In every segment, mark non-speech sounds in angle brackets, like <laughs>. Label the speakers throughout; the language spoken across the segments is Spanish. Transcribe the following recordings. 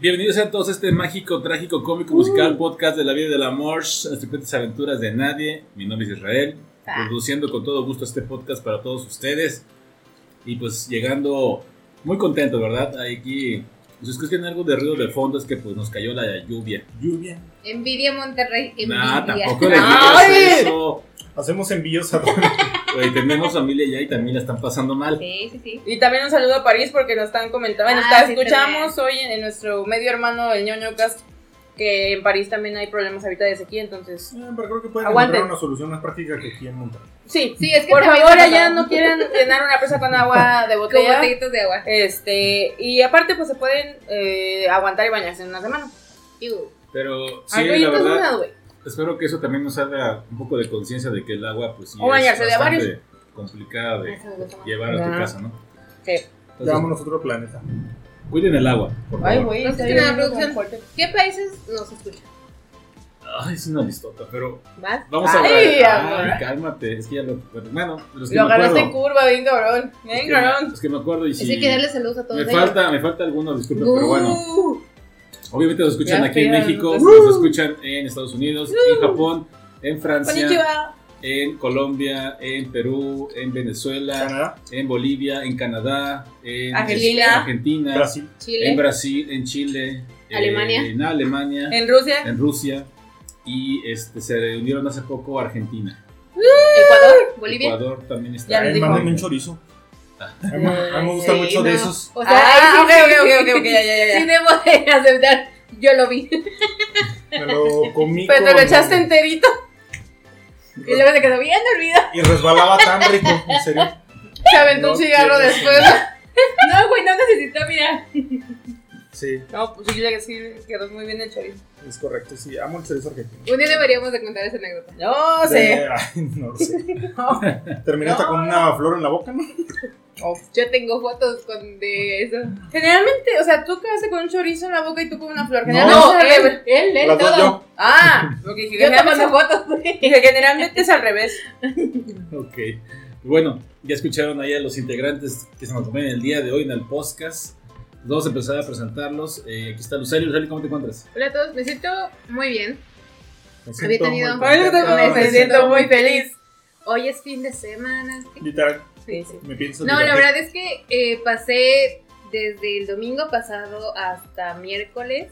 Speaker 1: Bienvenidos a todos a este mágico, trágico, cómico, musical podcast de la vida del amor, las frecuentes aventuras de nadie. Mi nombre es Israel,
Speaker 2: Ah.
Speaker 1: produciendo con todo gusto este podcast para todos ustedes. Y pues llegando muy contento, ¿verdad? Aquí, si escuchan algo de ruido de fondo, es que pues nos cayó la lluvia.
Speaker 3: Lluvia.
Speaker 2: Envidia Monterrey, envidia.
Speaker 1: Nah, tampoco le <laughs>
Speaker 2: Ay.
Speaker 1: digas eso.
Speaker 3: Hacemos envíos a
Speaker 1: Oye, tenemos familia ya y también la están pasando mal.
Speaker 2: Sí, sí, sí.
Speaker 4: Y también un saludo a París porque nos están comentando. Bueno,
Speaker 2: Ah, sí,
Speaker 4: escuchamos hoy en, en nuestro medio hermano, el ñoño cast, que en París también hay problemas ahorita de sequía, entonces.
Speaker 3: Eh, Pero creo que pueden
Speaker 4: Aguanten.
Speaker 3: encontrar una solución más práctica que aquí en Monterrey.
Speaker 4: Sí,
Speaker 2: Sí, es que
Speaker 4: por favor, allá no quieran llenar una presa con agua de
Speaker 2: Con
Speaker 4: botella.
Speaker 2: botellitos de agua.
Speaker 4: Este, y aparte, pues se pueden eh, aguantar y bañarse en una semana.
Speaker 1: Pero sí,
Speaker 4: Ay,
Speaker 1: la verdad,
Speaker 4: güey.
Speaker 1: Espero que eso también nos haga un poco de conciencia de que el agua pues sí
Speaker 4: O bañarse de
Speaker 1: bastante
Speaker 4: varios.
Speaker 1: complicada de
Speaker 2: más.
Speaker 1: llevar a tu casa, ¿no?
Speaker 4: Sí.
Speaker 1: Entonces,
Speaker 3: Llevamos a otro planeta.
Speaker 1: cuiden el agua, por
Speaker 4: Ay,
Speaker 1: favor.
Speaker 4: güey, como fuerte.
Speaker 2: ¿Qué países nos escuchan?
Speaker 1: Ay, es una listota, pero
Speaker 2: ¿Vas?
Speaker 1: vamos a
Speaker 4: Ay,
Speaker 1: ver.
Speaker 4: amor.
Speaker 1: Ay, cálmate, es que ya lo. Bueno, los que
Speaker 4: Lo agarraste en curva, bien cabrón.
Speaker 1: los
Speaker 4: Bien
Speaker 1: que me-
Speaker 4: cabrón.
Speaker 1: Los que me acuerdo y si.
Speaker 2: Así hay que darle saludos a todos
Speaker 1: me
Speaker 2: ellos.
Speaker 1: falta, me falta alguno, disculpe, pero bueno. Obviamente nos escuchan
Speaker 4: Ya
Speaker 1: aquí en. México, nos escuchan en Estados Unidos, en Japón, en Francia, en Colombia, en Perú, en Venezuela,
Speaker 3: Canadá,
Speaker 1: en Bolivia, en Canadá, en
Speaker 4: Argentina.
Speaker 1: Argentina,
Speaker 3: Brasil.
Speaker 2: Chile.
Speaker 1: en Brasil, en Chile, eh,
Speaker 2: Alemania.
Speaker 1: en Alemania,
Speaker 4: En Rusia.
Speaker 1: en Rusia y este se unieron hace poco Argentina.
Speaker 2: Ecuador, Bolivia.
Speaker 1: Ecuador también está.
Speaker 4: Ya les
Speaker 3: un chorizo. A mí, a mí me gustan
Speaker 4: Sí,
Speaker 3: mucho de esos.
Speaker 2: O sea,
Speaker 4: Ah,
Speaker 2: ahí sí,
Speaker 4: ok,
Speaker 2: sí,
Speaker 4: ok,
Speaker 2: sí,
Speaker 4: ok, ok,
Speaker 2: sí,
Speaker 4: ok, ya, ya, ya.
Speaker 2: Sí, debo de aceptar. Yo lo vi.
Speaker 3: Me lo comí
Speaker 4: Pero te
Speaker 3: con-
Speaker 4: lo echaste enterito.
Speaker 2: Y luego se quedó bien olvidado.
Speaker 3: Y resbalaba tan rico, en serio.
Speaker 4: Se aventó
Speaker 3: No
Speaker 4: un cigarro después. <laughs>
Speaker 2: No, güey, no necesito, mira.
Speaker 3: Sí,
Speaker 4: No, pues sí, le- sí quedó muy bien el chorizo.
Speaker 3: Es correcto. Sí, amo el chorizo argentino.
Speaker 2: Un día deberíamos de contar esa anécdota.
Speaker 4: No
Speaker 3: De-
Speaker 4: sé. <laughs>
Speaker 3: Ay, no lo sé. <laughs> Hasta con una flor en la boca, ¿no?
Speaker 2: Yo tengo fotos con de eso.
Speaker 4: Generalmente, o sea, tú quedaste con un chorizo en la boca y tú con una flor.
Speaker 3: No.
Speaker 4: Generalmente
Speaker 2: No,
Speaker 4: es al revés.
Speaker 2: él, él, él,
Speaker 3: Las dos
Speaker 2: todo.
Speaker 3: yo.
Speaker 4: Ah, lo que dije.
Speaker 2: Yo tomando
Speaker 4: Generalmente,
Speaker 2: fotos. <laughs>
Speaker 4: dije, generalmente es al revés.
Speaker 1: Ok. Bueno, ya escucharon ahí a los integrantes que se nos acompañan el día de hoy en el podcast. Vamos a empezar a presentarlos. Eh, aquí está Lucely. Lucely, ¿cómo te encuentras?
Speaker 2: Hola a todos, me siento muy bien.
Speaker 3: Me
Speaker 2: Había
Speaker 3: siento
Speaker 2: tenido-
Speaker 3: muy
Speaker 4: también me siento muy feliz.
Speaker 2: Hoy es fin de semana.
Speaker 3: Literal,
Speaker 4: Sí, sí.
Speaker 3: me pienso.
Speaker 2: No, la verdad es que eh, pasé desde el domingo pasado hasta miércoles.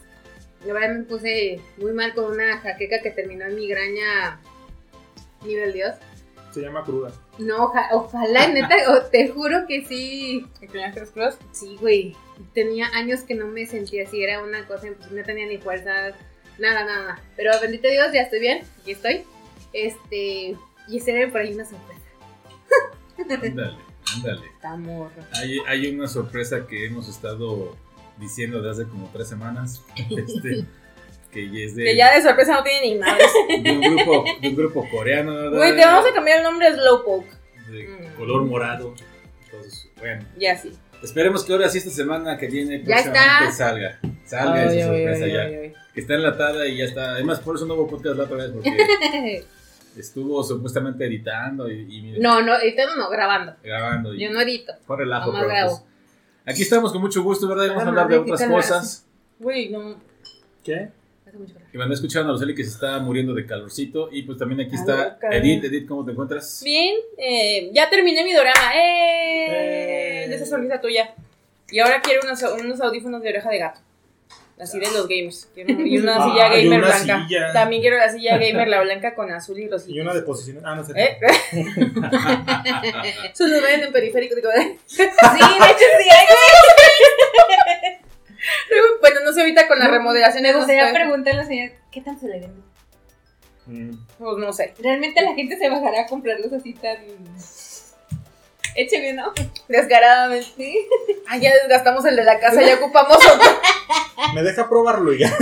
Speaker 2: La verdad me puse muy mal con una jaqueca que terminó en migraña nivel Dios.
Speaker 3: Se llama cruda.
Speaker 2: No, oja- ojalá, <laughs> neta, o- te juro que sí.
Speaker 4: ¿Y tenías tres crudas?
Speaker 2: Sí, güey. Tenía años que no me sentía así, era una cosa, pues no tenía ni fuerzas, nada, nada. Pero bendito Dios, ya estoy bien, aquí estoy. Este, y ese era por ahí una sorpresa.
Speaker 1: Ándale, ándale.
Speaker 4: Está morro.
Speaker 1: Hay, hay una sorpresa que hemos estado diciendo desde hace como tres semanas. <laughs> Este, que es de,
Speaker 4: Que ya de sorpresa no tiene ni madres. <laughs>
Speaker 1: de un grupo, de un grupo coreano, ¿verdad?
Speaker 4: Güey, te vamos a cambiar el nombre a Slowpoke.
Speaker 1: De
Speaker 4: Mm.
Speaker 1: color morado. Entonces, bueno.
Speaker 4: Ya sí.
Speaker 1: Esperemos que ahora sí esta semana que viene próximamente salga. Salga esa
Speaker 4: Ay,
Speaker 1: sorpresa
Speaker 4: ay,
Speaker 1: ya.
Speaker 4: ay, ay.
Speaker 1: Que está enlatada y ya está. Además, por eso no hubo podcast la otra vez, porque <laughs> estuvo supuestamente editando y,
Speaker 2: No, no, ahorita no, grabando.
Speaker 1: grabando. Y
Speaker 2: Yo no edito.
Speaker 1: fue relajo, pero
Speaker 2: grabo.
Speaker 1: pues, aquí estamos con mucho gusto, ¿verdad? Y vamos a hablar de otras cosas.
Speaker 4: Güey, no.
Speaker 3: ¿Qué?
Speaker 2: Hace mucho calor.
Speaker 1: Y van escuchando a Roseli que se está muriendo de calorcito. Y pues también aquí está. Edith. Edith, ¿cómo te encuentras?
Speaker 4: Bien, eh, ya terminé mi drama. ¡Eh!
Speaker 3: Eh.
Speaker 4: De esa sonrisa tuya. Y ahora quiero unos, unos audífonos de oreja de gato. Así de los gamers. Quiero- <laughs> y una
Speaker 3: Ah,
Speaker 4: silla
Speaker 3: y
Speaker 4: gamer
Speaker 3: una
Speaker 4: blanca.
Speaker 3: silla.
Speaker 4: También quiero la silla gamer, la blanca con azul y rosita.
Speaker 3: Y una de posiciones. Ah, no sé.
Speaker 4: ¿Eh? <laughs> <laughs> Lo ven en periférico. Digo, ¿eh?
Speaker 2: Sí, de hecho sí hay. <laughs>
Speaker 4: bueno, no sé ahorita con la remodelación.
Speaker 2: Me gustaría preguntarle a la señora, ¿qué tan se le vende?
Speaker 3: Mm.
Speaker 4: Pues no sé.
Speaker 2: ¿Realmente la gente se bajará a comprarlos así tan... Écheme, ¿no?
Speaker 4: Descaradamente.
Speaker 2: Sí.
Speaker 4: Ah, ya desgastamos el de la casa, ya <laughs> ocupamos otro.
Speaker 3: Me deja probarlo y ya.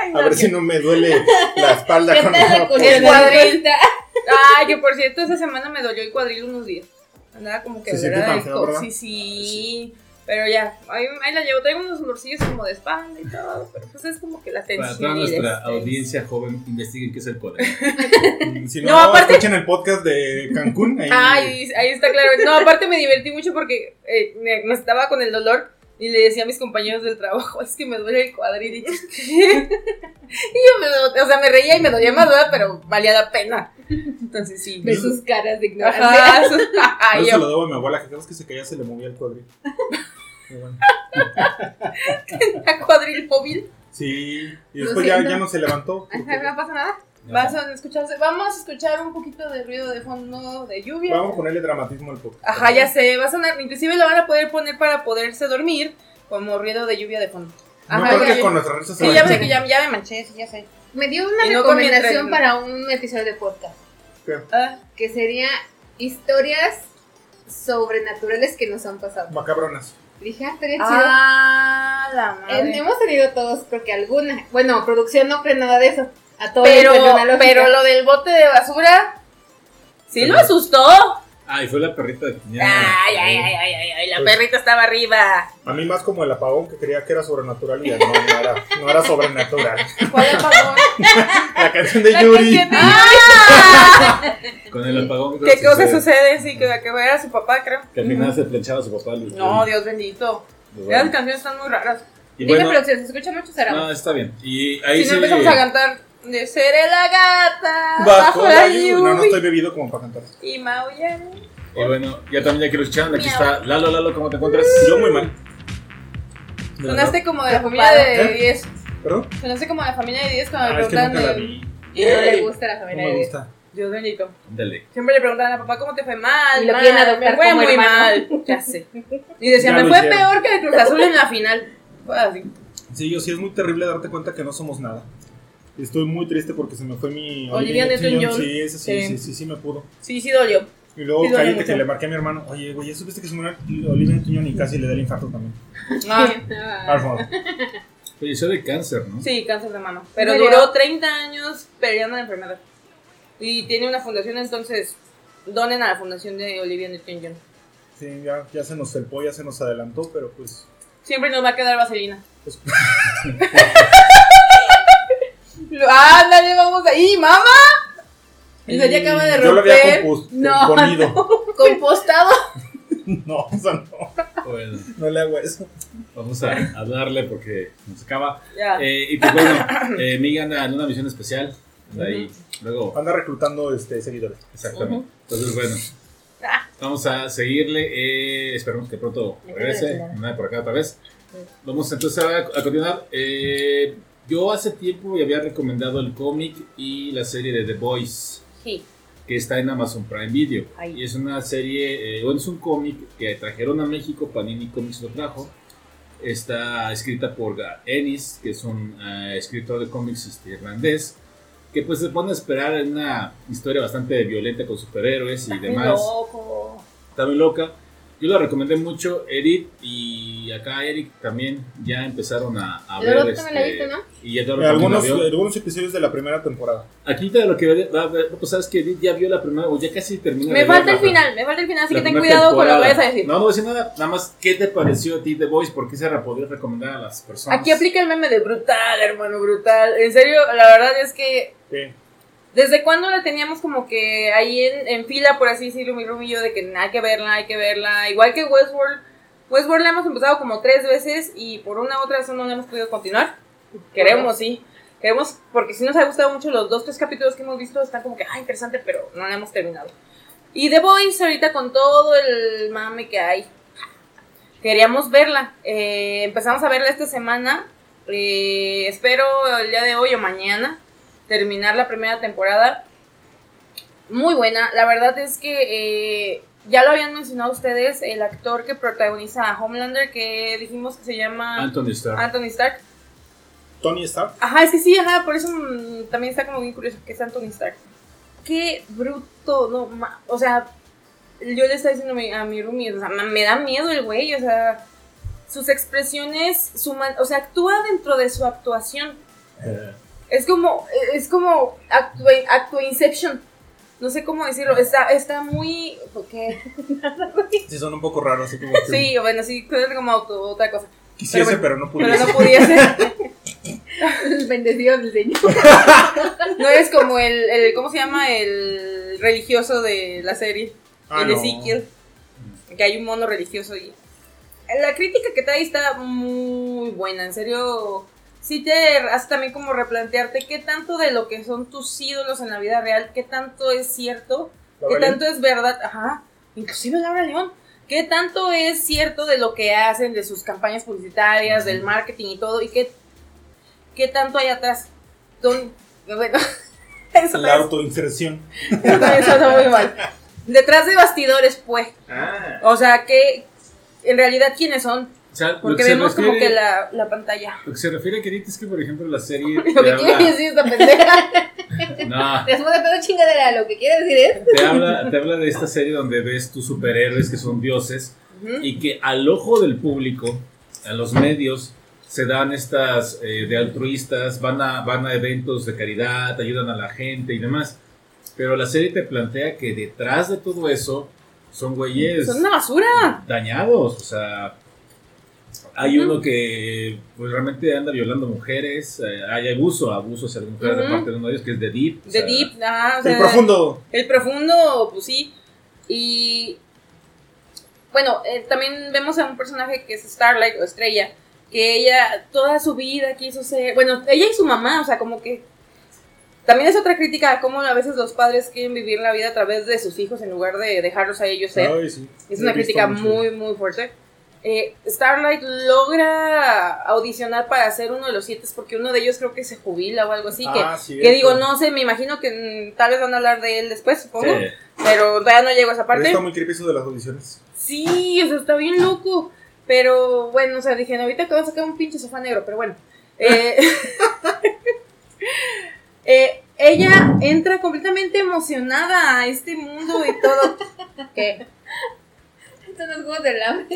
Speaker 4: Ay,
Speaker 3: A ver
Speaker 4: que-
Speaker 3: si no me duele la espalda
Speaker 2: ¿Qué
Speaker 3: con?
Speaker 4: El cuadril. <laughs> Ay, que por cierto, esa semana me dolió el cuadril unos días. Andaba como que
Speaker 3: Se
Speaker 4: dolor
Speaker 3: tan
Speaker 4: de
Speaker 3: feo, ¿verdad?
Speaker 4: Sí, sí. Pero ya, ahí, ahí la llevo. Traigo unos dolorcillos como de espalda y todo. Pero pues es como que la tensión.
Speaker 1: Para toda nuestra audiencia joven, investiguen qué es el poder. <laughs>
Speaker 3: Si no,
Speaker 4: No, aparte-
Speaker 3: escuchen el podcast de Cancún. Ahí,
Speaker 4: Ay, ahí está claro. No, aparte me divertí mucho porque eh, me, me estaba con el dolor Y le decía a mis compañeros del trabajo, <laughs> es que me duele el cuadril. Y, yo, ¿qué? <laughs> y yo me, o sea, me reía y me dolía más, ¿verdad? Pero valía la pena. Entonces sí.
Speaker 2: De sus caras de ignorancia.
Speaker 4: Ajá,
Speaker 3: Yo se lo debo a mi abuela, que cada vez que se caía se le movía el cuadril. Muy bueno. <laughs>
Speaker 4: ¿a cuadril móvil.
Speaker 3: Sí, y después ya, ya no se levantó.
Speaker 2: Ajá,
Speaker 3: porque-
Speaker 2: no pasa nada.
Speaker 4: Vas a escucharse, vamos a escuchar un poquito de ruido de fondo de lluvia.
Speaker 3: Vamos a ponerle dramatismo al podcast.
Speaker 4: Ajá, ya sé, va a sonar, inclusive lo van a poder poner para poderse dormir como ruido de lluvia de fondo.
Speaker 3: No
Speaker 4: Ajá,
Speaker 3: creo
Speaker 4: ya,
Speaker 3: que con nuestra risa se
Speaker 4: Sí,
Speaker 3: va
Speaker 4: ya sé que ya, ya me manché, sí, ya sé.
Speaker 2: Me dio una
Speaker 4: Y no con mi
Speaker 2: recomendación para un episodio de podcast.
Speaker 4: Ah,
Speaker 2: Que sería historias sobrenaturales que nos han pasado.
Speaker 3: Macabronas.
Speaker 2: Dije, ah, estaría chido.
Speaker 4: ah, la
Speaker 2: Eh,
Speaker 4: madre.
Speaker 2: hemos tenido todos, creo que alguna. Bueno, producción no cree nada de eso. A todo
Speaker 4: Pero, pero lo del bote de basura, sí lo asustó.
Speaker 1: Ah, y fue la perrita que tenía.
Speaker 4: Ay, ay, ay, ay, ay, ay, la
Speaker 3: Pues-
Speaker 4: perrita estaba arriba.
Speaker 3: A mí más como el apagón que creía que era sobrenatural y ya no, no era, no era sobrenatural. <laughs>
Speaker 4: ¿Cuál apagón? <laughs>
Speaker 3: La canción de
Speaker 4: La
Speaker 3: Yuri.
Speaker 4: canción de- ¡Ah!
Speaker 1: Con el apagón.
Speaker 4: ¿Qué cosa sucede? Sí, que, que era su papá, creo.
Speaker 1: Que al final se planchaba a su papá. Luis.
Speaker 4: No, Dios bendito.
Speaker 1: Pues
Speaker 4: Las
Speaker 1: bueno.
Speaker 4: canciones están muy raras.
Speaker 1: Y
Speaker 2: Dime,
Speaker 1: bueno,
Speaker 2: producción, ¿se escucha mucho será?
Speaker 1: no, está bien. Y ahí
Speaker 4: Si
Speaker 1: sí.
Speaker 4: no empezamos a cantar de seré la gata
Speaker 3: Bajo la lluvia. No, no estoy bebido como para cantar.
Speaker 4: y maullar.
Speaker 1: Y bueno, ya también ya que lo escucharon, aquí está Lalo, Lalo, ¿cómo te encuentras?
Speaker 3: Yo muy mal.
Speaker 4: Sonaste como de la familia de
Speaker 3: ¿Eh?
Speaker 4: 10.
Speaker 3: ¿Perdón?
Speaker 4: Sonaste como de la familia de 10 cuando
Speaker 3: Ah,
Speaker 4: me
Speaker 3: es que nunca la
Speaker 4: preguntan.
Speaker 3: vi.
Speaker 2: Y no le gusta la
Speaker 3: No
Speaker 2: familia
Speaker 3: me
Speaker 2: de
Speaker 3: gusta.
Speaker 4: Dios bendito.
Speaker 1: Dale.
Speaker 4: Siempre le preguntaban a papá cómo te fue mal.
Speaker 2: Y lo
Speaker 4: mal,
Speaker 2: quieren adoptar
Speaker 4: me fue
Speaker 2: como
Speaker 4: muy
Speaker 2: hermano.
Speaker 4: mal. Ya sé. Y decía,
Speaker 3: Ya
Speaker 4: me fue
Speaker 3: hicieron.
Speaker 4: peor que el Cruz Azul en la final. Fue así.
Speaker 3: Sí, yo sí es muy terrible darte cuenta que no somos nada. Estoy muy triste porque se me fue mi
Speaker 4: Olivia Newton-John.
Speaker 3: Sí, ese sí,
Speaker 4: Sí.
Speaker 3: sí, sí, sí me pudo.
Speaker 4: Sí, sí dolió.
Speaker 3: Y luego
Speaker 4: Sí,
Speaker 3: cállate que le marqué a mi hermano. Oye, güey, ¿ya supiste que se murió Olivia Newton-John y casi le da el infarto también?
Speaker 4: Ah,
Speaker 2: Ah.
Speaker 3: Por favor.
Speaker 1: Falleció de cáncer, ¿no?
Speaker 4: sí, cáncer de mano. Pero duró 30 años peleando la enfermedad. Y tiene una fundación, entonces donen a la fundación de Olivia Newton-John.
Speaker 3: Sí, ya, ya se nos felpó, ya se nos adelantó, pero pues...
Speaker 4: Siempre nos va a quedar vaselina.
Speaker 3: pues
Speaker 4: Lo- <laughs> Ándale, vamos ahí, mamá. Y ya acaba de
Speaker 3: yo lo había
Speaker 4: romper.
Speaker 3: compus-
Speaker 2: No,
Speaker 3: componido. <laughs>
Speaker 4: Compostado. <laughs>
Speaker 3: No, eso no.
Speaker 1: Bueno,
Speaker 3: No le hago eso.
Speaker 1: vamos a, a darle porque nos acaba.
Speaker 4: Ya.
Speaker 1: Eh, y pues bueno, eh, Miga anda en una misión especial. anda ahí. Luego,
Speaker 3: Anda reclutando este, seguidores.
Speaker 1: exactamente. Entonces, bueno, vamos a seguirle. Eh, esperemos que pronto regrese. Nada por acá otra vez. Vamos entonces a, a continuar. Eh, yo hace tiempo ya había recomendado el cómic y la serie de The Boys.
Speaker 4: Sí.
Speaker 1: Que está en Amazon Prime Video.
Speaker 4: Ahí.
Speaker 1: Y es una serie, eh, bueno, es un cómic que trajeron a México, Panini Comics lo trajo. Está escrita por Ennis, que es un eh, escritor de cómics este, irlandés, que pues se pone a esperar en una historia bastante violenta con superhéroes y
Speaker 4: Qué
Speaker 1: demás.
Speaker 4: loco.
Speaker 1: Está muy loca. Yo la recomendé mucho, Edith y acá Eric también ya empezaron a, a
Speaker 2: también la
Speaker 1: este,
Speaker 2: viste, ¿no?
Speaker 1: Y Eduardo también la
Speaker 3: Algunos,
Speaker 1: vio.
Speaker 3: algunos episodios de la primera temporada.
Speaker 1: Aquí de lo que va a ver, pues sabes que Edith ya vio la primera, o ya casi terminó.
Speaker 4: Me falta el final, me falta el final, así
Speaker 1: la
Speaker 4: que ten cuidado con lo que vayas a decir.
Speaker 1: No, no voy a decir nada, nada más, ¿qué te pareció a ti The Voice? ¿Por qué se la podrías recomendar a las personas?
Speaker 4: Aquí aplica el meme de brutal, hermano, brutal. En serio, la verdad es que
Speaker 3: Sí.
Speaker 4: Desde cuando la teníamos como que ahí en, en fila, por así decirlo, mi yo, de que hay que verla, hay que verla. Igual que Westworld. Westworld la hemos empezado como tres veces y por una u otra razón no la hemos podido continuar. Queremos, sí. Queremos, porque sí nos ha gustado mucho los dos, tres capítulos que hemos visto, están como que, ah, interesante, pero no la hemos terminado. Y The Voice, ahorita con todo el mame que hay, queríamos verla. Eh, empezamos a verla esta semana. Eh, espero el día de hoy o mañana terminar la primera temporada. Muy buena. La verdad es que eh, ya lo habían mencionado ustedes, el actor que protagoniza a Homelander, que dijimos que se llama
Speaker 1: Anthony Starr.
Speaker 4: Anthony Stark.
Speaker 3: Tony Stark.
Speaker 4: Ajá, es que sí, ajá, por eso mm, también está como bien curioso que es Anthony Stark. Qué bruto, no, ma- o sea, yo le estaba diciendo a mi, a mi roomie, o sea, ma- me da miedo el güey, o sea, sus expresiones, su man- o sea, actúa dentro de su actuación.
Speaker 3: Eh,
Speaker 4: Es como, es como actua, actua Inception. No sé cómo decirlo, está, está muy, ¿qué? <laughs>
Speaker 3: sí, son un poco raros. Así como que
Speaker 4: Sí, bueno, sí, como auto- otra cosa.
Speaker 3: Quisiese,
Speaker 4: pero
Speaker 3: pero, no
Speaker 4: Pero
Speaker 3: pudiese.
Speaker 4: no pudiese. <laughs>
Speaker 2: Bendecido del Señor. <laughs>
Speaker 4: No es como el, el, ¿cómo se llama? El religioso de la serie.
Speaker 3: Ah,
Speaker 4: el
Speaker 3: no.
Speaker 4: Ezekiel. Que hay un mono religioso y... la crítica que trae está muy buena, en serio. Sí te hace también como replantearte qué tanto de lo que son tus ídolos en la vida real, qué tanto es cierto, qué tanto es verdad, ajá, inclusive Laura León, qué tanto es cierto de lo que hacen, de sus campañas publicitarias, del marketing y todo, y qué, qué tanto hay atrás. Don- bueno, <laughs> eso
Speaker 3: La autoinserción. <laughs>
Speaker 4: también suena muy mal. Detrás de bastidores, pues.
Speaker 3: Ah.
Speaker 4: O sea, que en realidad quiénes son.
Speaker 1: O sea,
Speaker 4: Porque vemos como
Speaker 1: refiere-
Speaker 4: que la, la pantalla.
Speaker 1: Lo que se refiere a Kirito es que, por ejemplo, la serie <laughs>
Speaker 2: Lo que quiere
Speaker 1: habla,
Speaker 2: decir esta pendeja. <laughs>
Speaker 1: no, <laughs>
Speaker 2: Después de pedo chingadera, lo que quiere decir es.
Speaker 1: te habla, te habla de esta serie donde ves tus superhéroes que son dioses
Speaker 4: Ujú.
Speaker 1: y que al ojo del público, a los medios, se dan estas eh, de altruistas, van a, van a eventos de caridad, ayudan a la gente y demás. Pero la serie te plantea que detrás de todo eso son güeyes
Speaker 4: Son una basura.
Speaker 1: dañados, o sea, hay uno que pues, realmente anda violando mujeres, eh, hay abuso, abuso hacia las mujeres de parte de uno de ellos que es de Deep. sea,
Speaker 4: Deep, ajá, o
Speaker 3: El profundo.
Speaker 4: El profundo, pues sí. Y bueno, eh, también vemos a un personaje que es Starlight o Estrella, que ella toda su vida quiso ser, bueno, ella y su mamá, o sea, como que también es otra crítica a cómo a veces los padres quieren vivir la vida a través de sus hijos en lugar de dejarlos a ellos ser.
Speaker 3: Ay, sí.
Speaker 4: Es
Speaker 3: He
Speaker 4: una crítica
Speaker 3: mucho.
Speaker 4: muy, muy fuerte. Eh, Starlight logra audicionar para ser uno de los siete porque uno de ellos creo que se jubila o algo así. que,
Speaker 3: Ah, cierto.
Speaker 4: que digo, no sé, me imagino que mm, tal vez van a hablar de él después, supongo.
Speaker 1: sí.
Speaker 4: Pero todavía no llego a esa
Speaker 3: Pero
Speaker 4: parte.
Speaker 3: está muy creepy eso de las audiciones.
Speaker 4: Sí, eso está bien loco. Pero bueno, o sea, dije, no, ahorita acabo de sacar un pinche sofá negro, pero bueno. Eh, <laughs> eh, ella entra completamente emocionada a este mundo y todo. <laughs> ¿Qué?
Speaker 2: Esto no es juegos del hambre.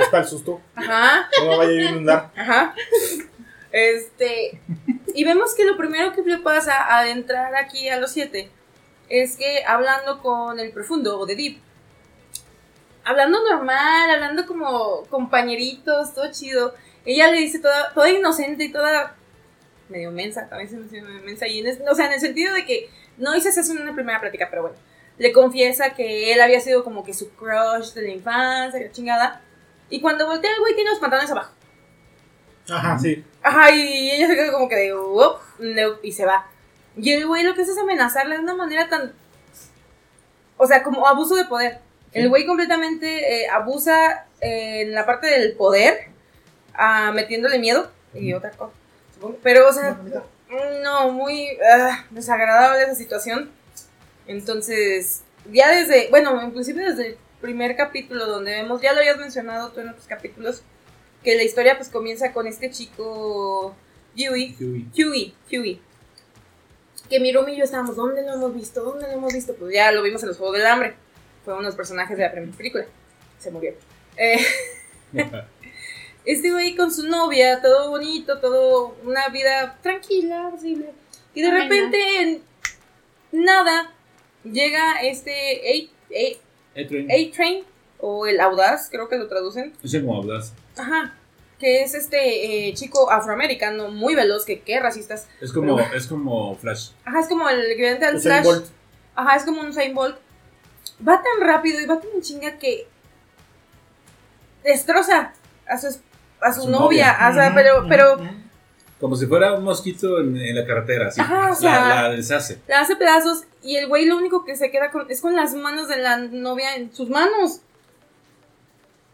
Speaker 3: Es <laughs> para el susto.
Speaker 4: Ajá.
Speaker 3: No me vaya a inundar.
Speaker 4: Ajá. Este. Y vemos que lo primero que le pasa al entrar aquí a los siete es que hablando con el profundo o de Deep, hablando normal, hablando como compañeritos, todo chido, ella le dice toda, toda inocente y toda medio mensa, también se menciona mensa, y en es- o sea, en el sentido de que no hice eso en una primera plática, pero bueno, le confiesa que él había sido como que su crush de la infancia, la chingada, y cuando voltea el güey tiene los pantalones abajo.
Speaker 3: Ajá, sí.
Speaker 4: Ajá, y ella se queda como que de y se va. Y el güey lo que hace es amenazarla de una manera tan. O sea, como abuso de poder. El güey completamente eh, abusa eh, en la parte del poder, ah, metiéndole miedo y otra cosa. supongo. Pero, o sea, no, muy ah, desagradable esa situación. Entonces, ya desde. Bueno, inclusive desde el primer capítulo donde vemos, ya lo habías mencionado tú en otros capítulos, que la historia pues comienza con este chico Huey,
Speaker 1: Huey.
Speaker 4: Huey, Huey. Que mi Rumi y yo estábamos, ¿dónde lo hemos visto? ¿Dónde lo hemos visto? Pues ya lo vimos en los Juegos del Hambre. Fue uno de los personajes de la primera película. Se murió. Eh, <laughs> este güey con su novia, todo bonito, todo una vida tranquila, posible. Y de repente, en nada, llega este A-
Speaker 1: Edwin.
Speaker 4: A- A-Train, o el Audaz, creo que lo traducen.
Speaker 1: Es como hablas.
Speaker 4: Ajá. Que es este eh, chico afroamericano muy veloz, que qué racistas.
Speaker 1: Es como, es como Flash.
Speaker 4: Ajá, es como el equivalente al Flash.
Speaker 3: Bolt.
Speaker 4: Ajá, es como un Usain Bolt. Va tan rápido y va tan chinga que destroza a su, a su,
Speaker 1: Su
Speaker 4: novia.
Speaker 1: novia.
Speaker 4: O sea, pero, pero
Speaker 1: Como si fuera un mosquito en, en la carretera, así.
Speaker 4: Ajá, o
Speaker 1: La-
Speaker 4: sea-
Speaker 1: la, deshace.
Speaker 4: la hace pedazos y el güey lo único que se queda con es con las manos de la novia en sus manos.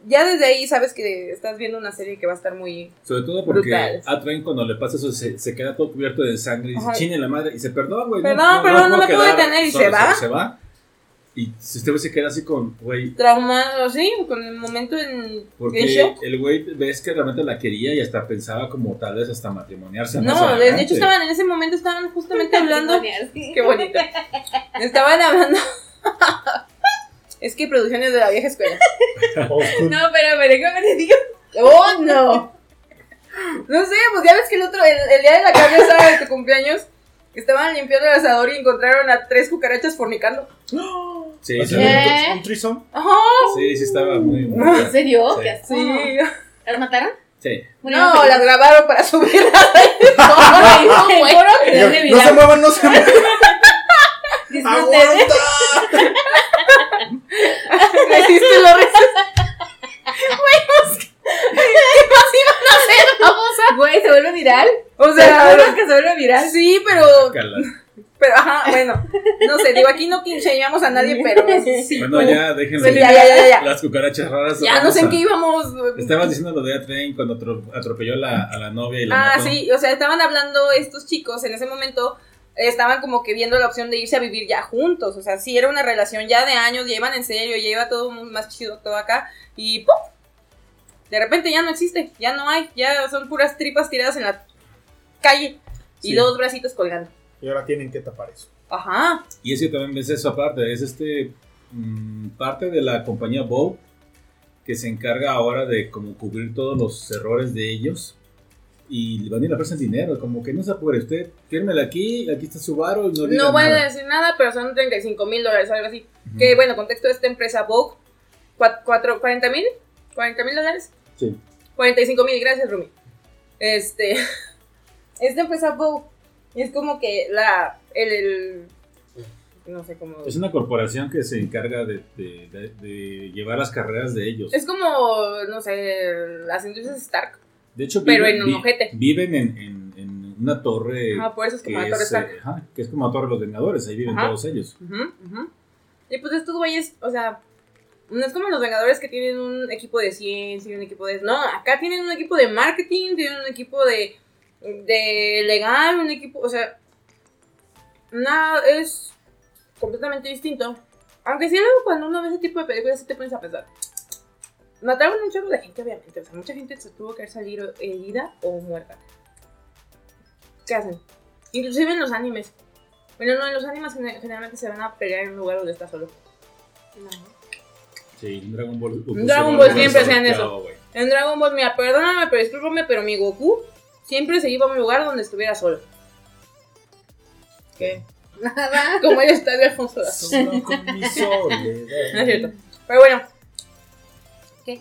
Speaker 4: Ya desde ahí sabes que estás viendo una serie que va a estar muy...
Speaker 1: Sobre todo porque
Speaker 4: Brutal.
Speaker 1: a Train cuando le pasa eso se, se queda todo cubierto de sangre y
Speaker 4: Ajá.
Speaker 1: chine la madre. Y dice, perdón, güey.
Speaker 4: Perdón, perdón, no
Speaker 1: puedo
Speaker 4: me puedo detener", y
Speaker 1: solo",
Speaker 4: se va.
Speaker 1: Se va. Y si este güey se queda así con, güey.
Speaker 4: traumado, sí, con el momento en,
Speaker 1: Porque
Speaker 4: en shock.
Speaker 1: el güey ves que realmente la quería y hasta pensaba como tal vez hasta matrimoniarse.
Speaker 4: No, de, hecho estaban en ese momento estaban justamente hablando. Qué bonito. Estaban hablando. <laughs> es que producciones de la vieja escuela.
Speaker 2: No, pero, pero déjame te digo.
Speaker 4: ¡Oh, no! No sé, pues ya ves que el otro, el, el día de la carne asada de tu cumpleaños, estaban limpiando el asador y encontraron a tres cucarachas fornicando.
Speaker 1: Sí, sí.
Speaker 3: Un trison.
Speaker 4: ¡Ajá!
Speaker 1: sí, sí estaba muy... muy
Speaker 2: ¿En serio?
Speaker 1: Sí.
Speaker 2: ¿Qué asco.
Speaker 4: Sí.
Speaker 2: ¿Las mataron?
Speaker 1: sí.
Speaker 4: No, las grabaron para subirlas. <laughs> <laughs>
Speaker 2: No, no.
Speaker 3: No, no se muevan, no se muevan. <laughs> ¡Aguanta!
Speaker 4: Resiste lo resiste. <laughs> Güey, es que
Speaker 2: se vuelve viral.
Speaker 4: O
Speaker 2: ¿Te
Speaker 4: sea,
Speaker 2: que se vuelve viral?
Speaker 4: sí, pero,
Speaker 1: Cala.
Speaker 4: pero, ajá, bueno, no sé, digo, aquí no quinceañamos a nadie, pero sí.
Speaker 1: Bueno, ya, déjenme.
Speaker 4: Sí, ya, ya, ya, ya.
Speaker 1: Las cucarachas raras.
Speaker 4: Ya no sé en qué
Speaker 1: a-
Speaker 4: íbamos.
Speaker 1: Estabas diciendo lo de A-Train cuando atro- atropelló a la, a la novia y la
Speaker 4: Ah,
Speaker 1: mató.
Speaker 4: sí, o sea, estaban hablando estos chicos en ese momento, estaban como que viendo la opción de irse a vivir ya juntos, o sea, sí era una relación ya de años, ya iban en serio, ya iba todo más chido todo acá, y ¡pum! De repente ya no existe, ya no hay, ya son puras tripas tiradas en la calle y
Speaker 1: Sí.
Speaker 4: dos bracitos colgando.
Speaker 3: Y ahora tienen que tapar eso.
Speaker 4: Ajá.
Speaker 1: Y es que también ves eso aparte, es este mm, parte de la compañía Bow que se encarga ahora de como cubrir todos los errores de ellos y le van a ir a ofrecer dinero, como que no se apure usted, fírmela aquí, aquí está su varo y no diga
Speaker 4: No voy
Speaker 1: nada.
Speaker 4: a decir nada, pero son 35 mil dólares, algo así. Que bueno, contexto de esta empresa Vogue, cua- cuatro- 40 mil, 40 mil dólares.
Speaker 1: Sí.
Speaker 4: 45 mil, gracias Rumi. Este, esta empresa Vogue es como que la, el, el- no sé cómo.
Speaker 1: Es una corporación que se encarga de, de- de- de llevar las carreras de ellos.
Speaker 4: Es como, no sé, las industrias Stark.
Speaker 1: de hecho,
Speaker 4: pero
Speaker 1: viven,
Speaker 4: en un
Speaker 1: vi-
Speaker 4: ojete.
Speaker 1: viven en, en- en una torre
Speaker 4: Ah, por eso es
Speaker 1: que,
Speaker 4: como la Torre
Speaker 1: es,
Speaker 4: Stark.
Speaker 1: eh, ajá, que es como la Torre de los Vengadores, ahí viven
Speaker 4: Ajá.
Speaker 1: todos ellos.
Speaker 4: Y pues estos güeyes, o sea, no es como los Vengadores que tienen un equipo de ciencia y un equipo de... No, acá tienen un equipo de marketing, tienen un equipo de, de legal, un equipo, o sea, nada, es completamente distinto. Aunque sí luego cuando uno ve ese tipo de películas sí te pones a pensar. Mataron un chorro de gente, obviamente. O sea, mucha gente se tuvo que salir herida o muerta. ¿Qué hacen? Inclusive en los animes. Bueno, no, en los animes gene- generalmente se van a pelear en un lugar donde está solo.
Speaker 1: Sí, en Dragon Ball.
Speaker 4: En Dragon Ball siempre hacían eso. En Dragon Ball, mira, perdóname, pero discúlpame, pero mi Goku siempre se iba a un lugar donde estuviera solo. ¿Qué?
Speaker 2: Nada. <laughs>
Speaker 4: Como ella está de Alfonso.
Speaker 3: Solo con mi soledad.
Speaker 4: No es cierto. Pero bueno, <laughs>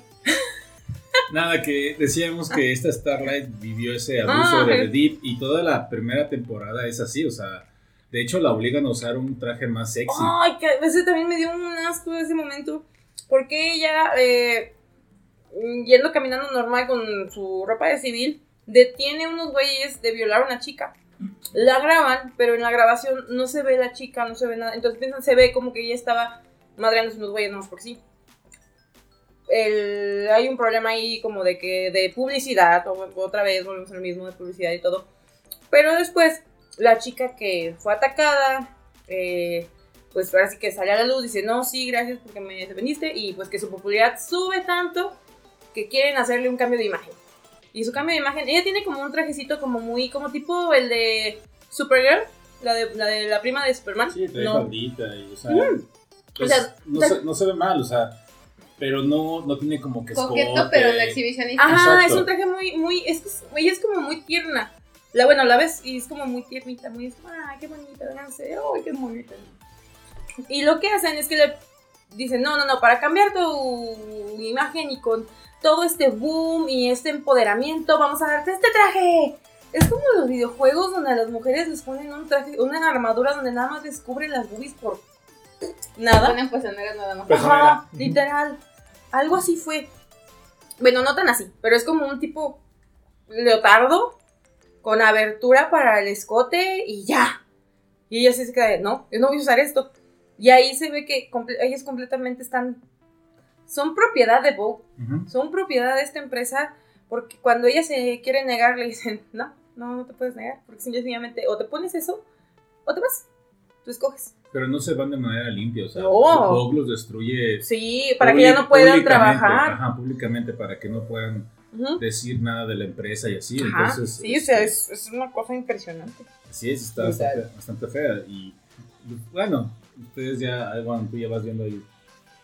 Speaker 1: Nada, que decíamos que esta Starlight vivió ese abuso
Speaker 4: Ah,
Speaker 1: de
Speaker 4: ok.
Speaker 1: The Deep y toda la primera temporada es así, o sea, de hecho la obligan a usar un traje más sexy.
Speaker 4: ay, que a veces también me dio un asco ese momento. Porque ella, eh, yendo caminando normal con su ropa de civil, detiene unos güeyes de violar a una chica. La graban, pero en la grabación no se ve la chica, no se ve nada. Entonces piensan, se ve como que ella estaba madreándose unos güeyes, no por sí. El- hay un problema ahí como de que de publicidad, otra vez volvemos a lo mismo de publicidad y todo. Pero después, la chica que fue atacada, eh, pues ahora sí que sale a la luz, dice, no, sí, gracias porque me defendiste, y pues que su popularidad sube tanto que quieren hacerle un cambio de imagen. Y su cambio de imagen, ella tiene como un trajecito como muy, como tipo el de Supergirl, la de la, de la prima de Superman.
Speaker 1: Sí, trae
Speaker 4: no,
Speaker 1: faldita y, o sea, pues,
Speaker 4: O sea,
Speaker 1: no, se, no se ve mal, o sea, pero no, no tiene como que
Speaker 2: Coqueto,
Speaker 1: escote.
Speaker 2: pero de exhibicionista.
Speaker 4: Ajá,
Speaker 1: Exacto.
Speaker 4: es un traje muy, muy, es, que ella es como muy tierna. La, bueno, la ves y es como muy tiernita, muy, ay, qué bonita, véanse, ay, qué bonita. Y lo que hacen es que le dicen, no, no, no, para cambiar tu imagen y con todo este boom y este empoderamiento, vamos a darte este traje. Es como los videojuegos donde a las mujeres les ponen un traje, una armadura donde nada más descubren las boobies por nada.
Speaker 2: Ponen pezoneras nada más.
Speaker 3: Pues-
Speaker 4: Ajá, literal. Algo así fue. Bueno, no tan así, pero es como un tipo leotardo con abertura para el escote y ya. Y ella sí se queda no, yo no voy a usar esto. Y ahí se ve que comple- ellas completamente están... Son propiedad de Vogue,
Speaker 1: Ujú.
Speaker 4: son propiedad de esta empresa, porque cuando ella se quiere negar, le dicen, no, no, no te puedes negar, porque sencillamente o te pones eso o te vas. Tú escoges.
Speaker 1: Pero no se van de manera limpia, o sea,
Speaker 4: No.
Speaker 1: Vogue los destruye.
Speaker 4: Sí, para que ya no puedan trabajar.
Speaker 1: Ajá, públicamente, para que no puedan
Speaker 4: Ujú.
Speaker 1: decir nada de la empresa y así.
Speaker 4: Ajá,
Speaker 1: Entonces,
Speaker 4: sí, o sea,
Speaker 1: este,
Speaker 4: es, es una cosa impresionante.
Speaker 1: Es, está bastante, bastante fea. Y bueno, ustedes ya, bueno, tú ya vas viendo ahí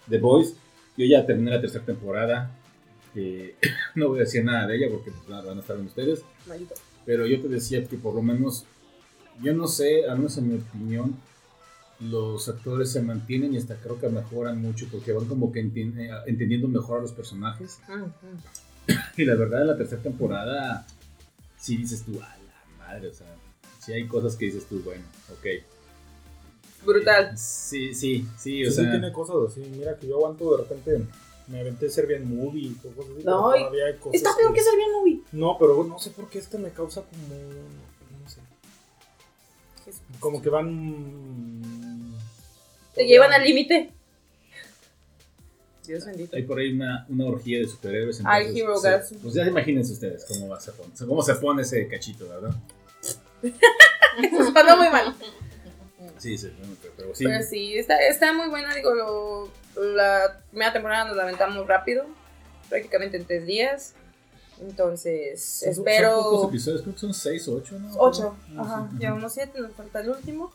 Speaker 1: The Boys. Yo ya terminé la tercera temporada. <coughs> no voy a decir nada de ella porque pues, van a estar en ustedes.
Speaker 4: Maldito.
Speaker 1: Pero yo te decía que por lo menos, yo no sé, al menos en mi opinión, los actores se mantienen y hasta creo que mejoran mucho porque van como que enti- eh, entendiendo mejor a los personajes. <coughs> Y la verdad, en la tercera temporada, sí dices tú, a la madre, o sea, sí hay cosas que dices tú, bueno, ok.
Speaker 4: Brutal.
Speaker 1: Sí, sí, sí, o
Speaker 3: Sí, sí
Speaker 1: sea,
Speaker 3: tiene cosas así. Mira que yo aguanto de repente Me aventé Serbian Movie y cosas así.
Speaker 4: No, y-
Speaker 3: todavía hay cosas
Speaker 4: Está peor que Serbian Movie.
Speaker 3: No, pero no sé por qué este me causa como. No sé. Como que van.
Speaker 4: Te llevan al límite. Dios bendito.
Speaker 1: Hay por ahí una, una orgía de superhéroes.
Speaker 4: Ay,
Speaker 1: entonces,
Speaker 4: Hero
Speaker 1: sí,
Speaker 4: Gasm.
Speaker 1: Pues ya imagínense ustedes cómo, va a ser, cómo se pone ese cachito, ¿verdad? <laughs>
Speaker 4: Eso sonó muy mal.
Speaker 1: Sí, sí, bueno, pero, pero sí.
Speaker 4: Pero sí, está, está muy buena. Digo, lo- la primera temporada nos la aventamos rápido. Prácticamente en tres días. Entonces,
Speaker 1: Son- Son
Speaker 4: espero.
Speaker 1: pocos episodios, creo que son seis o ocho, ¿no?
Speaker 4: Ocho.
Speaker 1: No,
Speaker 4: Ajá.
Speaker 1: sí.
Speaker 4: Llevamos siete, nos falta el último.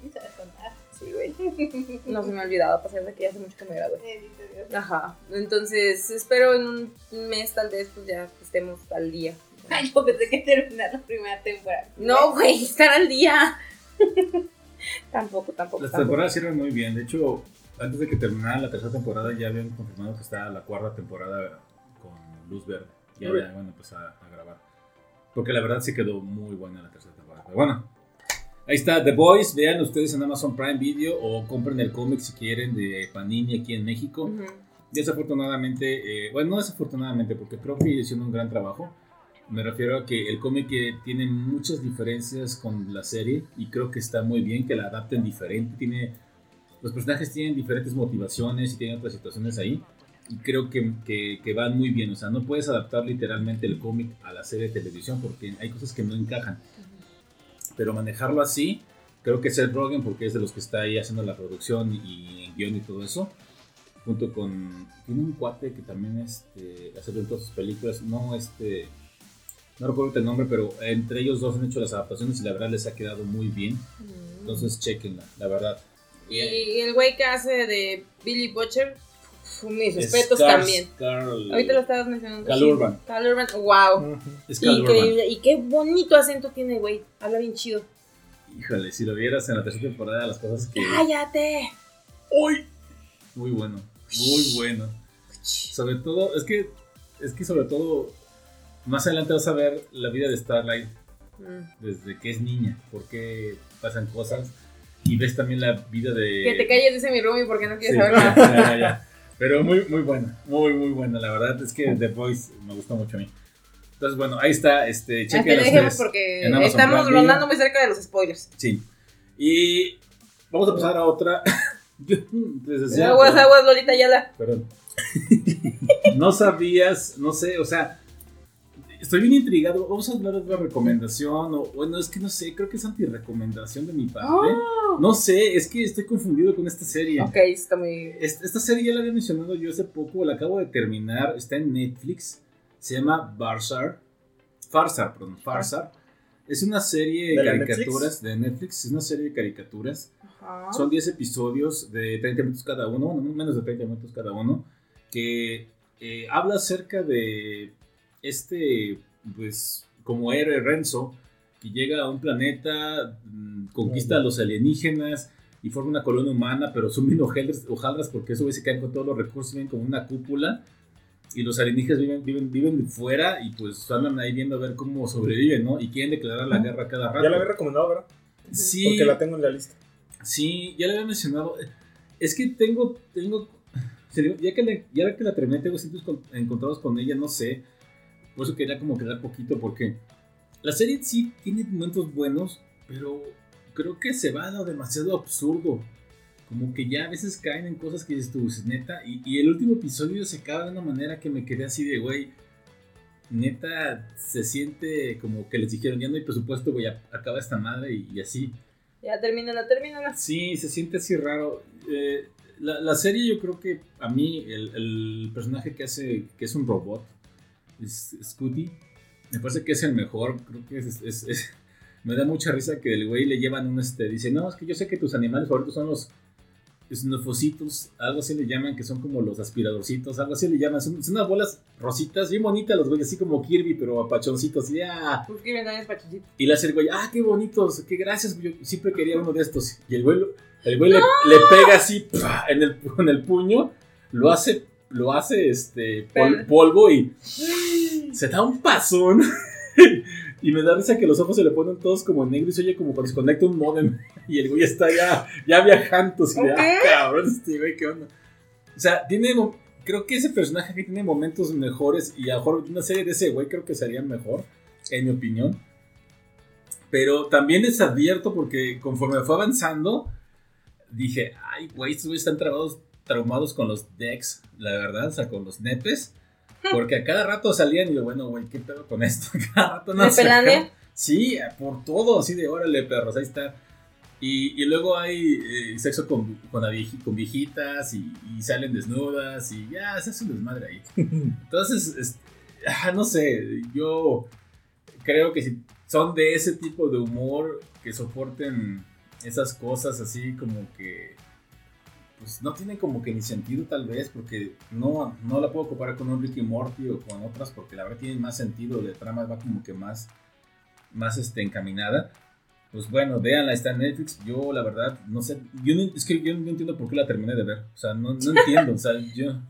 Speaker 2: ¿Quién sabe contar?
Speaker 4: Sí, güey. No se me ha olvidado, a pesar de que ya hace mucho que me gradué. Ajá. Entonces, espero en un mes, tal vez, pues ya estemos al día.
Speaker 2: Ay, yo pensé que terminar la primera temporada.
Speaker 4: No, güey, estar al día. <laughs> <laughs> tampoco, tampoco.
Speaker 1: Las
Speaker 4: tampoco.
Speaker 1: temporadas cierran muy bien. De hecho, antes de que terminara la tercera temporada, ya habían confirmado que está la cuarta temporada con luz verde. Ya
Speaker 3: Uy.
Speaker 1: van a empezar a grabar. Porque la verdad sí quedó muy buena la tercera temporada. Pero bueno, ahí está The Boys. Vean ustedes en Amazon Prime Video o compren el cómic si quieren de Panini aquí en México.
Speaker 4: Ujú.
Speaker 1: Desafortunadamente, eh, bueno, no desafortunadamente, porque creo que hicieron un gran trabajo. Me refiero a que el cómic tiene muchas diferencias con la serie y creo que está muy bien que la adapten diferente. Tiene, los personajes tienen diferentes motivaciones y tienen otras situaciones ahí y creo que, que, que van muy bien. O sea, no puedes adaptar literalmente el cómic a la serie de televisión porque hay cosas que no encajan. Pero manejarlo así, creo que Seth Rogen, porque es de los que está ahí haciendo la producción y en guion y todo eso, junto con tiene un cuate que también este hace todas sus películas no este no recuerdo el nombre pero entre ellos dos han hecho las adaptaciones y la verdad les ha quedado muy bien entonces chequenla la verdad
Speaker 4: Y el güey que hace de Billy Butcher, mis respetos también. Ahorita lo estabas mencionando.
Speaker 1: Cal Urban.
Speaker 4: Cal Urban, wow.
Speaker 1: Es Cal Urban.
Speaker 4: Increíble. Y qué bonito acento tiene, güey. Habla bien chido.
Speaker 1: híjole si lo vieras en la tercera temporada las cosas que
Speaker 4: ¡Cállate!
Speaker 1: ¡Uy! muy bueno muy bueno sobre todo es que es que sobre todo más adelante vas a ver la vida de Starlight
Speaker 4: Mm.
Speaker 1: desde que es niña, por qué pasan cosas. Y ves también la vida de.
Speaker 4: Que te calles, dice mi Rumi, porque no quieres
Speaker 1: Sí,
Speaker 4: saber
Speaker 1: ya,
Speaker 4: nada.
Speaker 1: ya, ya. Pero muy, muy buena, muy, muy buena. La verdad es que The Voice me gustó mucho a mí. Entonces, bueno, ahí está. Este,
Speaker 4: Hasta
Speaker 1: chequen
Speaker 4: dejemos
Speaker 1: ustedes.
Speaker 4: porque estamos rondando muy cerca de los spoilers.
Speaker 1: Sí. Y vamos a pasar a otra. <laughs>
Speaker 4: Aguas, aguas, Lolita Yala.
Speaker 1: Perdón. <laughs> no sabías, no sé, o sea, estoy bien intrigado. Vamos a hablar de otra recomendación. O, bueno, es que no sé, creo que es anti-recomendación de mi parte. No sé, es que estoy confundido con esta serie.
Speaker 4: Ok, está muy.
Speaker 1: Esta, esta serie ya la había mencionado yo hace poco, la acabo de terminar, está en Netflix, se llama Barzar, Farsar, perdón, Farsar. Es una serie de
Speaker 3: ¿De la
Speaker 1: caricaturas de Netflix, es una serie de caricaturas.
Speaker 4: Ajá.
Speaker 1: Son 10 episodios de 30 minutos cada uno, bueno, menos de 30 minutos cada uno, que eh, habla acerca de este, pues, como héroe Renzo, que llega a un planeta, mm, conquista a los alienígenas y forma una colonia humana, pero son bien hojaldras, porque eso se caen con todos los recursos, viven como una cúpula. Y los alienígenas viven, viven, viven fuera y pues andan ahí viendo a ver cómo sobreviven, ¿no? Y quieren declarar la guerra cada rato.
Speaker 3: Ya la había recomendado, ¿verdad?
Speaker 1: Sí,
Speaker 3: Porque la tengo en la lista.
Speaker 1: Sí, ya le había mencionado. Es que tengo, tengo, ya que, le- ya que la terminé, tengo sitios con- encontrados con ella, no sé. Por eso quería como quedar poquito, porque la serie sí tiene momentos buenos, pero creo que se va a lo demasiado absurdo. Como que ya a veces caen en cosas que dices tú, neta. Y, y el último episodio se acaba de una manera que me quedé así de, güey, neta, se siente como que les dijeron, ya no hay presupuesto, güey, a- acaba esta madre y- y así.
Speaker 4: Ya termínala, termínala.
Speaker 1: Sí, se siente así raro. Eh, la, la serie yo creo que a mí el, el personaje que hace, que es un robot, es Scooty, me parece que es el mejor. Creo que es, es- es- me da mucha risa que el güey le llevan un este, dice, no, es que yo sé que tus animales favoritos son los snufositos, algo así le llaman, que son como los aspiradorcitos, algo así le llaman, son, son unas bolas rositas, bien bonitas los güeyes, así como Kirby, pero apachoncitos, y ah,
Speaker 4: Pues años pachoncito.
Speaker 1: y le hace el güey, ah, qué bonitos, qué gracias, yo siempre quería uno de estos. Y el güey, el güey le, le pega así ¡pua! en el, con el puño, lo hace, lo hace este pol- polvo y se da un pasón. <laughs> y me da risa que los ojos se le ponen todos como negros y se oye como cuando se conecta un modem. <laughs> Y el güey está ya, ya viajando. Así de,
Speaker 4: Ok.
Speaker 1: ah, cabrón, este güey, qué onda. O sea, tiene, creo que ese personaje aquí tiene momentos mejores y a lo mejor una serie de ese güey creo que sería mejor, en mi opinión. Pero también les advierto porque conforme fue avanzando, dije, ay, güey, estos güeyes están traumados, traumados con los decks, la verdad, o sea, con los nepes. Porque a cada rato salían y yo, bueno, güey, ¿qué pedo con esto? <laughs> A cada rato no
Speaker 4: ¿De?
Speaker 1: Sí, por todo, así de órale, perros, ahí está. Y, y luego hay eh, sexo con, con, con viejitas y, y salen desnudas y ya, se hace un desmadre ahí. <laughs> Entonces, es- ah, no sé, yo creo que si son de ese tipo de humor que soporten esas cosas así como que pues no tienen como que ni sentido tal vez porque no, no la puedo comparar con un Ricky Morty o con otras porque la verdad tienen más sentido de trama va como que más más este encaminada. Pues bueno véanla está en Netflix. Yo la verdad no sé yo no, es que yo no entiendo por qué la terminé de ver. O sea no, no <laughs> entiendo o sea yo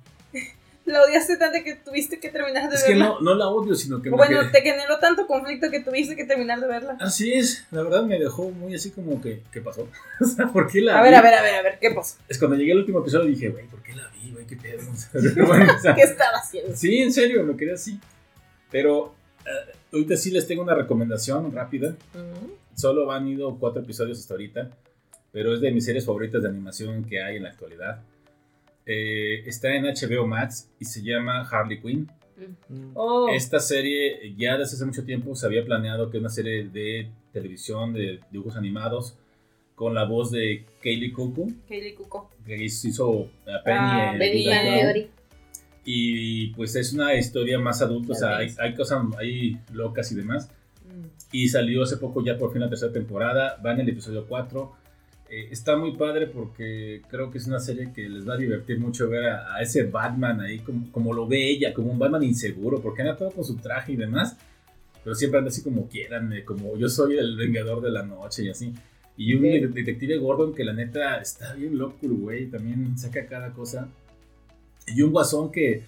Speaker 4: La odiaste tanto que tuviste que terminar de
Speaker 1: es que
Speaker 4: verla.
Speaker 1: no, no la odio sino que me
Speaker 4: bueno,
Speaker 1: quedé-
Speaker 4: te generó tanto conflicto que tuviste que terminar de verla.
Speaker 1: Así es, la verdad me dejó muy así como que, ¿qué pasó? <laughs> o sea, ¿por qué la
Speaker 4: A
Speaker 1: vi?
Speaker 4: ver, a ver, a ver, a ver, ¿qué pasó?
Speaker 1: Es cuando llegué al último episodio dije, güey, ¿por qué la vi, güey? ¿Qué pedo? <laughs> <laughs> Bueno, o sea,
Speaker 4: ¿Qué estaba haciendo?
Speaker 1: sí, en serio, me quedé así. Pero eh, ahorita sí les tengo una recomendación rápida. Solo han ido cuatro episodios hasta ahorita, pero es de mis series favoritas de animación que hay en la actualidad. Eh, está en HBO Max y se llama Harley Quinn.
Speaker 4: Oh,
Speaker 1: Esta serie ya desde hace mucho tiempo se había planeado que una serie de televisión de dibujos animados con la voz de Kaylee Cuoco,
Speaker 4: Kaylee Cuoco.
Speaker 1: que hizo a Penny
Speaker 4: Ah,
Speaker 1: en
Speaker 4: Penny.
Speaker 2: Teory.
Speaker 1: y pues es una historia más adulta, o sea, hay, hay cosas ahí locas y demás. Y salió hace poco ya por fin la tercera temporada, va en el episodio 4. Eh, está muy padre porque creo que es una serie que les va a divertir mucho ver a, a ese Batman ahí como, como lo ve ella, como un Batman inseguro, porque anda todo con su traje y demás, pero siempre anda así como quieran, eh, como yo soy el vengador de la noche y así. Y un
Speaker 2: Ok.
Speaker 1: de- detective Gordon que la neta está bien loco, güey, también saca cada cosa. Y un guasón que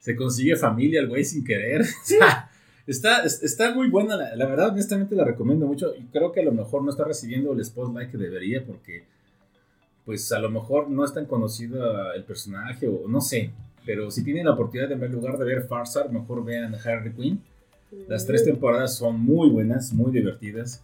Speaker 1: se consigue familia, el güey, sin querer. <laughs> O sea, Está, es- está muy buena, la, la verdad, honestamente la recomiendo mucho y creo que a lo mejor no está recibiendo el spotlight que debería porque pues a lo mejor no es tan conocido el personaje o no sé, pero si tienen la oportunidad de en lugar de ver Farsar, mejor vean Harley Quinn. Las tres temporadas son muy buenas, muy divertidas,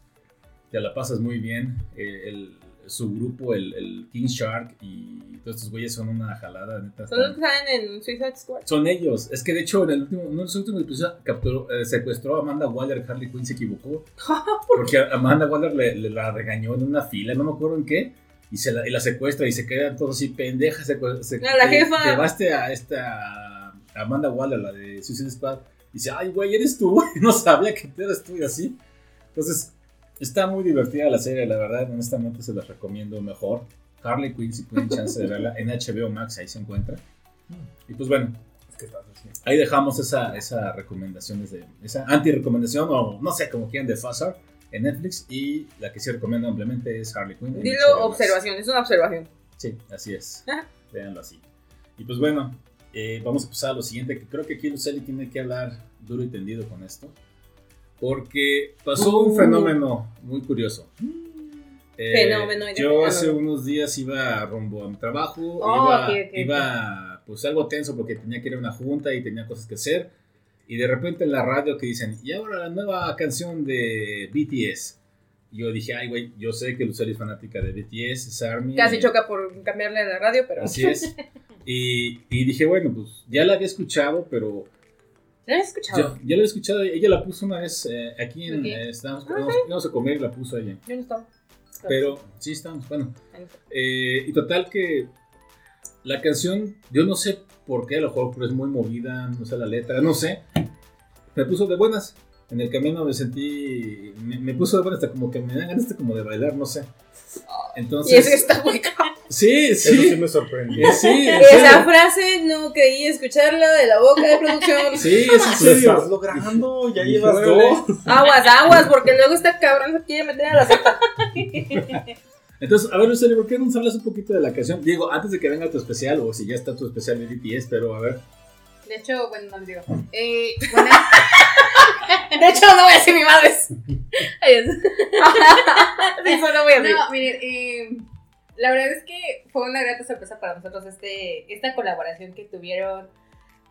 Speaker 1: te la pasas muy bien, eh, el, su grupo, el, el King Shark y todos estos güeyes son una jalada, neta.
Speaker 4: Son los que salen en Suicide Squad.
Speaker 1: son ellos. Es que de hecho en el último, uno de los últimos episodios capturó, eh, secuestró a Amanda Waller. Harley Quinn se equivocó. <laughs> porque Amanda Waller le, le la regañó en una fila, no me acuerdo en qué. Y, se la, y la secuestra y se quedan todos así, pendeja. Se, se,
Speaker 4: No, la
Speaker 1: te-
Speaker 4: jefa.
Speaker 1: Llevaste a esta Amanda Waller, la de Suicide Squad. Y dice, ay, güey, eres tú. <laughs> No sabía que eras tú y así. Entonces, está muy divertida la serie, la verdad. Honestamente, se las recomiendo mejor. Harley Quinn, si tienen chance de verla, en HBO Max, ahí se encuentra. Y pues bueno. Ahí dejamos esa, esa recomendación, desde, esa anti-recomendación, o no sé, como quieran, de Fassar en Netflix. Y la que sí recomiendo ampliamente es Harley Quinn.
Speaker 4: Dilo
Speaker 1: Max.
Speaker 4: observación, es una observación.
Speaker 1: Sí, así es.
Speaker 4: Ajá.
Speaker 1: Véanlo así. Y pues bueno, eh, vamos a pasar a lo siguiente, que creo que aquí Luceli tiene que hablar duro y tendido con esto. Porque pasó un
Speaker 4: Uh.
Speaker 1: fenómeno muy curioso. Eh,
Speaker 4: Fenómeno,
Speaker 1: yo hace unos días iba rumbo a mi trabajo,
Speaker 2: Oh,
Speaker 1: iba,
Speaker 2: ok, ok,
Speaker 1: iba pues algo tenso porque tenía que ir a una junta y tenía cosas que hacer. Y de repente en la radio que dicen, y ahora la nueva canción de BTS. Yo dije, ay, güey, yo sé que Luceli es fanática de BTS, es ARMY.
Speaker 4: Casi
Speaker 1: eh,
Speaker 4: choca por cambiarle la radio, pero.
Speaker 1: Así es. <laughs> Y, y dije, bueno, pues ya la había escuchado, pero
Speaker 4: ¿La has escuchado?
Speaker 1: ya, ya la había escuchado. Ella la puso una vez eh, aquí en.
Speaker 2: Ok.
Speaker 1: eh, estábamos,
Speaker 4: Ah,
Speaker 1: íbamos- íbamos a comer y la puso ella.
Speaker 4: Yo no estaba.
Speaker 1: Pero sí, estamos, bueno. Eh, y total que la canción, yo no sé por qué, a lo mejor pero es muy movida, no sé la letra, no sé. Me puso de buenas. En el camino me sentí, me, me puso de buenas, hasta como que me dan ganas de, como de bailar, no sé. Entonces,
Speaker 4: Y eso está muy cabrón.
Speaker 1: Sí,
Speaker 3: Eso sí
Speaker 1: sí,
Speaker 3: me sorprendió.
Speaker 1: eh, sí,
Speaker 4: Esa frase no creí escucharla de la boca de producción.
Speaker 1: Sí, es en
Speaker 3: Lo
Speaker 1: serio.
Speaker 3: estás logrando, ya llevas dos.
Speaker 4: Aguas, aguas, porque luego esta cabrón se quiere meter a la secta. <laughs>
Speaker 1: Entonces, a ver, Lucely, ¿por qué no nos hablas un poquito de la canción? Digo, antes de que venga tu especial, o si ya está tu especial de BTS, pero a ver.
Speaker 2: De hecho, bueno, no les digo. Eh, bueno, <laughs>
Speaker 4: De hecho, no voy a decir mi madre.
Speaker 2: adiós.
Speaker 4: Sí, solo voy a decir.
Speaker 2: No, miren, eh, La verdad es que fue una grata sorpresa para nosotros este, esta colaboración que tuvieron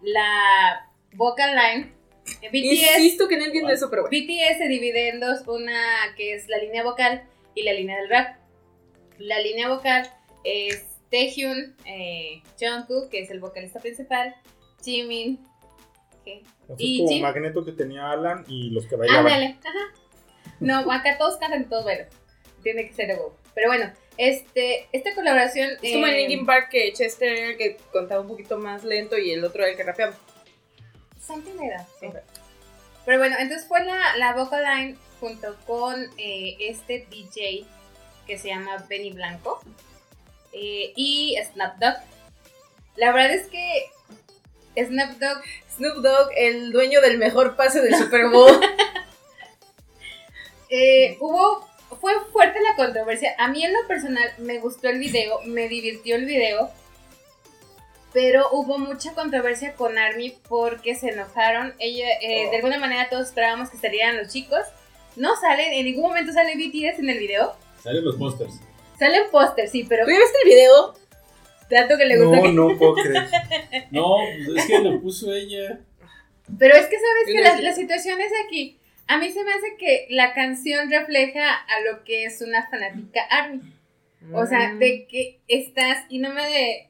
Speaker 2: la vocal line. eh, BTS,
Speaker 4: Insisto que no entiendo eso, pero bueno.
Speaker 2: BTS se divide en dos, una que es la línea vocal y la línea del rap. La línea vocal es Taehyun, eh, Jungkook, que es el vocalista principal, Jimin, ¿qué?
Speaker 3: Eso
Speaker 2: Y
Speaker 3: es como
Speaker 2: Jim-
Speaker 3: Magneto que tenía Alan y los que bailaban.
Speaker 2: Ándale, ajá. No, acá todos cantan todos bailan. Tiene que ser de huevo. Pero bueno, este, esta colaboración.
Speaker 4: Es como en
Speaker 2: eh,
Speaker 4: Linkin Park que Chester era el que contaba un poquito más lento y el otro era el que rapeaba.
Speaker 2: Something like that, sí. Pero bueno, entonces fue la, la vocal line junto con eh, este DJ que se llama Benny Blanco eh, y Snapdog. La verdad es que Snapdog
Speaker 4: Snoop Dogg, el dueño del mejor pase del Super Bowl. <laughs>
Speaker 2: eh, hubo fue fuerte la controversia. A mí en lo personal me gustó el video, me divirtió el video. Pero hubo mucha controversia con Army porque se enojaron. Ella, eh, de alguna manera todos esperábamos que salieran los chicos. No salen, en ningún momento sale BTS en el video.
Speaker 1: Salen los pósters.
Speaker 2: Salen pósters, sí, pero
Speaker 4: ¿Tú ya viste el video?
Speaker 2: tanto que le gusta
Speaker 3: No,
Speaker 2: que-
Speaker 3: no puedo <laughs> creer.
Speaker 1: No, es que lo puso ella.
Speaker 2: Pero es que sabes que la situación es aquí. A mí se me hace que la canción refleja a lo que es una fanática Army. O sea,
Speaker 4: Mm.
Speaker 2: de que estás, y no me de...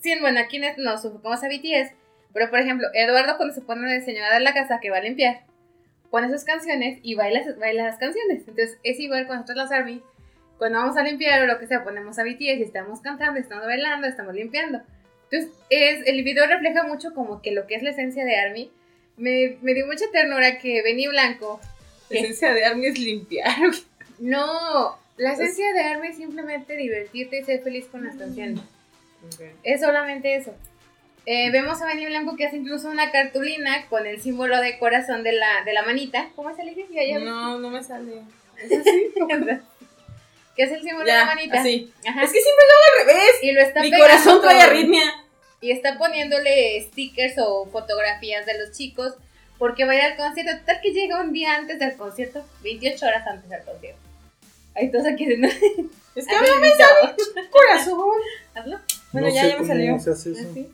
Speaker 2: Sí, bueno, aquí no nos enfocamos a BTS, pero por ejemplo, Eduardo cuando se pone de señora de la casa que va a limpiar, pone sus canciones y baila, baila las canciones. Entonces es igual con nosotros las Army. Cuando vamos a limpiar o lo que sea, ponemos a BTS y estamos cantando, estamos bailando, estamos limpiando. Entonces es, el video refleja mucho como que lo que es la esencia de Army. Me, me dio mucha ternura que Benny Blanco
Speaker 4: La esencia de Army es limpiar.
Speaker 2: no, la esencia de Army es simplemente divertirte y ser feliz con las canciones. Es solamente eso. Eh, vemos a Benny Blanco que hace incluso una cartulina con el símbolo de corazón de la, de la manita. ¿Cómo se le dice? Ya.
Speaker 4: No, no me sale. <laughs>
Speaker 2: que es el símbolo de la manita.
Speaker 4: así.
Speaker 2: Ajá.
Speaker 4: Es que siempre lo hago al revés.
Speaker 2: y lo está
Speaker 4: Mi corazón trae arritmia.
Speaker 2: Y está poniéndole stickers o fotografías de los chicos porque va a ir al concierto. Tal que llega un día antes del concierto, 28 horas antes del concierto. Ahí todos aquí diciendo.
Speaker 4: Es que
Speaker 2: "Hazlo
Speaker 4: no me
Speaker 2: invitado".
Speaker 4: sale corazón.
Speaker 2: Hazlo.
Speaker 4: Bueno,
Speaker 3: no
Speaker 4: ya,
Speaker 3: sé
Speaker 4: ya me
Speaker 3: cómo
Speaker 4: salió.
Speaker 3: se hace eso.
Speaker 2: Así.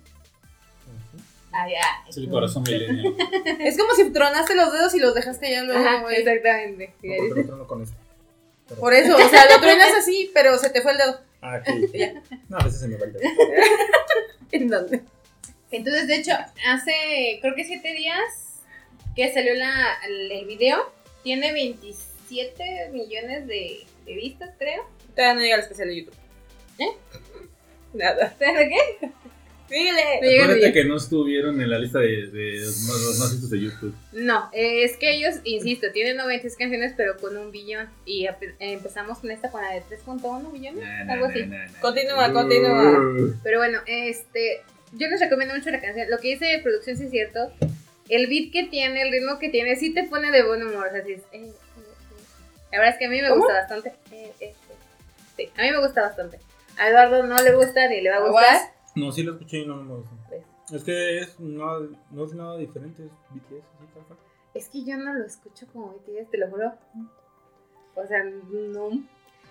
Speaker 2: Ah, ya.
Speaker 1: Es el corazón milenial. <laughs>
Speaker 4: Es como si tronaste los dedos y los dejaste ya luego,
Speaker 2: Ajá, exactamente.
Speaker 3: No, porque lo trono con esto. Pero-
Speaker 4: Por eso, o sea, lo truenas así, pero se te fue el dedo.
Speaker 3: Ah, aquí. No, a veces se me va. <laughs>
Speaker 4: ¿En dónde?
Speaker 2: Entonces, de hecho, hace creo que siete días que salió la, el, el video. Tiene 27 millones de, de vistas, creo.
Speaker 4: Todavía no llega el especial de YouTube.
Speaker 2: ¿Eh?
Speaker 4: Nada.
Speaker 2: ¿Sabes qué? El
Speaker 1: Acuérdate que no estuvieron en la lista de, de los más, los más vistos de YouTube.
Speaker 2: No, eh, es que ellos, insisto, tienen 96 canciones, pero con un billón. Y empezamos con esta con la de 3.1 billones,
Speaker 1: Nah,
Speaker 2: algo
Speaker 1: nah,
Speaker 2: así.
Speaker 1: nah, nah.
Speaker 4: Continúa, continúa.
Speaker 2: Pero bueno, este, yo les recomiendo mucho la canción. Lo que dice de producción sí es cierto. El beat que tiene, el ritmo que tiene, sí te pone de buen humor. O sea, sí es, eh, eh, eh. La verdad es que a mí me
Speaker 4: ¿Cómo?
Speaker 2: gusta bastante. Eh, eh, eh. Sí, a mí me gusta bastante. A Eduardo no le gusta ni le va a gustar.
Speaker 3: No, sí lo escuché y no me gusta.
Speaker 2: Pues.
Speaker 3: Es que es nada, no es nada diferente, es BTS, así tal cual.
Speaker 2: Es que yo no lo escucho como BTS, te lo juro. O sea, no.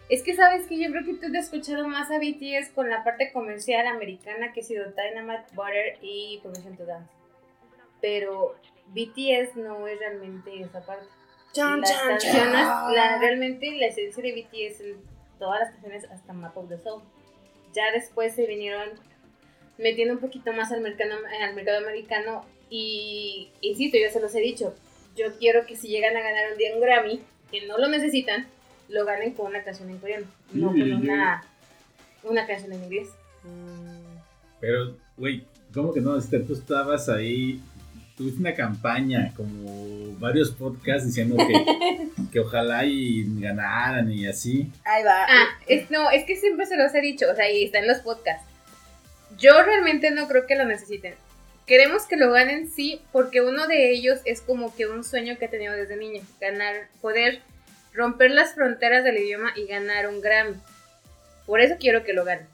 Speaker 2: Es que sabes que yo creo que tú te has escuchado más a BTS con la parte comercial americana que ha sido Dynamite Butter y Permission to Dance. Pero BTS no es realmente esa parte.
Speaker 4: Chan,
Speaker 2: las
Speaker 4: chan,
Speaker 2: canciones,
Speaker 4: chan.
Speaker 2: la, realmente la esencia de BTS en todas las canciones hasta Map of the Soul. Ya después se vinieron metiendo un poquito más al mercado, al mercado americano y insisto, yo se los he dicho, yo quiero que si llegan a ganar un día un Grammy, que no lo necesitan, lo ganen con una canción en coreano, no con
Speaker 1: Sí, sí.
Speaker 2: una, una canción en inglés.
Speaker 1: Pero, güey, ¿cómo que no? Este, Tú estabas ahí, tuviste una campaña, como varios podcasts diciendo que, <laughs> que ojalá y ganaran y así.
Speaker 4: Ahí va.
Speaker 2: Ah, es, no, es que siempre se los he dicho, o sea, y está en los podcasts. Yo realmente no creo que lo necesiten. Queremos que lo ganen, sí, porque uno de ellos es como que un sueño que he tenido desde niño, ganar, poder romper las fronteras del idioma y ganar un Grammy. Por eso quiero que lo ganen.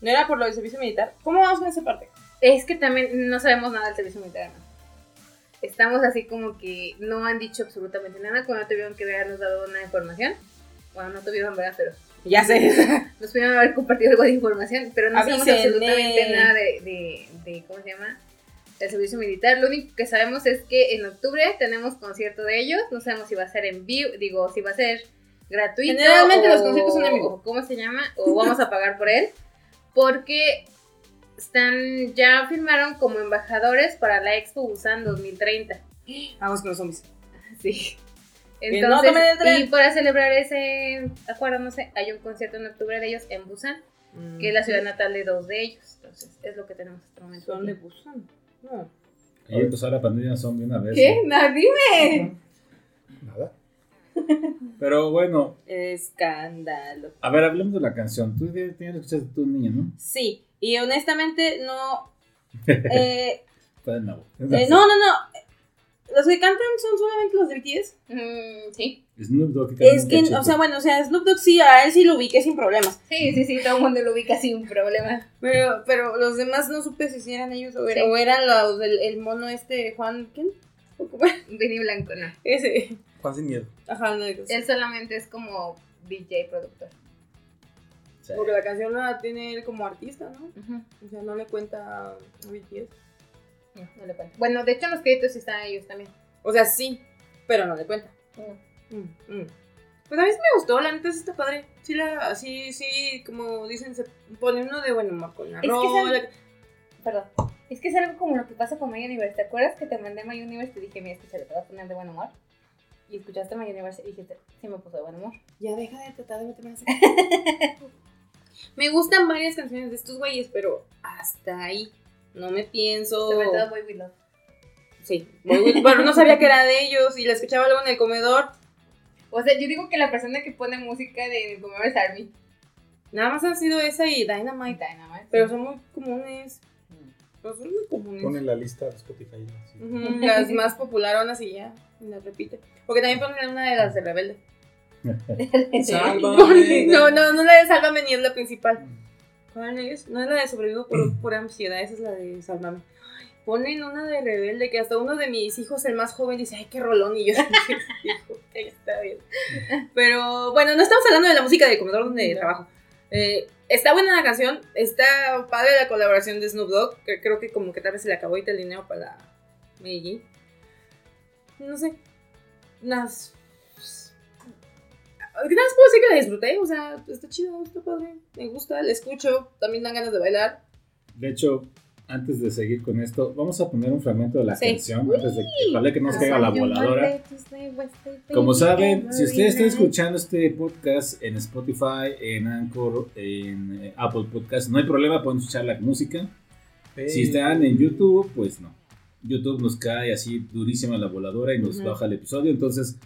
Speaker 4: ¿No era por lo del servicio militar? ¿Cómo vamos con esa parte?
Speaker 2: Es que también no sabemos nada del servicio militar. ¿no? Estamos así como que no han dicho absolutamente nada cuando tuvieron que habernos dado una información. Bueno, no tuvieron, ¿verdad? Pero
Speaker 4: Ya sé. <laughs>
Speaker 2: nos pudieron haber compartido algo de información, pero no sabemos absolutamente nada de, de, de, ¿cómo se llama? Del servicio militar. Lo único que sabemos es que en octubre tenemos concierto de ellos. No sabemos si va a ser en vivo, digo, si va a ser gratuito.
Speaker 4: Generalmente
Speaker 2: o-
Speaker 4: los conciertos son en vivo.
Speaker 2: ¿Cómo se llama? O vamos a pagar por él. Porque están, ya firmaron como embajadores para la Expo Busan 2030.
Speaker 4: Vamos con los zombies.
Speaker 2: Sí.
Speaker 4: No
Speaker 2: Entonces,
Speaker 4: tomen el tren.
Speaker 2: y para celebrar ese acuerdo, no sé, hay un concierto en octubre de ellos en Busan, que es la ciudad natal de dos de ellos. Entonces, es lo que tenemos hasta el momento.
Speaker 4: Son de Busan. No.
Speaker 1: Ahí empezó la pandemia zombie una vez.
Speaker 2: ¿Qué? No, dime.
Speaker 3: Nada.
Speaker 1: Pero bueno,
Speaker 4: Escándalo.
Speaker 1: a ver, hablemos de la canción. Tú tienes que escuchar tu niña, ¿no?
Speaker 4: Sí, y honestamente no. <laughs> Eh,
Speaker 1: Está de nuevo.
Speaker 4: eh, no, no, no. Los que cantan son solamente los de BTS.
Speaker 2: Mm, sí.
Speaker 1: Snoop Dogg que canta
Speaker 4: Es que, o sea, bueno, o sea, Snoop Dogg sí, a él sí lo ubiqué sin problemas.
Speaker 2: Sí, sí, sí, todo el mundo lo ubica sin problema.
Speaker 4: Pero, pero los demás no supe si eran ellos o, era-
Speaker 2: Sí.
Speaker 4: o eran los del el mono este, Juan, ¿quién?
Speaker 2: Benny Blanco, no.
Speaker 4: Ese.
Speaker 3: Juan sin miedo.
Speaker 4: Ajá, no,
Speaker 2: Él solamente es como DJ productor.
Speaker 1: Sí.
Speaker 4: Porque la canción la tiene él como artista, ¿no? O sea, no le cuenta a BTS.
Speaker 2: No, no le cuento. Bueno, de hecho, en los créditos sí están ellos también.
Speaker 4: O sea, sí, pero no le cuenta. Mm, mm. Pues a mí sí me gustó, la neta sí está padre. Sí, la, sí, sí, como dicen, se pone uno de buen humor con la
Speaker 2: que
Speaker 4: rola.
Speaker 2: Perdón. Es que es algo como lo que pasa con My Universe. ¿Te acuerdas que te mandé My Universe y te dije, mira, escúchale, te vas a poner de buen humor? Y escuchaste My Universe y dijiste, sí me puso de buen humor.
Speaker 4: Ya deja de tratar de meterme en <laughs> Me gustan varias canciones de estos güeyes, pero hasta ahí. No me pienso.
Speaker 2: Sobre todo Boy With Love.
Speaker 4: Sí, Boy bueno, no sabía que era de ellos y la escuchaba luego en el comedor.
Speaker 2: O sea, yo digo que la persona que pone música de Comer es Army.
Speaker 4: Nada más han sido esa y Dynamite.
Speaker 2: Dynamite.
Speaker 4: Pero son muy comunes. Pero son muy comunes.
Speaker 3: Pone la lista de Spotify.
Speaker 4: Ujú, Las más popularonas y ya, y las repite. Porque también ponen una de las de Rebelde. <laughs> <laughs> <laughs> No, no, no la de Sálvame ni es la principal. ¿Cuál es? No es la de Sobrevivo por <clears throat> pura ansiedad, esa es la de Sálvame. Ay, Ponen una de Rebelde que hasta uno de mis hijos, el más joven, dice, ay, qué rolón, y yo, <laughs> está bien. Pero bueno, no estamos hablando de la música del comedor donde trabajo. Eh, está buena la canción, está padre la colaboración de Snoop Dogg, que creo que como que tal vez se le acabó ahorita el dinero para la Medellín. No sé, las... ¿Qué más puedo decir que la disfruté? O sea, está chido, está padre, me gusta, la escucho, también dan ganas de bailar.
Speaker 1: De hecho, antes de seguir con esto, vamos a poner un fragmento de la
Speaker 4: Sí.
Speaker 1: canción antes de que ojalá que nos caiga la voladora. Como saben, si ustedes están escuchando este podcast en Spotify, en Anchor, en eh, Apple Podcast, no hay problema, pueden escuchar la música. Si están en YouTube, pues no. YouTube nos cae así durísima la voladora y nos
Speaker 4: Ujú.
Speaker 1: baja el episodio. Entonces,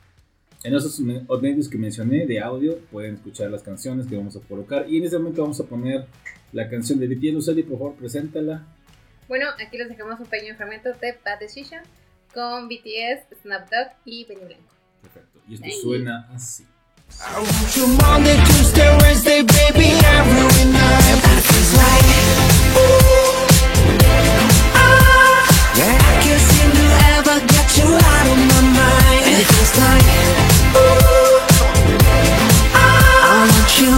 Speaker 1: en esos me- medios que mencioné de audio, pueden escuchar las canciones que vamos a colocar. Y en este momento vamos a poner la canción de BTS. Luceli, por favor, preséntala.
Speaker 2: Bueno, aquí les dejamos un pequeño fragmento de Bad Decision con BTS, Snap Dogg y Benny Blanco.
Speaker 1: Perfecto. Y esto suena así.
Speaker 5: I want you Monday, Tuesday, Wednesday, baby, every night. That feels right. Ooh, ah, I can't seem to ever get you out of my mind. It feels like, you,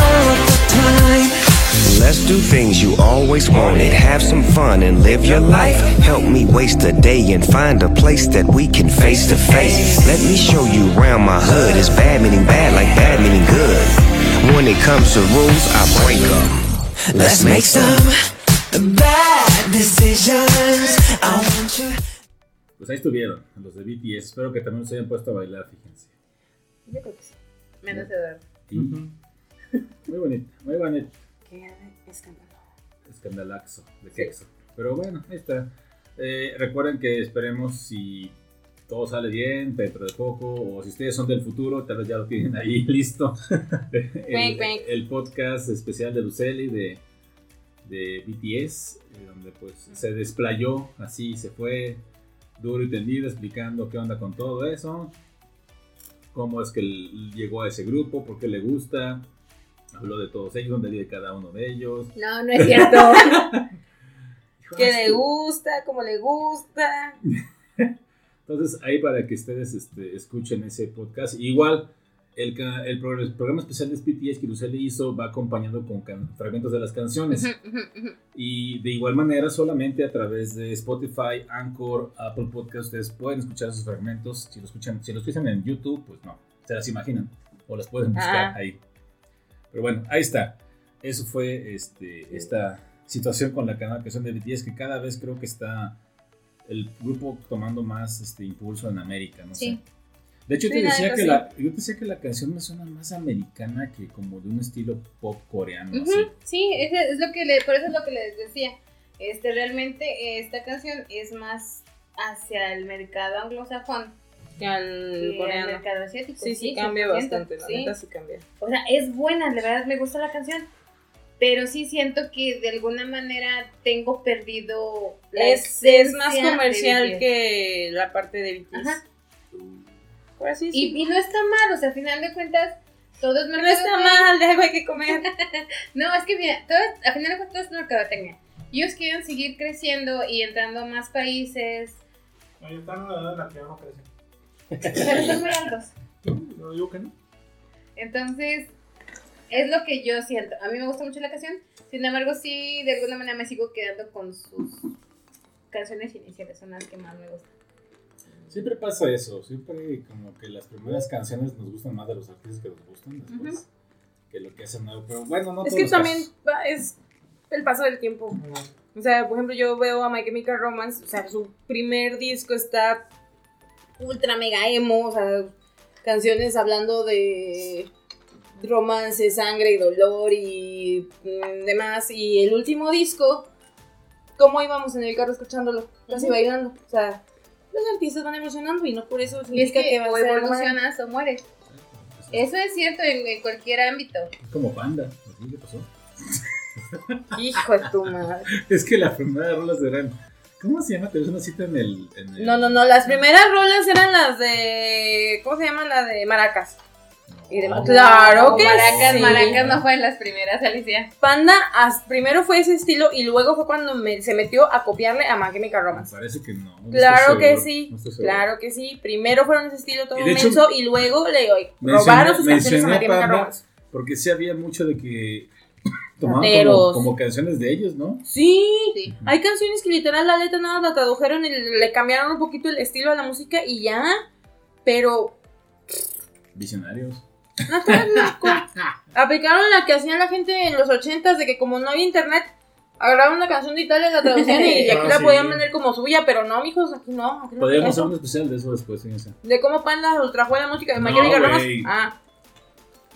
Speaker 5: all the time.
Speaker 6: Let's do things you always wanted. Have some fun and live your life. Help me waste a day and find a place that we can face to face. Let me show you around my hood. It's bad meaning bad, like bad meaning good. When it comes to rules, I break them.
Speaker 5: Let's make some bad decisions. I want you.
Speaker 1: Pues ahí estuvieron, los de BTS. Espero que también se hayan puesto a bailar, fíjense.
Speaker 4: Yo creo que sí.
Speaker 2: Menos Eduardo.
Speaker 1: Y Muy bonita, muy bonita.
Speaker 4: Qué escándalo.
Speaker 1: Escandalaxo, de quexo. Pero bueno, ahí está. Eh, recuerden que esperemos si todo sale bien dentro de poco, o si ustedes son del futuro, tal vez ya lo tienen ahí <laughs> listo. el, el podcast especial de Luceli de, de BTS, eh, donde pues se desplayó así, se fue duro y tendido explicando qué onda con todo eso, cómo es que él llegó a ese grupo, por qué le gusta, habló de todos ellos, dónde vive cada uno de ellos.
Speaker 2: No, no es cierto. <laughs>
Speaker 4: Que
Speaker 1: "Ah,
Speaker 4: le gusta, como le gusta.
Speaker 1: Entonces, ahí para que ustedes este, escuchen ese podcast. Igual, el, el, pro- el programa especial de BTS que Lucely hizo va acompañado con fragmentos de las canciones. Y de igual manera, solamente a través de Spotify, Anchor, Apple Podcast, ustedes pueden escuchar esos fragmentos. Si lo escuchan, si lo escuchan en YouTube, pues no, se las imaginan o las pueden buscar
Speaker 4: Ah.
Speaker 1: ahí. Pero bueno, ahí está. Eso fue este, esta situación con la canción de BTS que cada vez creo que está el grupo tomando más este impulso en América, no
Speaker 2: Sí.
Speaker 1: sé. De hecho, yo
Speaker 4: Sí,
Speaker 1: te
Speaker 4: la
Speaker 1: decía que
Speaker 4: sí.
Speaker 1: la, yo te decía que la canción me suena más americana que como de un estilo pop coreano. Así.
Speaker 2: Sí, es lo que le, por eso es lo que les decía. Este, realmente esta canción es más hacia el mercado anglosajón
Speaker 4: Que al coreano.
Speaker 2: mercado asiático.
Speaker 4: Sí, sí, cambia
Speaker 2: 100%,
Speaker 4: bastante. La
Speaker 2: sí.
Speaker 4: neta sí cambia.
Speaker 2: O sea, es buena, de verdad me gusta la canción. Pero sí siento que de alguna manera tengo perdido la
Speaker 4: Es, es más comercial que la parte de BTS.
Speaker 2: Ajá.
Speaker 4: Por así
Speaker 2: Y,
Speaker 4: decirlo.
Speaker 2: y no está mal, o sea, al final de cuentas, todo es
Speaker 4: No está
Speaker 2: mercadotecnia.
Speaker 4: mal, de algo hay que comer. <laughs>
Speaker 2: No, es que mira, todo, al final de cuentas todo es mercadotecnia. Ellos quieren seguir creciendo y entrando a más países,
Speaker 3: Ahí están en la edad en la que ya no crecen.
Speaker 2: pero son muy altos.
Speaker 3: No digo que no.
Speaker 2: Entonces, es lo que yo siento. A mí me gusta mucho la canción, sin embargo, sí, de alguna manera me sigo quedando con sus canciones iniciales, son las que más me gustan.
Speaker 1: Siempre pasa eso, siempre como que las primeras canciones nos gustan más de los artistas que nos gustan después que lo que hacen nuevo. Pero bueno, no
Speaker 4: Es que también va- es el paso del tiempo. O sea, por ejemplo, yo veo a My Chemical Romance, o sea, su primer disco está ultra mega emo, o sea, canciones hablando de romance, sangre y dolor y mm, demás. Y el último disco, ¿cómo íbamos en el carro escuchándolo? Casi bailando. O sea, los artistas van evolucionando y no por eso
Speaker 2: Y es
Speaker 4: significa
Speaker 2: que,
Speaker 4: que, va
Speaker 2: o
Speaker 4: a
Speaker 2: evolucionas o mueres. Eso es cierto en, en cualquier ámbito.
Speaker 1: Es como panda, ¿así le pasó? <laughs>
Speaker 4: Hijo de tu madre.
Speaker 1: Es que las primeras rolas eran. ¿Cómo se llama? Te ves una cita en el. En el-
Speaker 4: No, no, no, las primeras rolas eran las de. ¿Cómo se llama? La de Maracas. Y de-
Speaker 1: No.
Speaker 4: Claro que
Speaker 2: Maracas,
Speaker 4: sí.
Speaker 2: Maracas no fue en las primeras, Alicia.
Speaker 4: Panda as- primero fue ese estilo y luego fue cuando me- se metió a copiarle a My Chemical Romance.
Speaker 1: parece que no. no
Speaker 4: Claro que
Speaker 1: seguro,
Speaker 4: sí,
Speaker 1: no
Speaker 4: claro que sí. Primero fueron ese estilo todo
Speaker 1: de hecho,
Speaker 4: menso y luego le oye, robaron sus canciones a My Chemical. Romance.
Speaker 1: Porque sí había mucho de que. <coughs> Tomaban como, canciones de ellos, ¿no?
Speaker 4: Sí,
Speaker 2: Sí.
Speaker 4: hay canciones que literal la letra nada la tradujeron y le cambiaron un poquito el estilo a la música y ya. Pero
Speaker 1: Visionarios.
Speaker 4: No estás loco. Aplicaron la que hacían la gente en los ochentas de que como no había internet, agarraron una canción de Italia, la traducían y <laughs> aquí
Speaker 3: Ah,
Speaker 4: la
Speaker 3: sí.
Speaker 4: podían vender como suya, pero no, mijos, aquí no. Aquí no
Speaker 1: Podríamos hacer un especial de eso después, fíjense.
Speaker 4: De cómo Panda ultrajó la música de
Speaker 1: No,
Speaker 4: Romance.
Speaker 1: güey.
Speaker 4: Ah,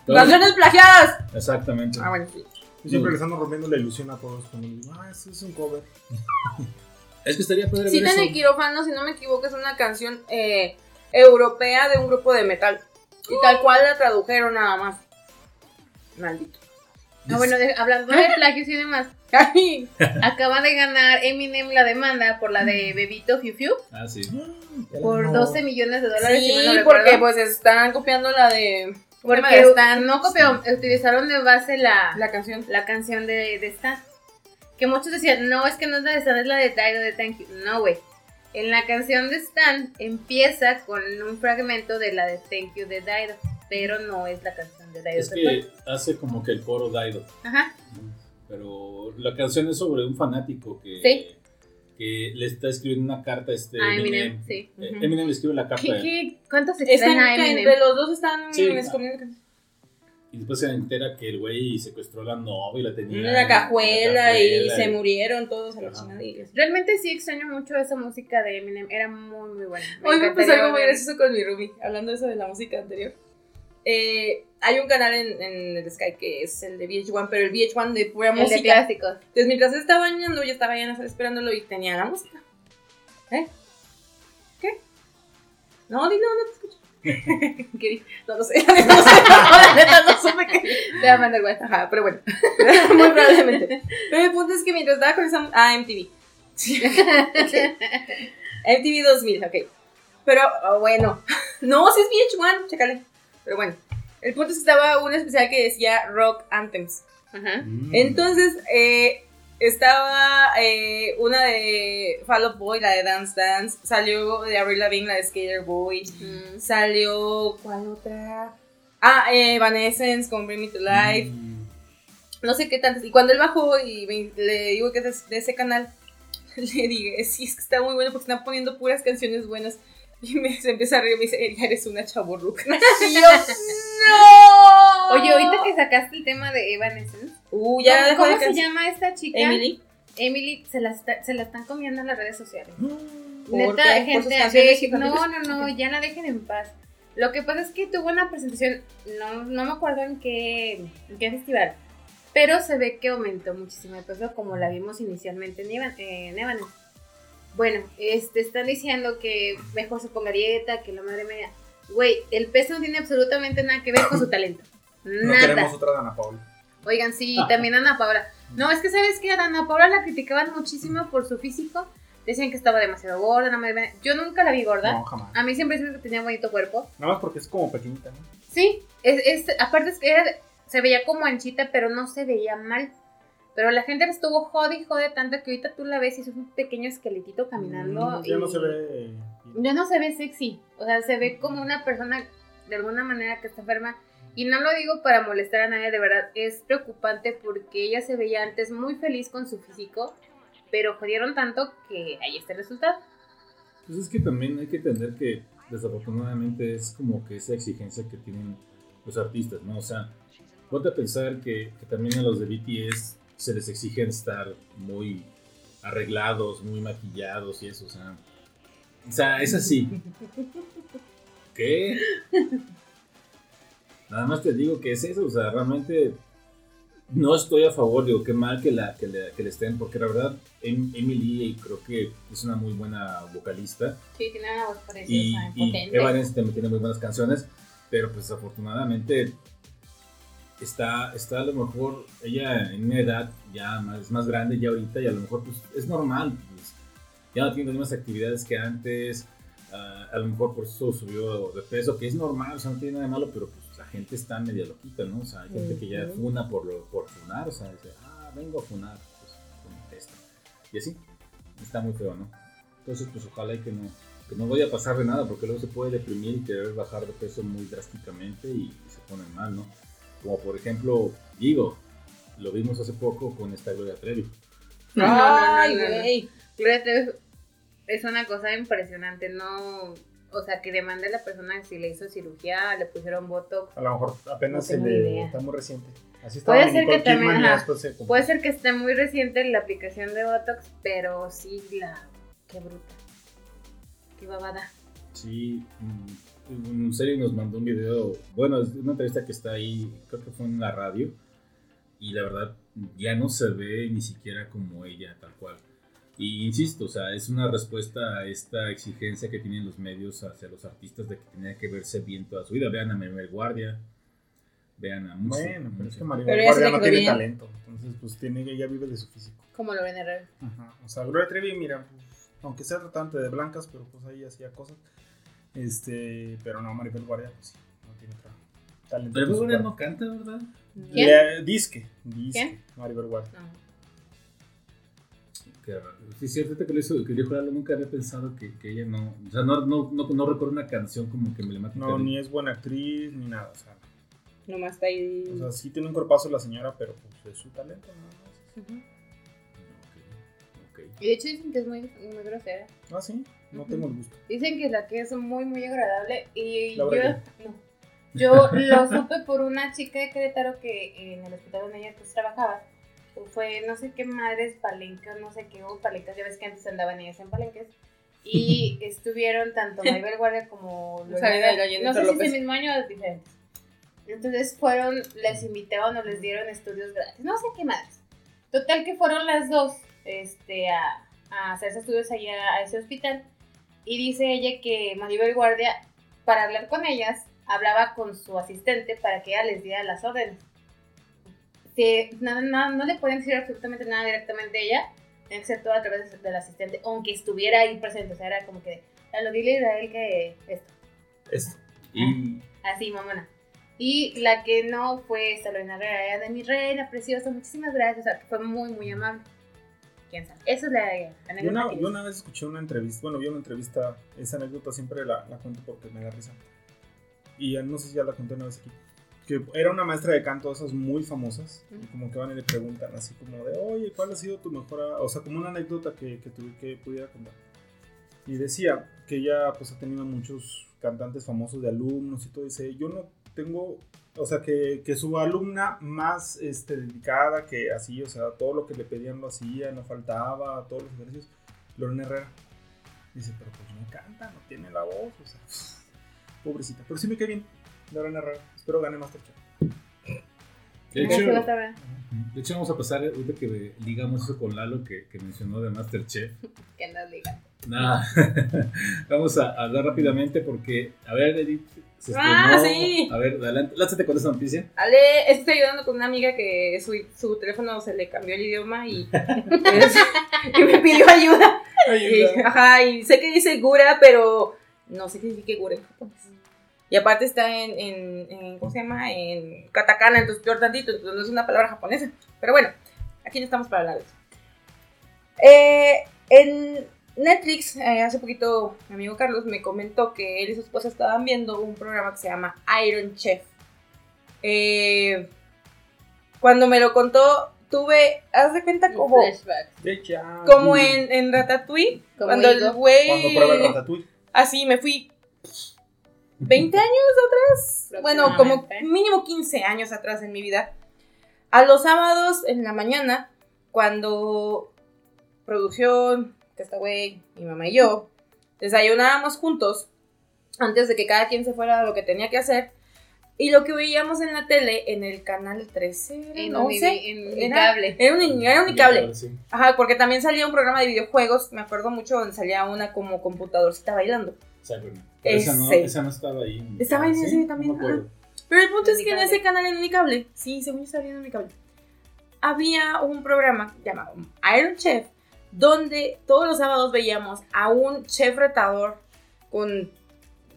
Speaker 4: canciones plagiadas.
Speaker 1: Exactamente.
Speaker 4: Ah, bueno, sí.
Speaker 3: Y siempre les ando rompiendo la ilusión a todos. Cuando digo, ah, eso es un cover. <laughs>
Speaker 1: Es que estaría padre
Speaker 4: Cita
Speaker 1: ver
Speaker 4: en el
Speaker 1: eso.
Speaker 4: quirófano, si no me equivoco, es una canción eh, europea de un grupo de metal. Y tal cual la tradujeron nada más. Maldito.
Speaker 2: Ah, bueno, de- hablando de <laughs> plagios y demás, acaba de ganar Eminem la demanda por la de Bebito Fiu Fiu
Speaker 1: Ah, sí.
Speaker 2: por
Speaker 3: No.
Speaker 2: 12 millones de dólares. si
Speaker 4: sí,
Speaker 2: no recuerdo.
Speaker 4: porque pues están copiando la de...
Speaker 2: Porque
Speaker 4: de Stan.
Speaker 2: no copiaron, utilizaron de base la,
Speaker 4: La canción.
Speaker 2: la canción de, de Stan. Que muchos decían, no, es que no es la de Stan, es la de Dido de Thank You. No, güey. En la canción de Stan empieza con un fragmento de la de Thank You de Dido, pero no es la canción de Dido.
Speaker 1: Es que hace como que el coro Daido.
Speaker 2: Ajá.
Speaker 1: Pero la canción es sobre un fanático que,
Speaker 2: Sí.
Speaker 1: que le está escribiendo una carta a este
Speaker 2: Ah,
Speaker 1: Eminem.
Speaker 2: Eminem, sí.
Speaker 1: Eh. Eminem le escribe la carta
Speaker 2: ¿Qué, qué, ¿Cuánto se
Speaker 4: Están,
Speaker 2: extraña Eminem?
Speaker 4: entre los dos están
Speaker 1: Sí. Y después se entera que el güey secuestró a la novia y la tenía.
Speaker 4: En la cajuela y
Speaker 1: la
Speaker 4: se murieron todos a y así.
Speaker 2: Realmente sí extraño mucho esa música de Eminem. Era muy, muy buena.
Speaker 4: Hoy me pasó algo muy gracioso con mi Ruby, hablando de eso de la música anterior. Eh, hay un canal en, en el Sky que es el de VH1, pero el VH1 de pura
Speaker 2: El de
Speaker 4: música.
Speaker 2: clásicos.
Speaker 4: Entonces, mientras estaba bañando, yo estaba ya esperándolo y tenía la música. ¿Eh? ¿Qué? No, dilo, no te escucho. <laughs> No lo sé, no sé, la neta no <laughs> supe qué.
Speaker 2: Te voy a mandar WhatsApp.
Speaker 4: Ajá, pero bueno, <laughs> muy probablemente. Pero el punto es que mientras estaba con esa... Ah, MTV. Sí. Ok. MTV 2000, ok. Pero, oh, bueno. No, si es VH1, chécale. Pero bueno. El punto es que estaba un especial que decía Rock Anthems.
Speaker 2: Ajá.
Speaker 1: Mm.
Speaker 4: Entonces, eh, estaba eh, una de Fall Out Boy, la de Dance Dance. Salió de Avril Lavigne, la de Skater Boy.
Speaker 2: Mm,
Speaker 4: Salió. ¿Cuál otra? Ah, eh, Evanescence con Bring Me to Life.
Speaker 3: Mm,
Speaker 4: No sé qué tantas. Y cuando él bajó y me- le digo que es de, de ese canal, <laughs> le dije, sí, es que está muy bueno porque están poniendo puras canciones buenas. <laughs> Y me, se empieza a reír y me dice, ya eres una chaborruca. <laughs> ¡No!
Speaker 2: Oye, ahorita que sacaste el tema de Evanescence,
Speaker 4: Uh, ya
Speaker 2: ¿cómo, se llama esta chica?
Speaker 4: Emily.
Speaker 2: Emily se la, está- se la están comiendo en las redes sociales. <gasps>
Speaker 4: ¿Por
Speaker 2: Neta, gente, de- no, no, no, ya la dejen en paz. Lo que pasa es que tuvo una presentación, no, no me acuerdo en qué, en qué festival, pero se ve que aumentó muchísimo de peso como la vimos inicialmente en, Evan- eh, en. Bueno, este, están diciendo que mejor se ponga dieta, que la madre media. Güey, el peso no tiene absolutamente nada que ver con su talento.
Speaker 3: No queremos otra Dana Paula.
Speaker 2: Oigan, sí, también Ana Paula. No, es que sabes que a Ana Paula la criticaban muchísimo por su físico. Decían que estaba demasiado gorda, no me Yo nunca la vi gorda.
Speaker 3: No, jamás.
Speaker 2: A mí siempre se que tenía bonito cuerpo.
Speaker 3: Nada más porque es como pequeñita, ¿no?
Speaker 2: Sí, es, es- aparte es que era- se veía como anchita, pero no se veía mal. Pero la gente estuvo jode y jode tanto que ahorita tú la ves y es un pequeño esqueletito caminando.
Speaker 3: Mm, Ya
Speaker 2: y-
Speaker 3: no se ve.
Speaker 2: Ya no se ve sexy. O sea, se ve como una persona de alguna manera que está enferma. Y no lo digo para molestar a nadie, de verdad. Es preocupante porque ella se veía antes muy feliz con su físico. Pero jodieron tanto que ahí está el resultado.
Speaker 1: Pues es que también hay que entender que desafortunadamente es como que esa exigencia que tienen los artistas, ¿no? O sea, ponte a pensar que, que también a los de BTS se les exigen estar muy arreglados, muy maquillados y eso, o sea. O sea, es así. ¿Qué? Nada más te digo que es eso, o sea, realmente no estoy a favor, digo, qué mal que, la, que, le, que le estén, porque la verdad, Em- Emily creo que es una muy buena vocalista
Speaker 2: Sí, tiene una voz
Speaker 1: y,
Speaker 2: preciosa,
Speaker 1: y
Speaker 2: potente.
Speaker 1: Evanescence también tiene muy buenas canciones, pero pues afortunadamente está, está a lo mejor ella en una edad ya más, más grande ya ahorita y a lo mejor pues es normal, pues, ya no tiene las mismas actividades que antes, ah, a lo mejor por eso subió de peso, que es normal, o sea, no tiene nada de malo, pero pues la gente está media loquita, ¿no? O sea, hay gente que ya funa por, lo- por funar, o sea, dice, ah, vengo a funar, pues con esto. Y así, está muy feo, ¿no? Entonces, pues ojalá y que no, que no vaya a pasar de nada, porque luego se puede deprimir y querer bajar de peso muy drásticamente y, y se ponen mal, ¿no? Como por ejemplo, digo, lo vimos hace poco con esta Gloria Trevi.
Speaker 2: No, no, no,
Speaker 4: Ay,
Speaker 2: no. Gloria Trevi es una cosa impresionante, no... O sea, que demande a la persona si le hizo cirugía, le pusieron botox.
Speaker 3: A lo mejor apenas
Speaker 2: No
Speaker 3: se le.
Speaker 2: idea.
Speaker 3: Está muy reciente. Así
Speaker 2: Puede
Speaker 3: estaba
Speaker 2: ser que también,
Speaker 3: se-
Speaker 2: Puede ser que esté muy reciente la aplicación de botox, pero sí la... Qué bruta. Qué babada.
Speaker 1: Sí, mm, en serio nos mandó un video, bueno, es una entrevista que está ahí, creo que fue en la radio, y la verdad ya no se ve ni siquiera como ella, tal cual. Y insisto, o sea, es una respuesta a esta exigencia que tienen los medios hacia los artistas de que tenía que verse bien toda su vida. Vean a Maribel Guardia, vean a muchos.
Speaker 3: Bueno, pero es que María
Speaker 4: Pero
Speaker 3: Guardia no tiene
Speaker 4: bien.
Speaker 3: talento. Entonces, pues tiene ella vive de su físico.
Speaker 2: Como lo ven Herrera.
Speaker 3: Ajá. O sea, Gloria Trevi, mira, pues, aunque sea tratante de blancas, pero pues ahí hacía cosas. Este, pero no, Maribel Guardia, pues sí, no tiene talento.
Speaker 1: Pero Guardia
Speaker 3: cuerpo.
Speaker 1: no canta, ¿verdad?
Speaker 2: ¿Quién?
Speaker 3: Le- disque, disque.
Speaker 2: ¿Quién?
Speaker 3: Maribel Guardia.
Speaker 2: No.
Speaker 1: Raro. Sí, es cierto que lo hizo, que dijo Lalo, nunca había pensado que, que ella no, o sea, no, no, no, no recuerdo una canción como que emblemática.
Speaker 3: No,
Speaker 1: de-
Speaker 3: ni es buena actriz, ni nada. O sea,
Speaker 4: Nomás está ahí.
Speaker 3: o sea, sí tiene un cuerpazo la señora, pero pues es su talento, nada más.
Speaker 2: Ujú.
Speaker 1: Ok, ok.
Speaker 2: Y de hecho dicen que es muy, muy grosera.
Speaker 3: Ah, sí, no tengo el gusto.
Speaker 2: Dicen que la que es muy, muy agradable. Y yo, no. yo lo supe por una chica de Querétaro que en el hospital donde ella pues, trabajaba. Fue no sé qué madres, palenques, no sé qué, o palenques, ya ves que antes andaban ellas en palenques. Y <laughs> estuvieron tanto Maribel <laughs> Guardia como
Speaker 4: Gallina
Speaker 2: no sé si ese mismo año o diferentes. Entonces fueron, les invitaron o les dieron estudios gratis, no sé qué madres. Total que fueron las dos este, a, a hacerse estudios allá a ese hospital. Y dice ella que Maribel Guardia, para hablar con ellas, hablaba con su asistente para que ella les diera las órdenes. Que no, no, no le podían decir absolutamente nada directamente a ella, tenía que ser todo a través del asistente, aunque estuviera ahí presente. O sea, era como que, lo dile a Israel que esto.
Speaker 3: Esto.
Speaker 1: Y
Speaker 2: Así, mamona. Y la que no fue esta Lorena Herrera, era de mi reina preciosa, muchísimas gracias. O sea, fue muy, muy amable.
Speaker 4: quién sabe.
Speaker 2: Esa es la
Speaker 3: Yo
Speaker 2: anécdota
Speaker 3: una,
Speaker 2: que-
Speaker 3: yo una vez escuché una entrevista, bueno, vi una entrevista, esa anécdota siempre la, la cuento porque me da risa. Y ya no sé si ya la conté una vez aquí. Que era una maestra de canto, esas muy famosas, y como que van y le preguntan así como de, oye, ¿cuál ha sido tu mejor, a-?" o sea, como una anécdota que, que, tuve- que pudiera contar. Y decía que ella pues ha tenido muchos cantantes famosos de alumnos y todo, dice, yo no tengo, o sea, que, que su alumna más este, dedicada, que así, o sea, todo lo que le pedían lo hacía, no faltaba, todos los ejercicios, Lorena Herrera. Dice, pero pues no canta, no tiene la voz, o sea, pobrecita. Pero sí me cae bien, Lorena Herrera. Espero gane Masterchef.
Speaker 1: De
Speaker 2: Ah,
Speaker 1: hecho, de hecho, vamos a pasar, ahorita que ligamos eso con Lalo, que, que mencionó de Masterchef. <laughs>
Speaker 2: que nos digan.
Speaker 1: Nada, <laughs> vamos a hablar rápidamente porque, a ver, Edith, se
Speaker 4: Ah,
Speaker 1: estrenó-
Speaker 4: sí.
Speaker 1: A ver, adelante, lánzate con esa noticia.
Speaker 4: Ale, estoy ayudando con una amiga que su, su teléfono se le cambió el idioma y, <laughs> es- y me pidió ayuda. Y, ajá, y sé que dice Gura, pero no sé qué significa Gura en japonés. Y aparte está en, en, en- ¿cómo se llama? En katakana, entonces peor tantito, entonces no es una palabra japonesa. Pero bueno, aquí no estamos para hablar de eso. Eh, en Netflix, eh, hace poquito mi amigo Carlos me comentó que él y su esposa estaban viendo un programa que se llama Iron Chef. Eh, cuando me lo contó, tuve, haz de cuenta como,
Speaker 2: Flashback.
Speaker 4: como en, en Ratatouille,
Speaker 2: Como
Speaker 4: cuando el güey...
Speaker 3: Cuando prueba el ratatouille.
Speaker 4: Así me fui 20 años atrás. Bueno, como mínimo 15 años atrás en mi vida. A los sábados en la mañana, cuando producción, que está güey, mi mamá y yo, desayunábamos juntos antes de que cada quien se fuera a lo que tenía que hacer. Y lo que veíamos en la tele, en el canal 13,
Speaker 2: En
Speaker 4: no sé,
Speaker 2: en
Speaker 4: era,
Speaker 2: Unicable.
Speaker 4: era un, era unicable.
Speaker 1: Sí.
Speaker 4: Ajá, porque también salía un programa de videojuegos, me acuerdo mucho, donde salía una como computadorcita bailando.
Speaker 1: Cyberman. Esa no,
Speaker 4: Ese.
Speaker 1: esa no estaba ahí.
Speaker 4: Estaba en
Speaker 1: ¿sí?
Speaker 4: ese también,
Speaker 1: No.
Speaker 4: Pero el punto es que en ese canal en Unicable, sí, según yo estaba viendo Unicable, había un programa llamado Iron Chef, donde todos los sábados veíamos a un chef retador con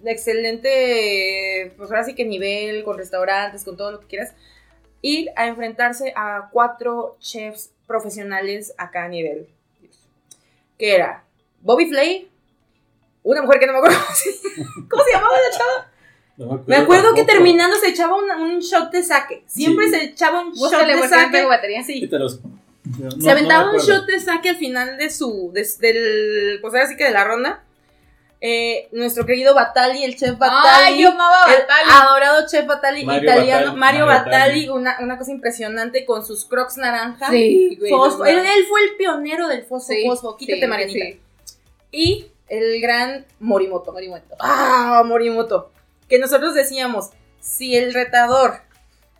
Speaker 4: excelente, pues ahora sí que nivel, con restaurantes, con todo lo que quieras, ir a enfrentarse a cuatro chefs profesionales a cada nivel. Que era Bobby Flay, una mujer que no me acuerdo cómo se, ¿cómo se llamaba la chava.
Speaker 1: No
Speaker 4: Me acuerdo que
Speaker 1: tampoco.
Speaker 4: terminando se echaba un, un shot de saque. Siempre
Speaker 1: Sí.
Speaker 4: se echaba un shot de saque.
Speaker 2: batería.
Speaker 4: Sí.
Speaker 1: No-
Speaker 4: se aventaba
Speaker 1: no
Speaker 4: un
Speaker 1: me acuerdo.
Speaker 4: shot de saque al final de su. de- del. Pues ahora sí que de la ronda. Eh, nuestro querido Batali, el chef Batali.
Speaker 2: Ay, yo amaba
Speaker 4: el
Speaker 2: Batali.
Speaker 4: adorado chef Batali
Speaker 1: Mario
Speaker 4: italiano.
Speaker 1: Batali,
Speaker 4: Mario
Speaker 1: Mario
Speaker 4: Batali, una, una cosa impresionante con sus crocs naranja.
Speaker 2: Sí, güey.
Speaker 4: Fosfo. Él, él fue el pionero del fosfo,
Speaker 2: Sí,
Speaker 4: fosfo. Quítate,
Speaker 2: sí,
Speaker 4: Marianita.
Speaker 2: sí.
Speaker 4: Y el gran Morimoto.
Speaker 2: Morimoto.
Speaker 4: Ah, Morimoto. Que nosotros decíamos, si el retador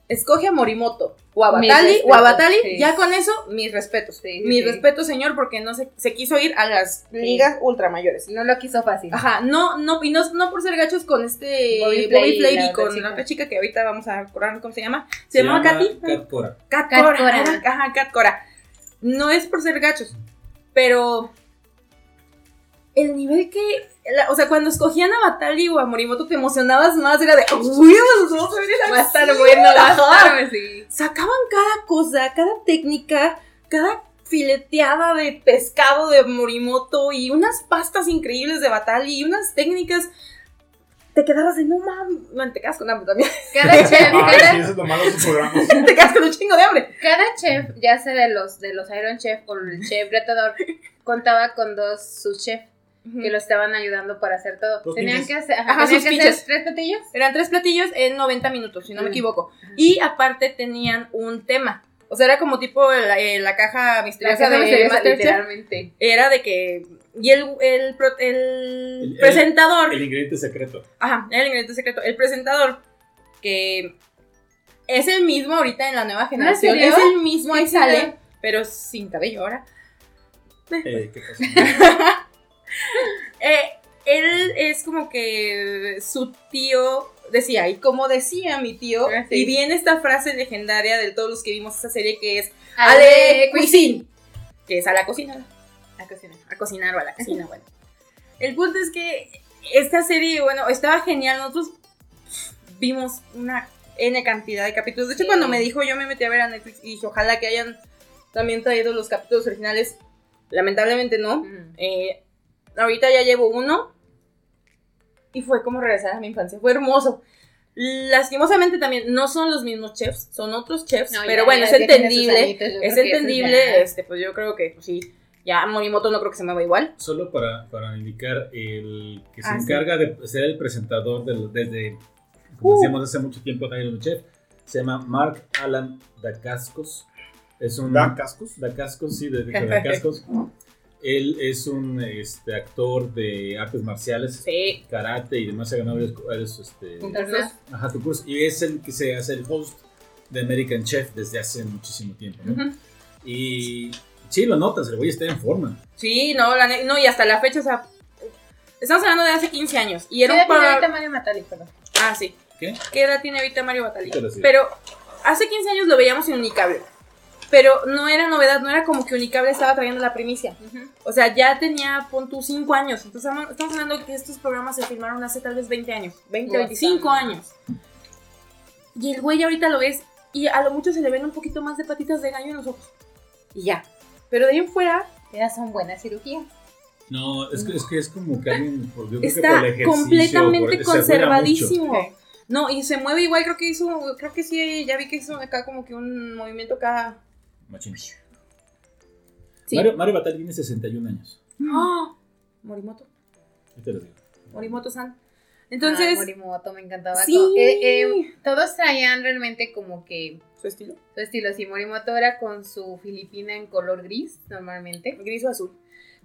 Speaker 4: escoge a Morimoto o a Batali, o a Batali,
Speaker 2: sí.
Speaker 4: ya con eso, mis respetos.
Speaker 2: Sí, sí,
Speaker 4: mis
Speaker 2: sí.
Speaker 4: respetos, señor, porque no se, se quiso ir a las ligas ultramayores.
Speaker 2: No lo quiso fácil.
Speaker 4: Ajá, no, no, y no, no por ser gachos con este
Speaker 2: Bobby
Speaker 4: Bobby
Speaker 2: Flay y
Speaker 4: con la otra chica que ahorita vamos a acordar cómo se llama. ¿Se, llamaba Katy?
Speaker 1: Kat Cora.
Speaker 4: Cat
Speaker 2: Cat
Speaker 4: Cora. Ajá, Cat Cora. No es por ser gachos, pero el nivel que. la- o sea, cuando escogían a Batali o a Morimoto te emocionabas más, era de. ¡Uy, los dos se ven
Speaker 2: Va a estar bueno, va a
Speaker 4: ajá".
Speaker 2: estar, sí.
Speaker 4: Sacaban cada cosa, cada técnica, cada fileteada de pescado de Morimoto y unas pastas increíbles de Batali y unas técnicas. Te quedabas de no mames. Te quedas con hambre también.
Speaker 2: Cada <laughs> chef,
Speaker 3: Ay, sí,
Speaker 2: cada,
Speaker 3: eso es lo malo de sus programas. <laughs>
Speaker 4: te quedas con un chingo de hambre.
Speaker 2: cada chef, ya sea de los, de los Iron Chef o el chef retador, contaba con dos sus chefs que lo estaban ayudando para hacer todo.
Speaker 3: Dos
Speaker 2: Tenían
Speaker 3: pinches.
Speaker 2: que hacer, ajá,
Speaker 4: Ajá,
Speaker 2: tenían que hacer tres platillos.
Speaker 4: Eran tres platillos en 90 minutos, si no me equivoco. Y aparte tenían un tema. O sea, era como tipo la, eh, la caja
Speaker 2: La
Speaker 4: misteriosa
Speaker 2: casa
Speaker 4: de
Speaker 2: misteriosa,
Speaker 4: Masterchef.
Speaker 2: literalmente.
Speaker 4: Era de que. Y el, el, el
Speaker 1: El-
Speaker 4: presentador.
Speaker 1: El ingrediente secreto.
Speaker 4: Ajá, era el ingrediente secreto. El presentador, que es el mismo ahorita en la nueva generación.
Speaker 2: serio?
Speaker 4: Es el mismo, ahí sale, pero sin cabello ahora.
Speaker 3: Eh, ¿qué pasa? <laughs> <laughs>
Speaker 4: Eh, él es como que su tío decía, y como decía mi tío,
Speaker 2: Ah, sí.
Speaker 4: y viene esta frase legendaria de todos los que vimos esa serie que es
Speaker 2: Ale
Speaker 4: Cuisine, que es a la cocina,
Speaker 2: A cocinar.
Speaker 4: a cocinar o a la cocina, <laughs> bueno. El punto es que esta serie, bueno, estaba genial, nosotros vimos una N cantidad de capítulos, de hecho
Speaker 2: Sí.
Speaker 4: cuando me dijo yo me metí a ver a Netflix y dije, ojalá que hayan también traído los capítulos originales, Lamentablemente no. Eh, ahorita ya llevo uno. Y fue como regresar a mi infancia. Fue hermoso. Lastimosamente también no son los mismos chefs, son otros chefs.
Speaker 2: No,
Speaker 4: pero
Speaker 2: ya-
Speaker 4: bueno,
Speaker 2: ya
Speaker 4: es entendible. Es entendible. Este, pues yo creo que pues, sí. Ya Morimoto no creo que se mueva igual.
Speaker 1: Solo para, para indicar, el que se
Speaker 4: Ah, sí.
Speaker 1: encarga de ser el presentador del- desde,
Speaker 4: Uh.
Speaker 1: como decíamos, hace mucho tiempo en Iron Chef, se llama Mark Alan Dacascos. Es un...
Speaker 3: ¿Da cascos?
Speaker 1: Dacascos, sí, de, de <laughs> Dacascos. Él es un este, actor de artes marciales,
Speaker 4: Sí.
Speaker 1: karate y demás, ha ganado varios, varios, este, ajá, concursos, y es el que se hace el host de American Chef desde hace muchísimo tiempo. Y sí, lo notas, el güey está en forma.
Speaker 4: Sí, no, la no, y hasta la fecha, o sea. Estamos hablando de hace 15 años. Y
Speaker 2: ¿Qué
Speaker 4: era
Speaker 2: edad
Speaker 4: un
Speaker 2: tiene ahorita Mario perdón?
Speaker 4: Ah, sí.
Speaker 1: ¿Qué?
Speaker 4: ¿Qué edad tiene ahorita Mario Batali?
Speaker 1: Pero sí.
Speaker 4: Pero hace 15 años lo veíamos en Unicable. Pero no era novedad, no era como que Unicable estaba trayendo la primicia. O sea, ya tenía, pon tú, 5 años. Entonces estamos hablando de que estos programas se filmaron hace tal vez 20 años. 20,
Speaker 2: Bastante.
Speaker 4: 25 años. Y el güey ahorita lo ves y a lo mucho se le ven un poquito más de patitas de gallo en los ojos. Y ya. Pero de ahí en fuera
Speaker 2: Ya son buenas cirugías.
Speaker 1: No, es que es, que es como que alguien, por, yo creo que por
Speaker 4: está
Speaker 1: el ejercicio,
Speaker 4: completamente
Speaker 1: por-
Speaker 4: conservadísimo. No, y se mueve igual, creo que hizo, creo que sí, ya vi que hizo acá como que un movimiento acá.
Speaker 1: Machín.
Speaker 4: Sí.
Speaker 1: Mario, Mario Batalla tiene 61 años.
Speaker 4: ¡Ah! Morimoto,
Speaker 1: te lo digo.
Speaker 4: Morimoto-san.
Speaker 2: Entonces, Morimoto me encantaba.
Speaker 4: sí,
Speaker 2: eh, eh, todos traían realmente como que
Speaker 4: su estilo,
Speaker 2: su estilo. Sí, Morimoto era con su filipina en color gris, normalmente.
Speaker 4: gris o azul,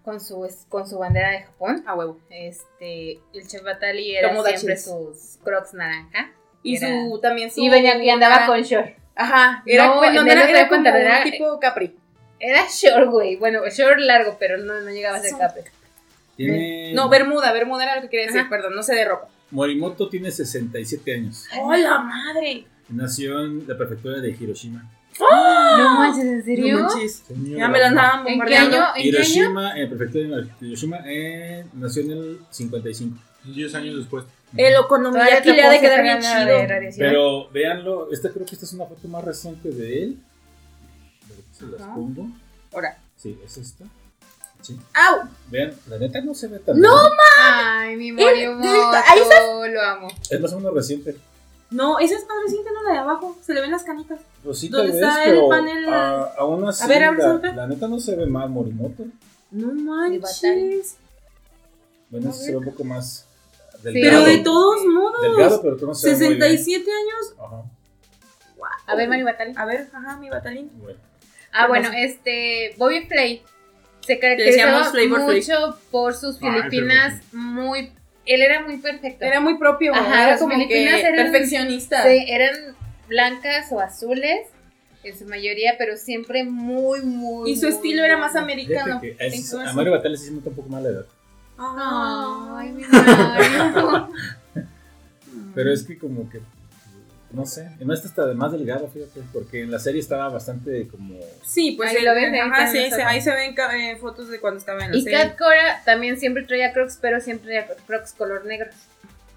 Speaker 2: Con su, con su bandera de Japón.
Speaker 4: a huevo.
Speaker 2: Este, el chef Batali era
Speaker 4: Tomodachi.
Speaker 2: siempre sus crocs naranja.
Speaker 4: Y
Speaker 2: Era-
Speaker 4: su, también su...
Speaker 2: Y, venía, y andaba con short.
Speaker 4: Ajá, era,
Speaker 2: No,
Speaker 4: bueno,
Speaker 2: en
Speaker 4: no era,
Speaker 2: otro
Speaker 4: era como
Speaker 2: pantalón era-
Speaker 4: un tipo Capri.
Speaker 2: Era short, güey. Bueno, short largo, pero no, no llegaba a ser.
Speaker 1: Tiene,
Speaker 4: No, Bermuda, Bermuda era lo que quería decir,
Speaker 2: Ajá.
Speaker 4: perdón, no sé de ropa.
Speaker 1: Morimoto tiene 67 años.
Speaker 4: ¡Hola, madre!
Speaker 1: Nació en la prefectura de Hiroshima.
Speaker 2: No manches, ¿en serio?
Speaker 4: No manches.
Speaker 3: Señora.
Speaker 4: Ya me la andaban
Speaker 2: ¿En qué
Speaker 4: bombardeando.
Speaker 2: año? ¿En qué año?
Speaker 1: Hiroshima, en la prefectura de Hiroshima, eh, nació en el 55.
Speaker 3: 10 años después.
Speaker 4: El okonomiyaki
Speaker 2: te
Speaker 4: le ha de quedar bien chido.
Speaker 1: Pero véanlo, esta creo que esta es una foto más reciente de él. A Se las
Speaker 4: Ajá.
Speaker 1: pongo.
Speaker 4: Ahora.
Speaker 1: Sí, es esta. Sí.
Speaker 4: ¡Au!
Speaker 1: Vean, la neta no se ve tan
Speaker 4: ¡No,
Speaker 1: mal.
Speaker 2: Ay, mi Morimoto.
Speaker 4: ahí
Speaker 2: Lo amo.
Speaker 1: Es más o menos reciente.
Speaker 4: No, esa es más reciente, no la de abajo. Se le ven las canitas.
Speaker 1: Pues sí,
Speaker 4: ¿Dónde
Speaker 1: tal vez,
Speaker 4: está el panel?
Speaker 1: a- aún así,
Speaker 4: A ver, abre,
Speaker 1: la, la neta no se ve mal Morimoto.
Speaker 4: No manches.
Speaker 1: Bueno,
Speaker 4: A ver.
Speaker 1: se ve un poco más delgado.
Speaker 4: Pero de todos modos.
Speaker 1: Delgado, pero tú no se ve muy bien.
Speaker 4: 67 años.
Speaker 1: Ajá.
Speaker 2: A ver, Mario Batali.
Speaker 4: A ver, ajá, mi batalín.
Speaker 1: Bueno.
Speaker 2: Ah,
Speaker 4: ¿Qué
Speaker 2: bueno, este. Bobby Flay se caracterizaba mucho por sus
Speaker 3: Ay,
Speaker 2: filipinas muy. Él era muy perfecto.
Speaker 4: Era muy propio.
Speaker 2: Ajá,
Speaker 4: era
Speaker 2: las
Speaker 4: como que
Speaker 2: Filipinas eran-
Speaker 4: perfeccionista.
Speaker 2: Sí, eran blancas o azules en su mayoría, pero siempre muy, muy.
Speaker 4: Y su
Speaker 2: muy,
Speaker 4: estilo era más americano.
Speaker 1: Es- a. Mario Batalla sí se nota un poco más la edad.
Speaker 2: Ay,
Speaker 4: Ay,
Speaker 2: mi Mario.
Speaker 1: Pero es que como que, no sé, en esta está más delgado, fíjate, porque en la serie estaba bastante como...
Speaker 4: Sí, pues
Speaker 2: Ahí
Speaker 4: él-
Speaker 2: lo ves, ahí
Speaker 4: ajá,
Speaker 2: está,
Speaker 4: sí,
Speaker 2: ahí
Speaker 4: ahí se,
Speaker 2: está.
Speaker 4: ahí se ven eh, fotos de cuando estaba en la
Speaker 2: Y
Speaker 4: serie.
Speaker 2: Kat Cora también siempre traía crocs, pero siempre traía crocs color negro.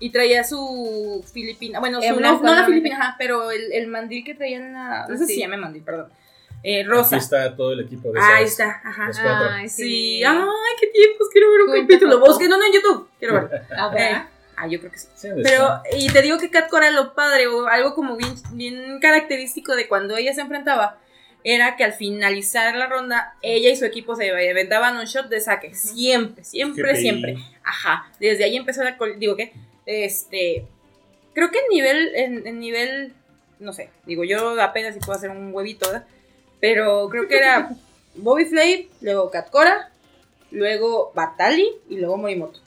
Speaker 4: Y traía su filipina, bueno,
Speaker 2: En
Speaker 4: su,
Speaker 2: blanco,
Speaker 4: no, no la filipina, ajá, pero el, el mandil que traía en la... No sé
Speaker 2: Sí.
Speaker 4: si llama mandil, perdón. Eh,
Speaker 1: Aquí
Speaker 4: rosa.
Speaker 1: está todo el equipo de
Speaker 4: Ahí
Speaker 1: esas-
Speaker 4: está, ajá.
Speaker 2: Ay,
Speaker 4: Sí.
Speaker 2: sí.
Speaker 4: ay, qué tiempos, quiero ver un
Speaker 2: Cuenta
Speaker 4: capítulo. Busquen uno en YouTube, quiero ver. <laughs>
Speaker 2: Ah,
Speaker 4: Eh,
Speaker 2: ¿verdad?
Speaker 4: ah, yo creo que sí.
Speaker 1: Sí, ¿dónde
Speaker 4: Pero, y te digo que Kat Cora lo padre, o algo como bien, bien característico de cuando ella se enfrentaba, era que al finalizar la ronda, ella y su equipo se aventaban un shot de saque. Siempre, siempre,
Speaker 3: GPI.
Speaker 4: siempre. Ajá. Desde ahí empezó la. Digo, ¿qué? Este. Creo que en nivel. En, en nivel. No sé. Digo, yo apenas si puedo hacer un huevito, ¿verdad? Pero creo que era Bobby Flay, luego Kat Cora, luego Batali y luego Morimoto.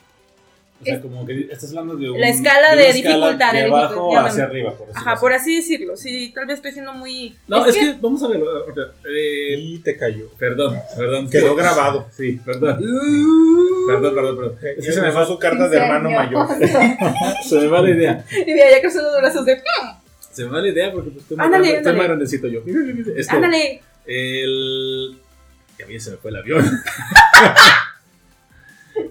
Speaker 1: O sea, como que estás hablando de un-
Speaker 4: La escala de
Speaker 1: escala
Speaker 4: dificultad,
Speaker 1: De
Speaker 4: de
Speaker 1: abajo
Speaker 4: dificultad,
Speaker 1: hacia arriba, por decirlo
Speaker 4: Ajá,
Speaker 1: así.
Speaker 4: por así decirlo. Sí, tal vez estoy siendo muy.
Speaker 1: No,
Speaker 4: Es
Speaker 1: es, que, vamos a verlo. eh,
Speaker 3: Y te cayó.
Speaker 1: perdón, perdón.
Speaker 3: Quedó grabado.
Speaker 1: Sí, perdón. Perdón, perdón, perdón. Es que se me,
Speaker 3: fue su carta de hermano mayor. <laughs>
Speaker 1: se me va la idea.
Speaker 4: Y mira, ya cruzando los brazos de.
Speaker 1: Se me va la idea porque pues, estoy, más
Speaker 4: Ándale,
Speaker 1: estoy
Speaker 4: ándale.
Speaker 1: más grandecito yo. <laughs> Este,
Speaker 4: Ándale.
Speaker 1: El. Ya bien se me fue el avión. <laughs>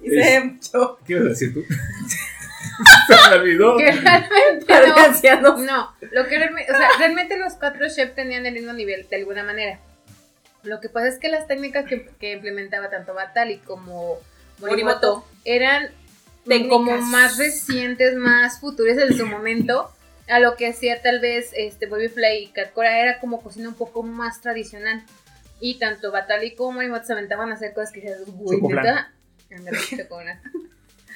Speaker 4: Y se mucho.
Speaker 1: ¿Qué ibas a decir tú? <laughs> se me olvidó.
Speaker 2: Que realmente no. No, lo que realmente, o sea, realmente los cuatro chefs tenían el mismo nivel de alguna manera. Lo que pasa es que las técnicas que, que implementaba tanto Batali como
Speaker 4: Morimoto.
Speaker 2: Morimoto eran
Speaker 4: Técnicas.
Speaker 2: como más recientes, más futuras en su momento. A lo que hacía tal vez este Bobby Flay y Katkora era como cocina un poco más tradicional. Y tanto Batali como Morimoto se aventaban a hacer cosas que decías, güey, neta.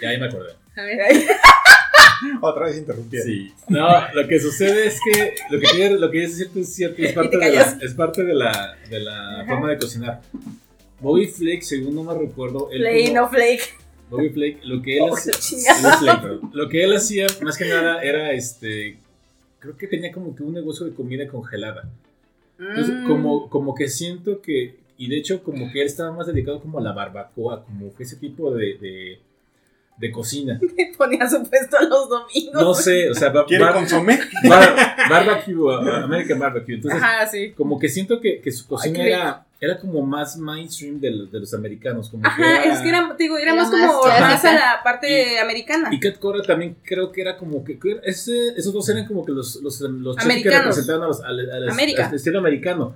Speaker 1: Ya ahí me acordé.
Speaker 2: A ver. <laughs>
Speaker 3: Otra vez interrumpí.
Speaker 1: Sí. No, lo que sucede es que lo que, lo que es cierto es cierto, es <laughs> parte,
Speaker 4: te
Speaker 1: de la, es parte de la, de la forma de cocinar. Bobby Flake, según no me recuerdo, él
Speaker 4: Flake, no flake.
Speaker 1: Bobby Flake, lo que él
Speaker 4: Oh,
Speaker 1: hacía, Flake, lo que él hacía más que nada era este, creo que tenía como que un negocio de comida congelada. Entonces,
Speaker 4: Mm.
Speaker 1: como, como que siento que, y de hecho como que él estaba más dedicado como a la barbacoa, como que ese tipo de, de, de cocina. <laughs>
Speaker 4: Ponía su puesto los domingos.
Speaker 1: No sé, o sea, bar-
Speaker 3: ¿Quiere
Speaker 1: bar- barbecue, American barbecue. Entonces,
Speaker 4: Ajá, sí.
Speaker 1: como que siento que, que su cocina era, era como más mainstream de los, de los americanos. Como que
Speaker 4: Ajá, es que era, digo, era
Speaker 2: Era
Speaker 4: más
Speaker 2: más
Speaker 4: como más a la parte americana.
Speaker 1: Y Cat Cora también creo que era como que. que ese- esos dos eran como que los, los, los chefs que representaban a los- al, al-
Speaker 4: América.
Speaker 1: al estilo americano.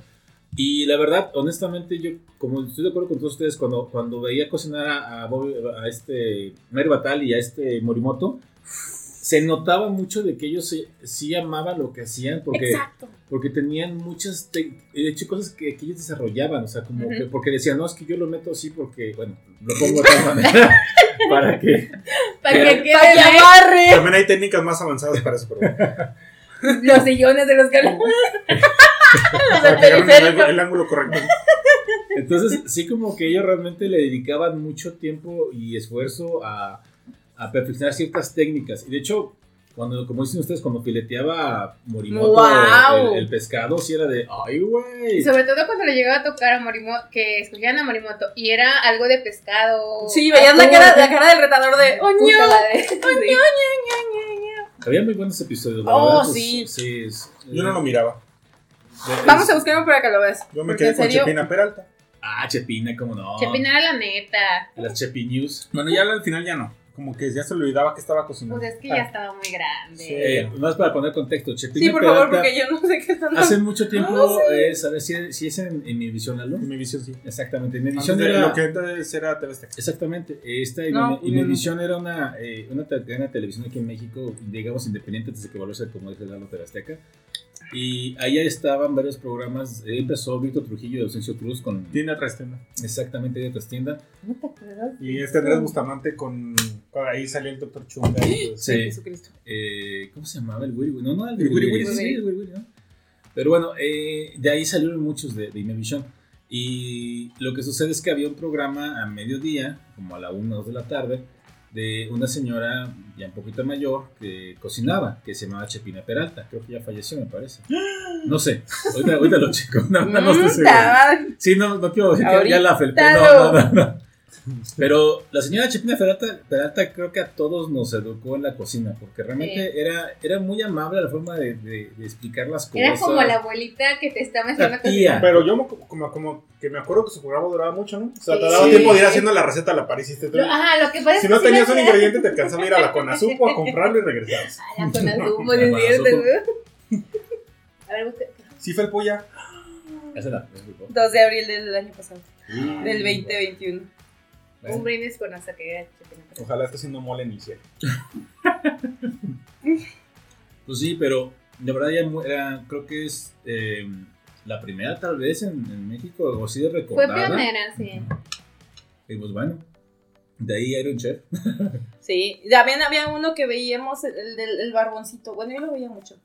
Speaker 1: Y la verdad, honestamente, yo, como estoy de acuerdo con todos ustedes, cuando, cuando veía cocinar a, a, Bobby- a este Mary Batal y a este Morimoto, se notaba mucho de que ellos sí, sí amaban lo que hacían, porque,
Speaker 4: Exacto.
Speaker 1: porque tenían muchas, te- de hecho, cosas que, que ellos desarrollaban, o sea, como que, porque decían, no, es que yo lo meto así porque, bueno, lo pongo de <laughs> tal manera <laughs> para que
Speaker 2: Para que quede
Speaker 4: Para que amarre.
Speaker 3: También hay técnicas más avanzadas para eso, pero bueno. <laughs>
Speaker 2: los sillones de los que
Speaker 3: Para que agarren el, ángulo- el ángulo correcto.
Speaker 1: Entonces, sí como que ellos realmente le dedicaban mucho tiempo y esfuerzo a, a perfeccionar ciertas técnicas. Y de hecho, cuando, como dicen ustedes, cuando fileteaba Morimoto
Speaker 4: ¡Guau!
Speaker 1: el, el pescado, sí era de, ay, güey.
Speaker 2: Y sobre todo cuando le llegaba a tocar a Morimoto, que escogían a Morimoto y era algo de pescado.
Speaker 4: Sí, veías la cara, la cara del retador de ¡Oño! <laughs>
Speaker 2: Sí.
Speaker 1: Había muy buenos episodios, la
Speaker 4: Oh,
Speaker 1: verdad, pues,
Speaker 4: sí.
Speaker 1: sí es-
Speaker 3: Yo no lo miraba.
Speaker 1: es-
Speaker 4: Vamos a buscarlo para que lo veas.
Speaker 3: Yo me quedé con
Speaker 4: serio,
Speaker 3: Chepina Peralta.
Speaker 1: Ah, Chepina, cómo no.
Speaker 2: Chepina era la neta.
Speaker 1: Las Chepi News.
Speaker 3: Bueno, ya al final ya no. Como que ya se le olvidaba que estaba cocinando.
Speaker 2: Pues es que ya estaba muy grande.
Speaker 3: Sí.
Speaker 1: Eh, más para poner contexto, Chepina
Speaker 4: Sí, por favor, porque yo no sé qué están
Speaker 1: hace mucho tiempo,
Speaker 4: No
Speaker 1: eh, ¿sabes si, si es en, en mi visión, Lalo?
Speaker 3: En mi visión sí.
Speaker 1: Exactamente, en mi visión
Speaker 3: de
Speaker 1: era...
Speaker 3: Lo que entonces era TV Azteca.
Speaker 1: Exactamente, esta
Speaker 4: No,
Speaker 1: Imevisión era una, eh, una te- cadena de televisión aquí en México, digamos independiente antes de que volviese como dice Lalo de Azteca. Y allá estaban varios programas. empezó Víctor Trujillo de Ausencio Cruz con
Speaker 3: Tiene otra escena.
Speaker 1: exactamente de otra tienda.
Speaker 2: ¿No te acuerdas?
Speaker 3: Y este Andrés Bustamante con. ahí salía el Dr. Chunga. y pues-
Speaker 1: Sí.
Speaker 4: Jesucristo.
Speaker 1: Eh, ¿Cómo se llamaba? El Wiri. No, no, el Wiri. Sí, el Wiri, ¿no? Pero bueno, eh, de ahí salieron muchos de, de Imevisión. Y lo que sucede es que había un programa a mediodía, como a la 1 o 2 de la tarde, de una señora ya un poquito mayor que cocinaba, que se llamaba Chepina Peralta. Creo que ya falleció, me parece. No sé, ahorita, ahorita lo checo, no, no, no estoy seguro. Sí, no, no quiero decir que ya la no, no, no, no. <laughs> Pero la señora Chepina Peralta, Peralta creo que a todos nos educó en la cocina, porque realmente era, era muy amable la forma de, de- de explicar las cosas.
Speaker 2: Era como la abuelita que te estaba enseñando
Speaker 1: La tía.
Speaker 3: Pero yo me- como, como que me acuerdo que su programa duraba mucho, ¿no? O sea, te daba
Speaker 2: Sí.
Speaker 3: tiempo de ir haciendo la receta a la par hiciste tú.
Speaker 2: Lo- Ajá, lo que pasa es
Speaker 3: Si
Speaker 2: que
Speaker 3: no tenías un ingrediente, te alcanzaba a ir a la <laughs> Conazupo a comprarlo y regresabas.
Speaker 2: Ah, la <laughs> Conazupo,
Speaker 1: No,
Speaker 2: es cierto. A ver.
Speaker 3: Sí, fue el polla.
Speaker 1: Esa la- esa la-
Speaker 4: 2 de abril del año pasado.
Speaker 1: Mm.
Speaker 4: Del 2021.
Speaker 1: Bueno.
Speaker 2: Un brindis con asa que.
Speaker 3: Ojalá esté haciendo mole en el cielo. <laughs>
Speaker 1: Pues sí, pero de verdad ya mu- era, creo que es eh, la primera tal vez en, en México, o así de
Speaker 2: Fue
Speaker 1: recordada.
Speaker 2: pionera, sí.
Speaker 1: Y pues bueno, de ahí Iron Chef. <laughs>
Speaker 4: Sí, también había uno que veíamos, el, el del el barboncito. Bueno, yo lo veía mucho.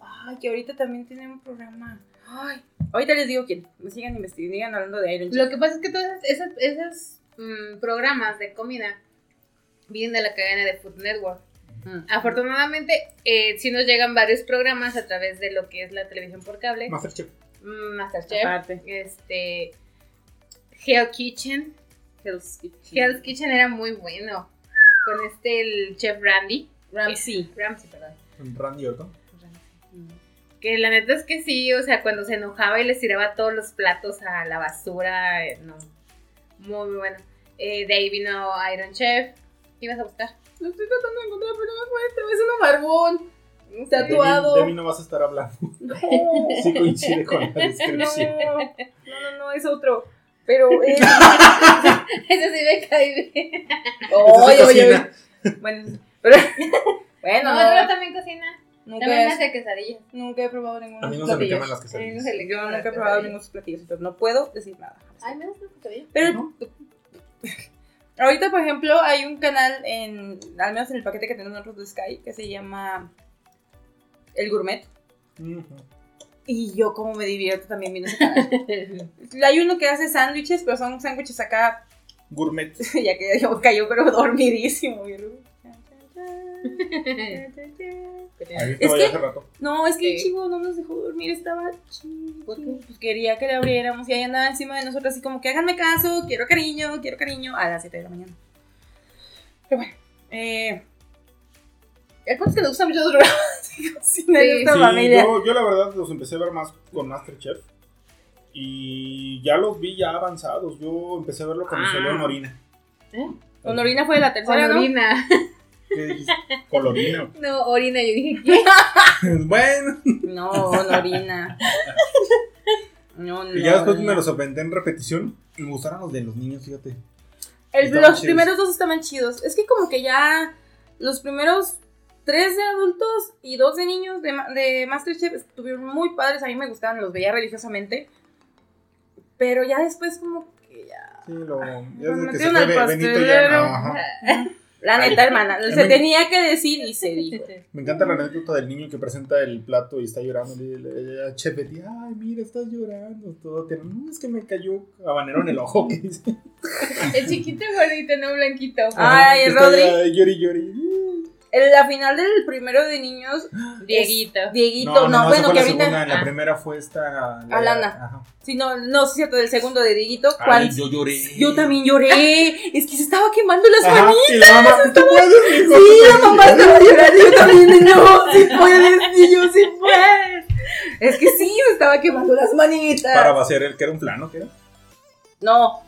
Speaker 4: Ay, que ahorita también tiene un programa. Ay, ahorita les digo quién. Me sigan investigando, sigan hablando de Iron
Speaker 2: Lo
Speaker 4: Chef.
Speaker 2: que pasa es que todos esos, esos mm, programas de comida vienen de la cadena de Food Network.
Speaker 4: Mm.
Speaker 2: Afortunadamente, eh, sí nos llegan varios programas a través de lo que es la televisión por cable.
Speaker 3: Masterchef.
Speaker 2: Mm, Masterchef.
Speaker 4: Aparte.
Speaker 2: Este. Hell Kitchen.
Speaker 4: Hell's Kitchen.
Speaker 2: Hell's Kitchen era muy bueno. Con este, el chef Randy.
Speaker 4: Ramsey.
Speaker 2: Ramsey, perdón.
Speaker 3: Randy Orton.
Speaker 2: Que la neta es que sí, o sea, cuando se enojaba y les tiraba todos los platos a la basura, eh, no. Muy, muy bueno. Eh, de ahí vino Iron Chef. ¿Qué ibas a buscar?
Speaker 4: Lo estoy tratando de encontrar, pero no me encuentro. Es uno barbón. tatuado.
Speaker 3: De mí, de mí no vas a estar hablando. <laughs>
Speaker 4: No.
Speaker 3: Sí coincide con la <laughs>
Speaker 4: No,
Speaker 3: descripción.
Speaker 4: no, no, no, es otro. Pero eh, <laughs>
Speaker 2: Ese sí me cae bien.
Speaker 4: Oye, oye. Bueno, pero bueno,
Speaker 2: No,
Speaker 4: no,
Speaker 2: pero también cocina.
Speaker 4: Nunca,
Speaker 2: También hace quesadillas.
Speaker 4: nunca he probado ninguno
Speaker 3: A
Speaker 4: de
Speaker 3: mí
Speaker 4: sus
Speaker 3: no se me
Speaker 4: platillos.
Speaker 3: queman las
Speaker 2: A mí no
Speaker 3: quesadillas.
Speaker 2: le
Speaker 4: Yo nunca he probado
Speaker 2: quesadillas.
Speaker 4: ninguno de sus platillos, entonces no puedo decir nada.
Speaker 2: Ay, me gusta las quesadillas.
Speaker 4: Pero ahorita, por ejemplo, hay un canal en, al menos en el paquete que tenemos nosotros de Sky, que se llama El Gourmet. Y yo como me divierto también viendo ese canal. <laughs> Hay uno que hace sándwiches, pero son sándwiches acá,
Speaker 3: Gourmet. <laughs>
Speaker 4: ya que cayó pero dormidísimo. ¿vieron?
Speaker 3: Ahí
Speaker 4: Es
Speaker 3: estaba
Speaker 4: que-
Speaker 3: ya hace rato.
Speaker 4: No, es que el
Speaker 2: Sí.
Speaker 4: chivo no nos dejó dormir, estaba chivo. Pues quería que le abriéramos y ahí andaba encima de nosotros así como que háganme caso, quiero cariño, quiero cariño, a las 7 de la mañana. Pero bueno, eh... El punto es que le gusta mucho los programas <laughs> de cocina
Speaker 2: Sí.
Speaker 4: de esta
Speaker 3: Sí,
Speaker 4: familia.
Speaker 3: yo, yo la verdad los empecé a ver más con Masterchef. Y ya los vi ya avanzados. Yo empecé a verlo cuando
Speaker 4: Ah.
Speaker 3: salió en Orina.
Speaker 4: Con Orina fue la tercera, ¿no? <laughs>
Speaker 3: ¿Qué dijiste? Colorina. <laughs>
Speaker 2: No, orina. Yo dije, ¿qué? <laughs>
Speaker 3: bueno.
Speaker 4: No, Orina. No, no.
Speaker 3: Y ya después me los aventé en repetición. Y me gustaron los de los niños, fíjate.
Speaker 4: El- los
Speaker 3: chidos.
Speaker 4: primeros dos estaban chidos. Es que como que ya los primeros tres de adultos y dos de niños de, de Masterchef estuvieron muy padres. A mí me gustaban, los veía religiosamente. Pero ya después como que ya...
Speaker 3: Sí, lo. Ya desde que se
Speaker 4: metieron al
Speaker 3: fue Be- Benito ya.
Speaker 4: pastelero.
Speaker 3: no, ajá.
Speaker 4: La neta, hermana, <laughs> se
Speaker 3: me-
Speaker 4: tenía que decir y se dijo.
Speaker 3: Me encanta la anécdota del niño que presenta el plato y está llorando. Y le- le- Betty, ay, mira, estás llorando. Todo No, es que me cayó habanero en el ojo. que dice.
Speaker 2: El chiquito gordito, no blanquito.
Speaker 4: Ay, Rodri.
Speaker 3: Llori, llori.
Speaker 4: En la final del primero de niños, <gasps>
Speaker 2: Dieguito.
Speaker 4: Dieguito, no,
Speaker 3: esa
Speaker 4: bueno,
Speaker 3: fue
Speaker 4: que
Speaker 3: la
Speaker 4: ahorita...
Speaker 3: segunda. La
Speaker 2: Ah.
Speaker 3: primera fue esta. la-
Speaker 4: Alana.
Speaker 3: Ajá.
Speaker 4: Sí, no, no, sí, cierto, del segundo de Dieguito.
Speaker 3: Ay, yo lloré.
Speaker 4: Yo también lloré. Es que se estaba quemando las
Speaker 3: Ajá,
Speaker 4: manitas.
Speaker 3: y la mamá, tú puedes, mijo,
Speaker 4: Sí,
Speaker 3: tú
Speaker 4: la
Speaker 3: puedes".
Speaker 4: mamá estaba llorando. Yo también, no, si puedes, <laughs> y yo sí puedes. Es que sí, se estaba quemando las manitas.
Speaker 3: Para vaciar el que era un plano, ¿qué era?
Speaker 4: No,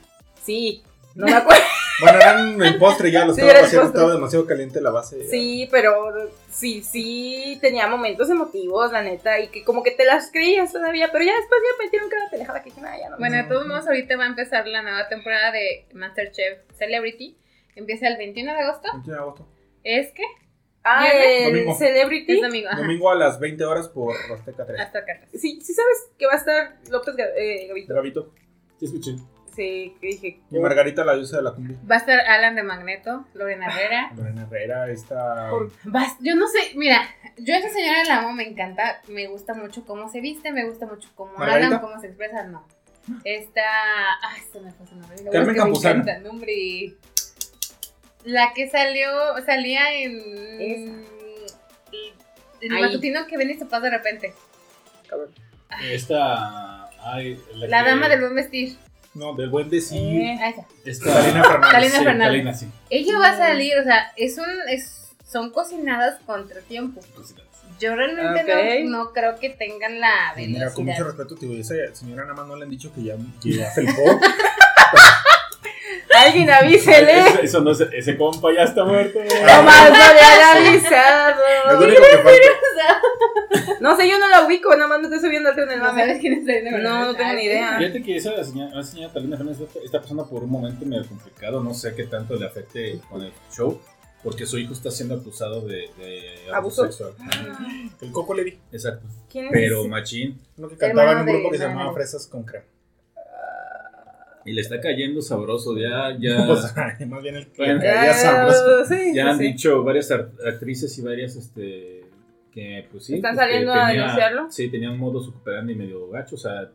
Speaker 4: sí, no me acuerdo. <laughs>
Speaker 3: Bueno, eran el postre ya, lo
Speaker 4: Sí,
Speaker 3: estaba vaciando, estaba demasiado caliente la base.
Speaker 4: Sí, pero sí, sí, tenía momentos emotivos, la neta, y que como que te las creías todavía, pero ya después ya metieron cada pendejada que dije, nada, ya no.
Speaker 2: Bueno, de todos modos, ahorita va a empezar la nueva temporada de Masterchef Celebrity. Empieza el 21 de agosto.
Speaker 3: 21 de agosto.
Speaker 2: ¿Es que?
Speaker 4: Ah, el
Speaker 3: Domingo.
Speaker 4: Celebrity.
Speaker 2: Es domingo. Ajá.
Speaker 3: Domingo a las 20 horas por Azteca 3.
Speaker 2: Hasta acá.
Speaker 4: Sí, sí sabes que va a estar López eh, Gavito.
Speaker 3: Gabito.
Speaker 1: Sí, escuché.
Speaker 4: Sí, que dije.
Speaker 3: Y Margarita, la diosa de la cumbia.
Speaker 2: Va a estar Alan de Magneto, Lorena Herrera.
Speaker 3: Lorena Herrera, esta.
Speaker 2: Vas- yo no sé, mira, yo a esa señora la amo, me encanta, me gusta mucho cómo se viste, me gusta mucho cómo
Speaker 3: ¿Margarita?
Speaker 2: hablan, cómo se expresan, no. Esta, ay, se me fue su nombre.
Speaker 3: Carmen Campuzano.
Speaker 2: hombre. La que salió, salía en
Speaker 4: Esa.
Speaker 2: el
Speaker 4: Ahí.
Speaker 2: matutino que ven y se pasa de repente.
Speaker 1: Esta. Ay,
Speaker 2: La
Speaker 1: que-
Speaker 2: dama del buen vestir.
Speaker 3: No, del buen decir.
Speaker 4: Eh,
Speaker 2: Ah.
Speaker 1: Esta.
Speaker 3: Salina Fernández.
Speaker 2: Salina
Speaker 1: sí,
Speaker 2: Fernández.
Speaker 1: Salina, sí.
Speaker 2: Ella va a salir, o sea, es un, es, son cocinadas contra tiempo.
Speaker 1: Cositas.
Speaker 2: Yo realmente no, no creo que tengan la
Speaker 3: Pues Mira, con mucho
Speaker 2: velocidad.
Speaker 3: respeto, te digo, esa señora nada más no le han dicho que ya, que ya <laughs> felpó.
Speaker 4: Alguien avísele.
Speaker 1: Eso, eso no, ese, ese compa ya está muerto.
Speaker 4: No más no le han avisado.
Speaker 3: Es lo único que falta.
Speaker 4: No sé, yo no la ubico, nada más me estoy subiendo al tren del
Speaker 2: No sabes
Speaker 4: mame.
Speaker 2: quién es Salina
Speaker 4: No, no tengo
Speaker 2: Ah,
Speaker 4: ni idea.
Speaker 1: Fíjate que esa señora, la señora Talina Fernández está, pasando por un momento medio complicado. No sé qué tanto le afecte con el show. Porque su hijo está siendo acusado de, de
Speaker 4: Abuso.
Speaker 1: sexual.
Speaker 3: El Coco Levi.
Speaker 1: Exacto.
Speaker 4: ¿Quién es?
Speaker 1: Pero machín.
Speaker 3: Uno que cantaba en un grupo
Speaker 2: de
Speaker 3: que se llamaba. Fresas con Crema.
Speaker 1: Y le está cayendo sabroso. Ya, ya, <laughs>
Speaker 3: Pues, más bien el que
Speaker 1: Bueno.
Speaker 3: sabroso.
Speaker 4: Ah, sí,
Speaker 1: ya
Speaker 4: sí,
Speaker 1: han
Speaker 4: sí.
Speaker 1: dicho varias ar- actrices y varias este que pues sí.
Speaker 4: ¿Están
Speaker 1: pues,
Speaker 4: saliendo a denunciarlo?
Speaker 1: Sí, tenían modos operandi medio gacho. O sea,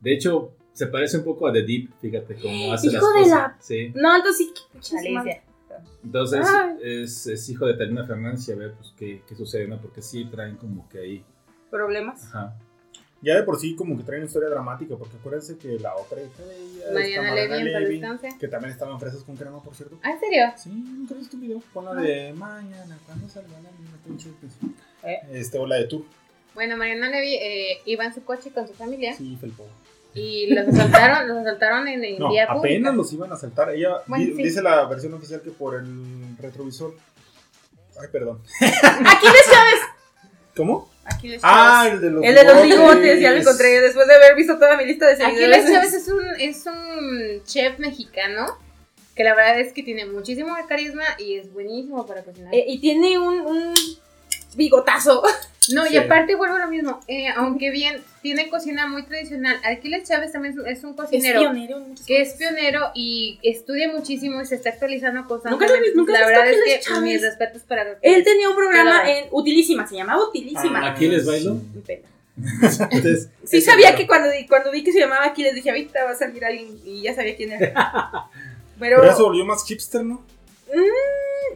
Speaker 1: de hecho, se parece un poco a The Deep. Fíjate cómo hace las
Speaker 4: Hijo de
Speaker 1: cosas.
Speaker 4: la-
Speaker 1: Sí.
Speaker 4: No, entonces sí.
Speaker 2: Alicia.
Speaker 1: Entonces es hijo de Talina Fernández y a ver pues qué, qué sucede, ¿no? Porque sí traen como que ahí.
Speaker 4: Problemas.
Speaker 1: Ajá.
Speaker 3: Ya de por sí como que traen una historia dramática, porque acuérdense que la otra hija de ella,
Speaker 2: Mariana Levy,
Speaker 3: que también estaba en Fresas con Crema, por cierto.
Speaker 2: Ah, ¿en serio?
Speaker 3: Sí, nunca viste un video. Pon la de mañana, cuando salga la el principio.
Speaker 4: Eh.
Speaker 3: Este, o la de Tour.
Speaker 2: Bueno, Mariana Levy eh, iba en su coche con su familia
Speaker 3: Sí, felpó.
Speaker 2: y los asaltaron, los asaltaron en, en
Speaker 3: No,
Speaker 2: vía
Speaker 3: apenas los iban a saltar. Ella
Speaker 2: Bueno,
Speaker 3: di-
Speaker 2: sí.
Speaker 3: dice la versión oficial que por el retrovisor. Ay, perdón.
Speaker 4: Aquí les Chávez.
Speaker 3: ¿Cómo?
Speaker 4: Aquiles
Speaker 3: Ah, el de los
Speaker 4: El de los bigotes, ya lo encontré después de haber visto toda mi lista de seguidores.
Speaker 2: Aquiles Chávez <laughs> es un, es un chef mexicano que la verdad es que tiene muchísimo carisma y es buenísimo para cocinar.
Speaker 4: Eh, y tiene un, un bigotazo. <laughs>
Speaker 2: no,
Speaker 3: sí.
Speaker 2: y aparte vuelvo a lo mismo, eh, aunque bien tiene cocina muy tradicional, Aquiles Chávez también es un- es un
Speaker 4: Es
Speaker 2: cocinero.
Speaker 4: pionero. en muchas
Speaker 2: que es pionero y estudia muchísimo y se está actualizando
Speaker 4: Nunca lo
Speaker 2: constantemente.
Speaker 4: vi- nunca
Speaker 2: la
Speaker 4: he visto
Speaker 2: verdad es
Speaker 4: Aquiles
Speaker 2: que
Speaker 4: Chávez.
Speaker 2: mis respetos para
Speaker 4: Él tenía un programa
Speaker 2: Claro.
Speaker 4: en Utilísima, se llamaba Utilísima.
Speaker 3: Ah,
Speaker 1: ¿Aquí les bailo?
Speaker 4: Mi pena.
Speaker 3: Entonces, <laughs>
Speaker 4: Sí sabía que cuando, di- cuando vi que se llamaba Aquiles dije, ahorita va a salir alguien y ya sabía quién era. <laughs> Pero,
Speaker 3: Pero se volvió más hipster, ¿no?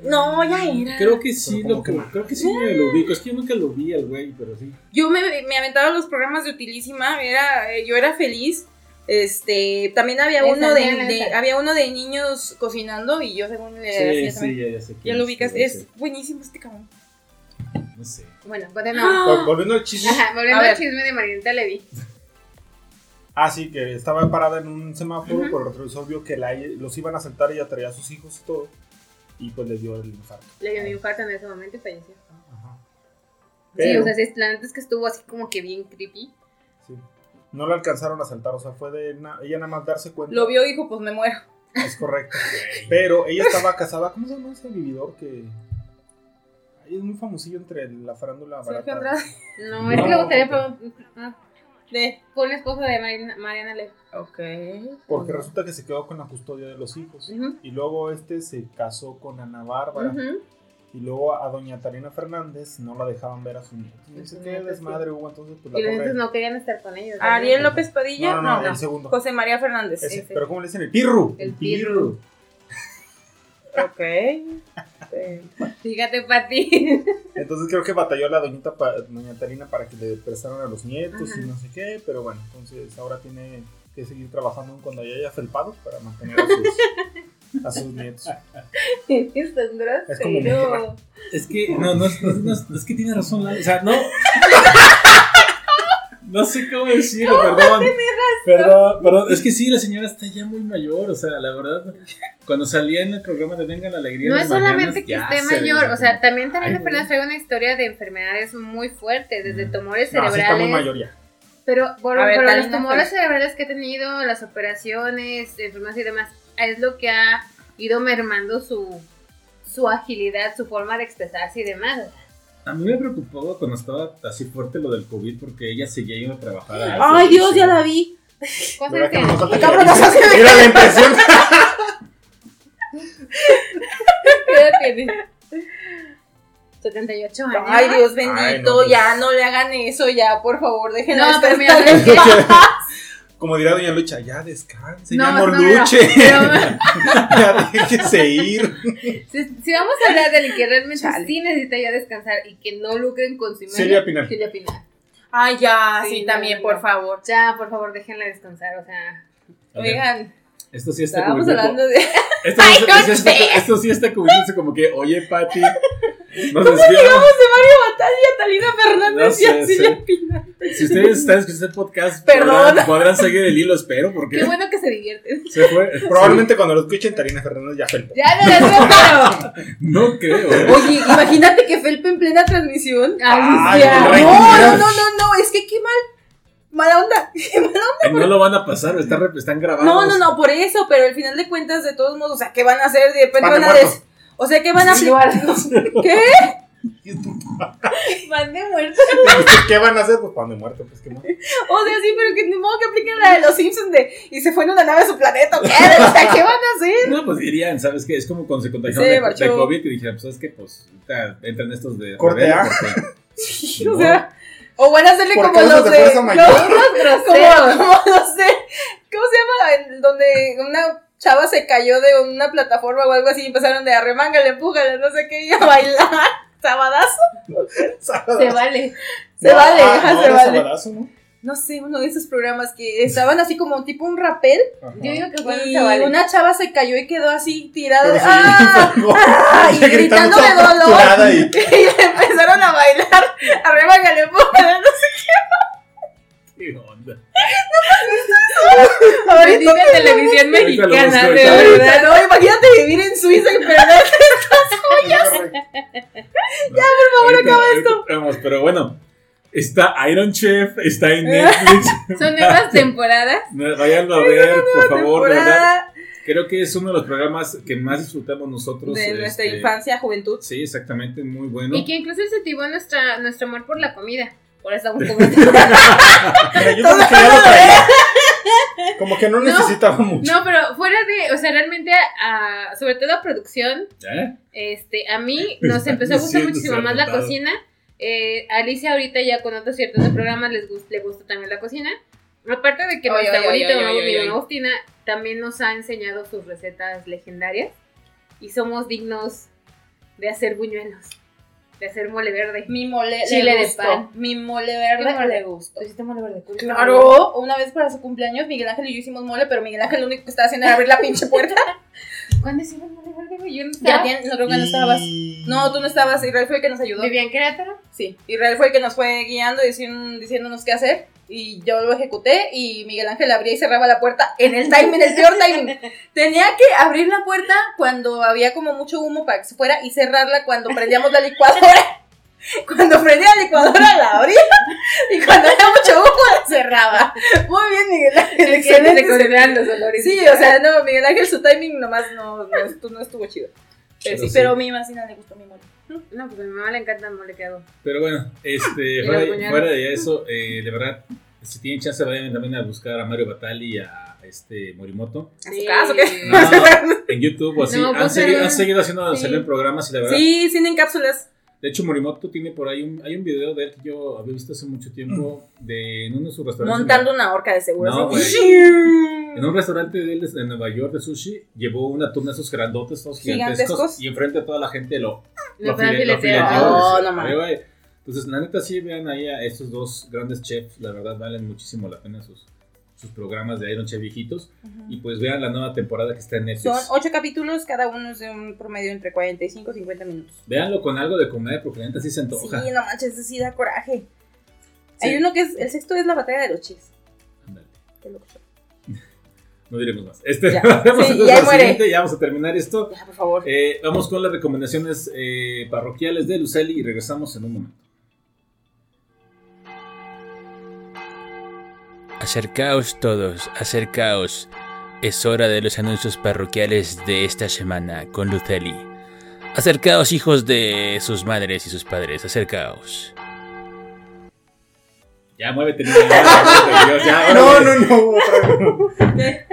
Speaker 4: No, ya era.
Speaker 1: Creo que sí, lo,
Speaker 3: que
Speaker 1: creo que sí me lo ubico. Es que yo nunca lo vi al güey, pero sí.
Speaker 4: Yo me, me aventaba los programas de Utilísima, era, eh, yo era feliz. Este, también había
Speaker 2: Esa,
Speaker 4: uno de,
Speaker 2: esa.
Speaker 4: de- había uno de niños cocinando y yo según le
Speaker 1: Sí,
Speaker 4: hacía
Speaker 1: sí, ya, ya sé.
Speaker 4: Ya
Speaker 1: quién
Speaker 4: lo ubicas, es buenísimo este cabrón.
Speaker 1: No sé.
Speaker 2: Bueno, bueno,
Speaker 4: Ah.
Speaker 3: Vol- Volviendo al chisme.
Speaker 2: Ajá, volviendo al chisme de Marianita Levy.
Speaker 3: Ah, sí, que estaba parada en un semáforo,
Speaker 2: Ujú.
Speaker 3: por el retrovisor vio que la- los iban a asaltar y ella traía a sus hijos y todo. Y pues le dio el infarto.
Speaker 2: Le dio un infarto en ese momento y falleció.
Speaker 3: Ajá.
Speaker 2: Sí, o sea, sí, la neta es que estuvo así como que bien creepy.
Speaker 3: sí, no la alcanzaron a asaltar, o sea, fue de ella nada más darse cuenta.
Speaker 4: Lo vio, dijo, pues me muero.
Speaker 3: Es correcto. <laughs> Pero ella estaba casada, ¿cómo se llama ese vividor que... Ahí es muy famosillo entre la farándula
Speaker 4: Sergio
Speaker 3: barata.
Speaker 2: No,
Speaker 3: No,
Speaker 2: es que le gustaría preguntar.
Speaker 4: De.
Speaker 2: fue la esposa de Mariana, Mariana Levy.
Speaker 4: Ok.
Speaker 3: Porque resulta que se quedó con la custodia de los hijos. Y luego este se casó con Ana Bárbara. Y luego a doña Tarina Fernández no la dejaban ver a su nieto. No sé qué desmadre hubo entonces. Pues,
Speaker 2: Y
Speaker 3: la
Speaker 2: los
Speaker 3: pobre-
Speaker 2: no querían estar con ellos.
Speaker 4: Ariel. López Padilla.
Speaker 3: No, no, no, el segundo.
Speaker 4: José María Fernández.
Speaker 3: Ese,
Speaker 4: ese.
Speaker 3: Pero ¿cómo le dicen? El pirru.
Speaker 2: El pirru.
Speaker 4: Ok. Eh, <laughs>
Speaker 2: Fíjate, Pati.
Speaker 3: Entonces creo que batalló la doñita pa- doña Tarina para que le prestaran a los nietos
Speaker 2: Ajá.
Speaker 3: y no sé qué. Pero bueno, entonces ahora tiene que seguir trabajando cuando ya haya felpado para mantener a sus, <laughs> a sus nietos.
Speaker 2: Es tan
Speaker 3: Es como
Speaker 2: grosero.
Speaker 1: Es que, no, no, es- no, es- no es- es que tiene razón, Lalo. O sea, no. No sé cómo decirlo, perdón. Perdón, perdón. Es que sí, la señora está ya muy mayor. O sea, la verdad, cuando salía en el programa de Venga la Alegría.
Speaker 2: No es solamente que esté mayor, o sea, también Tarina
Speaker 1: Ay,
Speaker 2: Fernández trae una historia de enfermedades muy fuertes, desde
Speaker 1: Mm.
Speaker 2: tumores
Speaker 3: No, sí está muy
Speaker 2: cerebrales.
Speaker 3: mayor ya.
Speaker 2: Pero, por,
Speaker 4: ver,
Speaker 2: pero los tumores cerebrales que ha tenido, las operaciones, enfermedades y demás, es lo que ha ido mermando su, su agilidad, su forma de expresarse y demás.
Speaker 1: A mí me preocupó cuando estaba así fuerte lo del COVID porque ella seguía yendo a trabajar. a
Speaker 4: Ay, Dios, ya la vi.
Speaker 3: Mira la impresión. <laughs>
Speaker 2: ¿Qué edad tiene? 78 años.
Speaker 4: Ay, Dios
Speaker 3: Ay,
Speaker 4: bendito,
Speaker 3: no, pues.
Speaker 4: ya no le hagan eso, ya, por favor, déjenla
Speaker 2: No, pero
Speaker 4: descansar
Speaker 2: mira,
Speaker 4: en
Speaker 2: es que-. <laughs> <laughs>
Speaker 3: Como dirá Doña Lucha, ya descanse,
Speaker 2: No,
Speaker 3: ya
Speaker 2: no,
Speaker 3: no,
Speaker 2: no,
Speaker 3: luche.
Speaker 2: pero- <laughs>
Speaker 3: ya déjese ir.
Speaker 2: Si, si vamos a hablar de alguien que realmente
Speaker 4: Chale.
Speaker 2: sí necesita ya descansar y que no lucren con su imagen,
Speaker 3: Silvia Pinal.
Speaker 2: Silvia Pinal.
Speaker 4: Ay, ya,
Speaker 2: Sí,
Speaker 4: sí, también,
Speaker 2: no,
Speaker 4: por
Speaker 2: no.
Speaker 4: favor.
Speaker 2: Ya, por favor, déjenla descansar, o sea.
Speaker 4: Oigan,
Speaker 1: Esto sí está
Speaker 4: estábamos hablando de. <laughs>
Speaker 1: Esto,
Speaker 4: Ay,
Speaker 1: esto-
Speaker 4: no
Speaker 1: esto-
Speaker 4: sé.
Speaker 1: esto sí está cubriéndose como que, oye, Pati. <laughs> Nos
Speaker 4: ¿Cómo
Speaker 1: desviamos.
Speaker 4: llegamos de Mario Batalla a Talina Fernández
Speaker 1: No
Speaker 4: y
Speaker 1: sé,
Speaker 4: a Silvia
Speaker 1: sí.
Speaker 4: Pinal?
Speaker 1: Si ustedes están escuchando este podcast, podrán, podrán seguir el hilo, espero, porque
Speaker 2: Qué bueno que se divierten.
Speaker 1: se fue.
Speaker 3: Probablemente cuando lo escuchen, Tarina Fernández ya felpó.
Speaker 2: Ya no les pero. <laughs>
Speaker 1: No creo.
Speaker 4: Oye, imagínate que Felpe en plena transmisión.
Speaker 3: Ay, no,
Speaker 4: no, no, no, no, es que qué mal. Mala onda. Qué <laughs> mala onda.
Speaker 1: No lo van a pasar, están, están grabados.
Speaker 4: No, no, no, por eso, pero al final de cuentas, de todos modos, o sea, ¿qué van a hacer? De repente
Speaker 3: Pan
Speaker 4: van a des... O sea, ¿qué van a hacer? <laughs> ¿Qué? <laughs>
Speaker 2: Van de muerto.
Speaker 3: ¿Qué van a hacer? Pues pan de muerto, pues que no.
Speaker 4: O sea, sí, pero que ni modo que apliquen la de los Simpsons de y se fue en una nave a su planeta. ¿o ¿Qué? O sea, ¿qué van a hacer?
Speaker 1: No, pues dirían, ¿sabes qué? Es como cuando se contagiaron
Speaker 4: Se
Speaker 1: de, COVID y dijeron, pues, ¿sabes qué? Pues, entran estos de...
Speaker 3: Corte
Speaker 1: rebelde
Speaker 3: A.
Speaker 1: porque-
Speaker 4: Sí,
Speaker 1: No.
Speaker 4: o sea, o van a hacerle
Speaker 3: ¿Por
Speaker 4: como los
Speaker 3: de
Speaker 4: de.
Speaker 3: fuerza
Speaker 4: no,
Speaker 3: mayor? <laughs>
Speaker 4: como, como los de. ¿Cómo se llama? Donde una chava se cayó de una plataforma o algo así y empezaron de arremángale, empújale, no sé qué, y a bailar. <laughs> Sabadazo.
Speaker 2: Se vale.
Speaker 4: Se vale,
Speaker 3: no,
Speaker 4: se vale.
Speaker 3: sabadazo, ¿no?
Speaker 4: No sé, uno de esos programas que estaban así como tipo un rapel
Speaker 3: Ajá.
Speaker 2: Yo digo que fue
Speaker 4: y
Speaker 2: vale.
Speaker 4: una chava se cayó y quedó así tirada
Speaker 3: sí,
Speaker 4: ¡Ah! ¡Ah! <laughs> <laughs> Y gritando de dolor.
Speaker 3: y- <laughs>
Speaker 4: Y le empezaron a bailar. Arremángale, empújale, no sé
Speaker 1: ¿Qué onda?
Speaker 2: Bendita televisión
Speaker 1: Ahorita lo
Speaker 2: mexicana, de verdad.
Speaker 4: No, imagínate vivir en Suiza y perder.
Speaker 3: Correcto.
Speaker 1: No, ahorita- ahorita Vamos, pero bueno, está Iron Chef, está en <laughs> Netflix.
Speaker 2: Son nuevas <laughs> temporadas.
Speaker 1: Vayanlo a ver, por favor, de verdad.
Speaker 4: Temporada
Speaker 1: Creo que es uno de los programas que más disfrutamos nosotros.
Speaker 4: de nuestra
Speaker 1: este,
Speaker 4: infancia, juventud.
Speaker 1: Sí, exactamente, muy bueno.
Speaker 2: Y que incluso incentivó nuestra, nuestro amor por la comida. Por eso estamos <laughs> comiendo.
Speaker 3: Mira, yo como que ya lo traía. Como que no
Speaker 2: No.
Speaker 3: necesitaba mucho.
Speaker 2: No, pero fuera de, o sea, realmente, a, sobre todo a producción,
Speaker 1: ¿Eh?
Speaker 2: este, a mí nos empezó a gustar muchísimo más la cocina. Eh, Alicia ahorita ya con otros ciertos programas les gusta, le gusta también la cocina. Aparte de que nuestra abuelita, mi mamá Agustina, también nos ha enseñado sus recetas legendarias. Y somos dignos de hacer buñuelos, de hacer mole verde.
Speaker 4: Mi mole
Speaker 2: Chile
Speaker 4: le
Speaker 2: de pan.
Speaker 4: Mi mole
Speaker 2: ¿Qué
Speaker 4: verde
Speaker 2: mole?
Speaker 4: le gustó.
Speaker 2: ¿Hiciste mole verde?
Speaker 4: Claro, una vez para su cumpleaños Miguel Ángel y yo hicimos mole, pero Miguel Ángel lo único que estaba haciendo era abrir la pinche puerta. <laughs>
Speaker 2: ¿Cuándo hicimos mole güey? Yo no
Speaker 4: ya
Speaker 2: estaba.
Speaker 4: tien- no creo que no estabas.
Speaker 3: Y-
Speaker 4: No, tú no estabas, Israel fue el que nos ayudó.
Speaker 2: ¿Vivía en Querétaro?
Speaker 4: Sí, Israel fue el que nos fue guiando, diciendo, diciéndonos qué hacer. Y yo lo ejecuté y Miguel Ángel abría y cerraba la puerta en el timing, el peor timing. <laughs> Tenía que abrir la puerta cuando había como mucho humo para que se fuera y cerrarla cuando prendíamos la licuadora. <laughs> Cuando prendía la licuadora la abría y cuando había mucho humo la cerraba. Muy bien, Miguel Ángel.
Speaker 2: El que
Speaker 4: excelente
Speaker 2: controlan los olores.
Speaker 4: Sí, o sea, no, Miguel Ángel su timing nomás no, no, no estuvo chido. Pero,
Speaker 1: Pero
Speaker 4: sí,
Speaker 1: sí.
Speaker 4: pero a mi vecina le gustó mi mole.
Speaker 2: No, pues a mi mamá le encanta el mole que hago.
Speaker 1: Pero bueno, este, <laughs> fuera, fuera de eso, eh, de verdad, si tienen chance, vayan también a buscar a Mario Batali y a este Morimoto.
Speaker 4: ¿A su casa o qué?
Speaker 1: No, <laughs> en YouTube o así.
Speaker 2: No,
Speaker 1: han,
Speaker 2: pues,
Speaker 1: seguido,
Speaker 2: eh,
Speaker 1: han seguido haciendo
Speaker 4: sí.
Speaker 1: salen programas y la verdad.
Speaker 4: Sí, en cápsulas.
Speaker 1: De hecho, Morimoto tiene por ahí un, hay un video de él que yo había visto hace mucho tiempo de en uno de sus restaurantes.
Speaker 4: Montando una horca de seguro.
Speaker 1: No. En un restaurante de él de Nueva York de sushi, llevó una tuna de esos grandotes, todos
Speaker 4: Gigantescos.
Speaker 1: gigantescos, y enfrente de toda la gente lo,
Speaker 2: Lo
Speaker 1: file-
Speaker 2: fileteó,
Speaker 4: Oh, no.
Speaker 1: Entonces, la neta, sí, vean ahí a estos dos grandes chefs, la verdad valen muchísimo la pena sus, sus programas de Iron Chef viejitos. Y pues vean la nueva temporada que está en Netflix.
Speaker 4: Son ocho capítulos, cada uno es de un promedio entre 45 y 50 minutos.
Speaker 1: Véanlo con algo de comer, porque la neta sí se antoja.
Speaker 4: Sí, no manches, sí da coraje.
Speaker 1: Sí.
Speaker 4: Hay uno que es, el sexto es la batalla de los chis.
Speaker 1: Ándale,
Speaker 4: Qué loco. <laughs>
Speaker 1: No diremos más. Este,
Speaker 4: Ya. <laughs>
Speaker 1: vamos
Speaker 4: Sí, ya
Speaker 1: siguiente, ya vamos a terminar esto.
Speaker 4: Ya, por favor.
Speaker 1: Eh, vamos con las recomendaciones eh, parroquiales de Luceli y regresamos en un momento.
Speaker 7: Acercaos todos, acercaos. Es hora de los anuncios parroquiales de esta semana con Luceli. Acercaos hijos de sus madres y sus padres, acercaos.
Speaker 1: Ya muévete, niña, ya, muévete, Dios, ya,
Speaker 3: No, no, no, otra vez.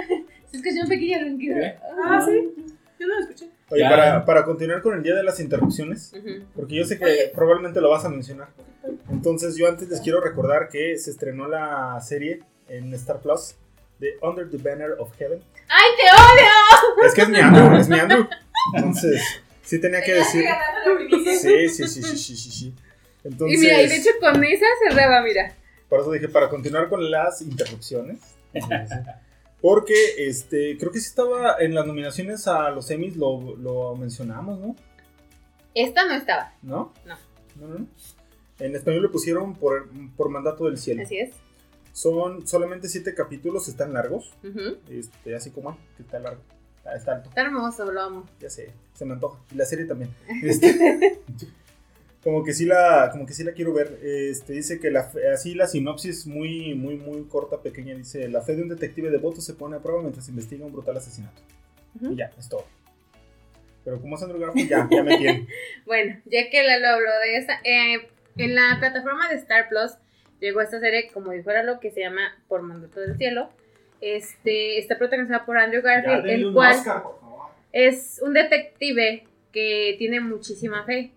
Speaker 2: Se escuchó un pequeño ronquido.
Speaker 1: ¿Qué?
Speaker 4: Ah, sí. Yo no lo escuché.
Speaker 3: Oye, para, para continuar con el día de las interrupciones, porque yo sé que probablemente lo vas a mencionar. Entonces, yo antes les quiero recordar que se estrenó la serie en Star Plus de Under the Banner of Heaven.
Speaker 2: ¡Ay, te odio!
Speaker 3: Es que es mi Andrew, es mi Andrew. Entonces, sí tenía que decir. Sí, sí, sí, sí, sí, sí, sí. Entonces,
Speaker 2: Y mira, y de hecho con esa cerraba, mira.
Speaker 3: por eso dije, para continuar con las interrupciones. Porque este, creo que sí estaba en las nominaciones a los Emmys, lo, lo mencionamos, ¿no?
Speaker 2: Esta no estaba.
Speaker 3: ¿No?
Speaker 2: No.
Speaker 3: No, no. En español le pusieron por, por mandato del cielo.
Speaker 2: Así es.
Speaker 3: Son solamente siete capítulos, están largos. Este, así como, ah, que está largo. Ah, está alto.
Speaker 2: Está hermoso, lo amo.
Speaker 3: Ya sé, se me antoja. Y la serie también. Este, <laughs> como que sí la, como que sí la quiero ver. Este, dice que la, así la sinopsis muy, muy, muy corta, pequeña. Dice, la fe de un detective devoto se pone a prueba mientras investiga un brutal asesinato. Y ya, es todo. Pero como es Andrew Garfield, ya, ya me tiene. <laughs>
Speaker 2: Bueno, ya que Lalo habló de esta, eh, en la plataforma de Star Plus llegó esta serie, como dijo lo que se llama Por Mandato del Cielo. Este, está protagonizada por Andrew Garfield, el cual
Speaker 3: Oscar,
Speaker 2: es un detective que tiene muchísima fe.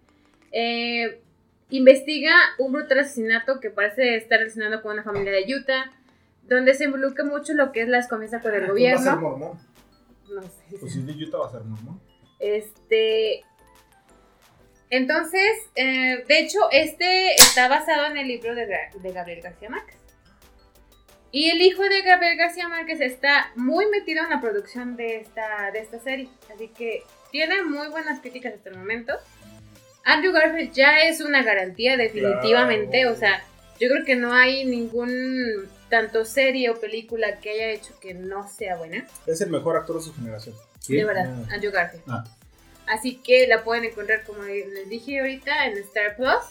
Speaker 2: Eh, investiga un brutal asesinato que parece estar relacionado con una familia de Utah, donde se involucra mucho lo que es la desconfianza con el
Speaker 3: Pues Va a ser
Speaker 2: gobierno.
Speaker 3: mormón.
Speaker 2: No sé.
Speaker 3: Pues si es de Utah va a ser mormón.
Speaker 2: Este. Entonces, eh, de hecho, este está basado en el libro de, de Gabriel García Márquez. Y el hijo de Gabriel García Márquez está muy metido en la producción de esta, de esta serie. Así que tiene muy buenas críticas hasta el momento. Andrew Garfield ya es una garantía, definitivamente.
Speaker 3: Claro.
Speaker 2: O sea, yo creo que no hay ningún tanto serie o película que haya hecho que no sea buena.
Speaker 3: Es el mejor actor de su generación.
Speaker 1: ¿Sí?
Speaker 2: De verdad,
Speaker 3: Ah.
Speaker 2: Andrew Garfield.
Speaker 1: Ah.
Speaker 2: Así que la pueden encontrar, como les dije ahorita, en Star Plus.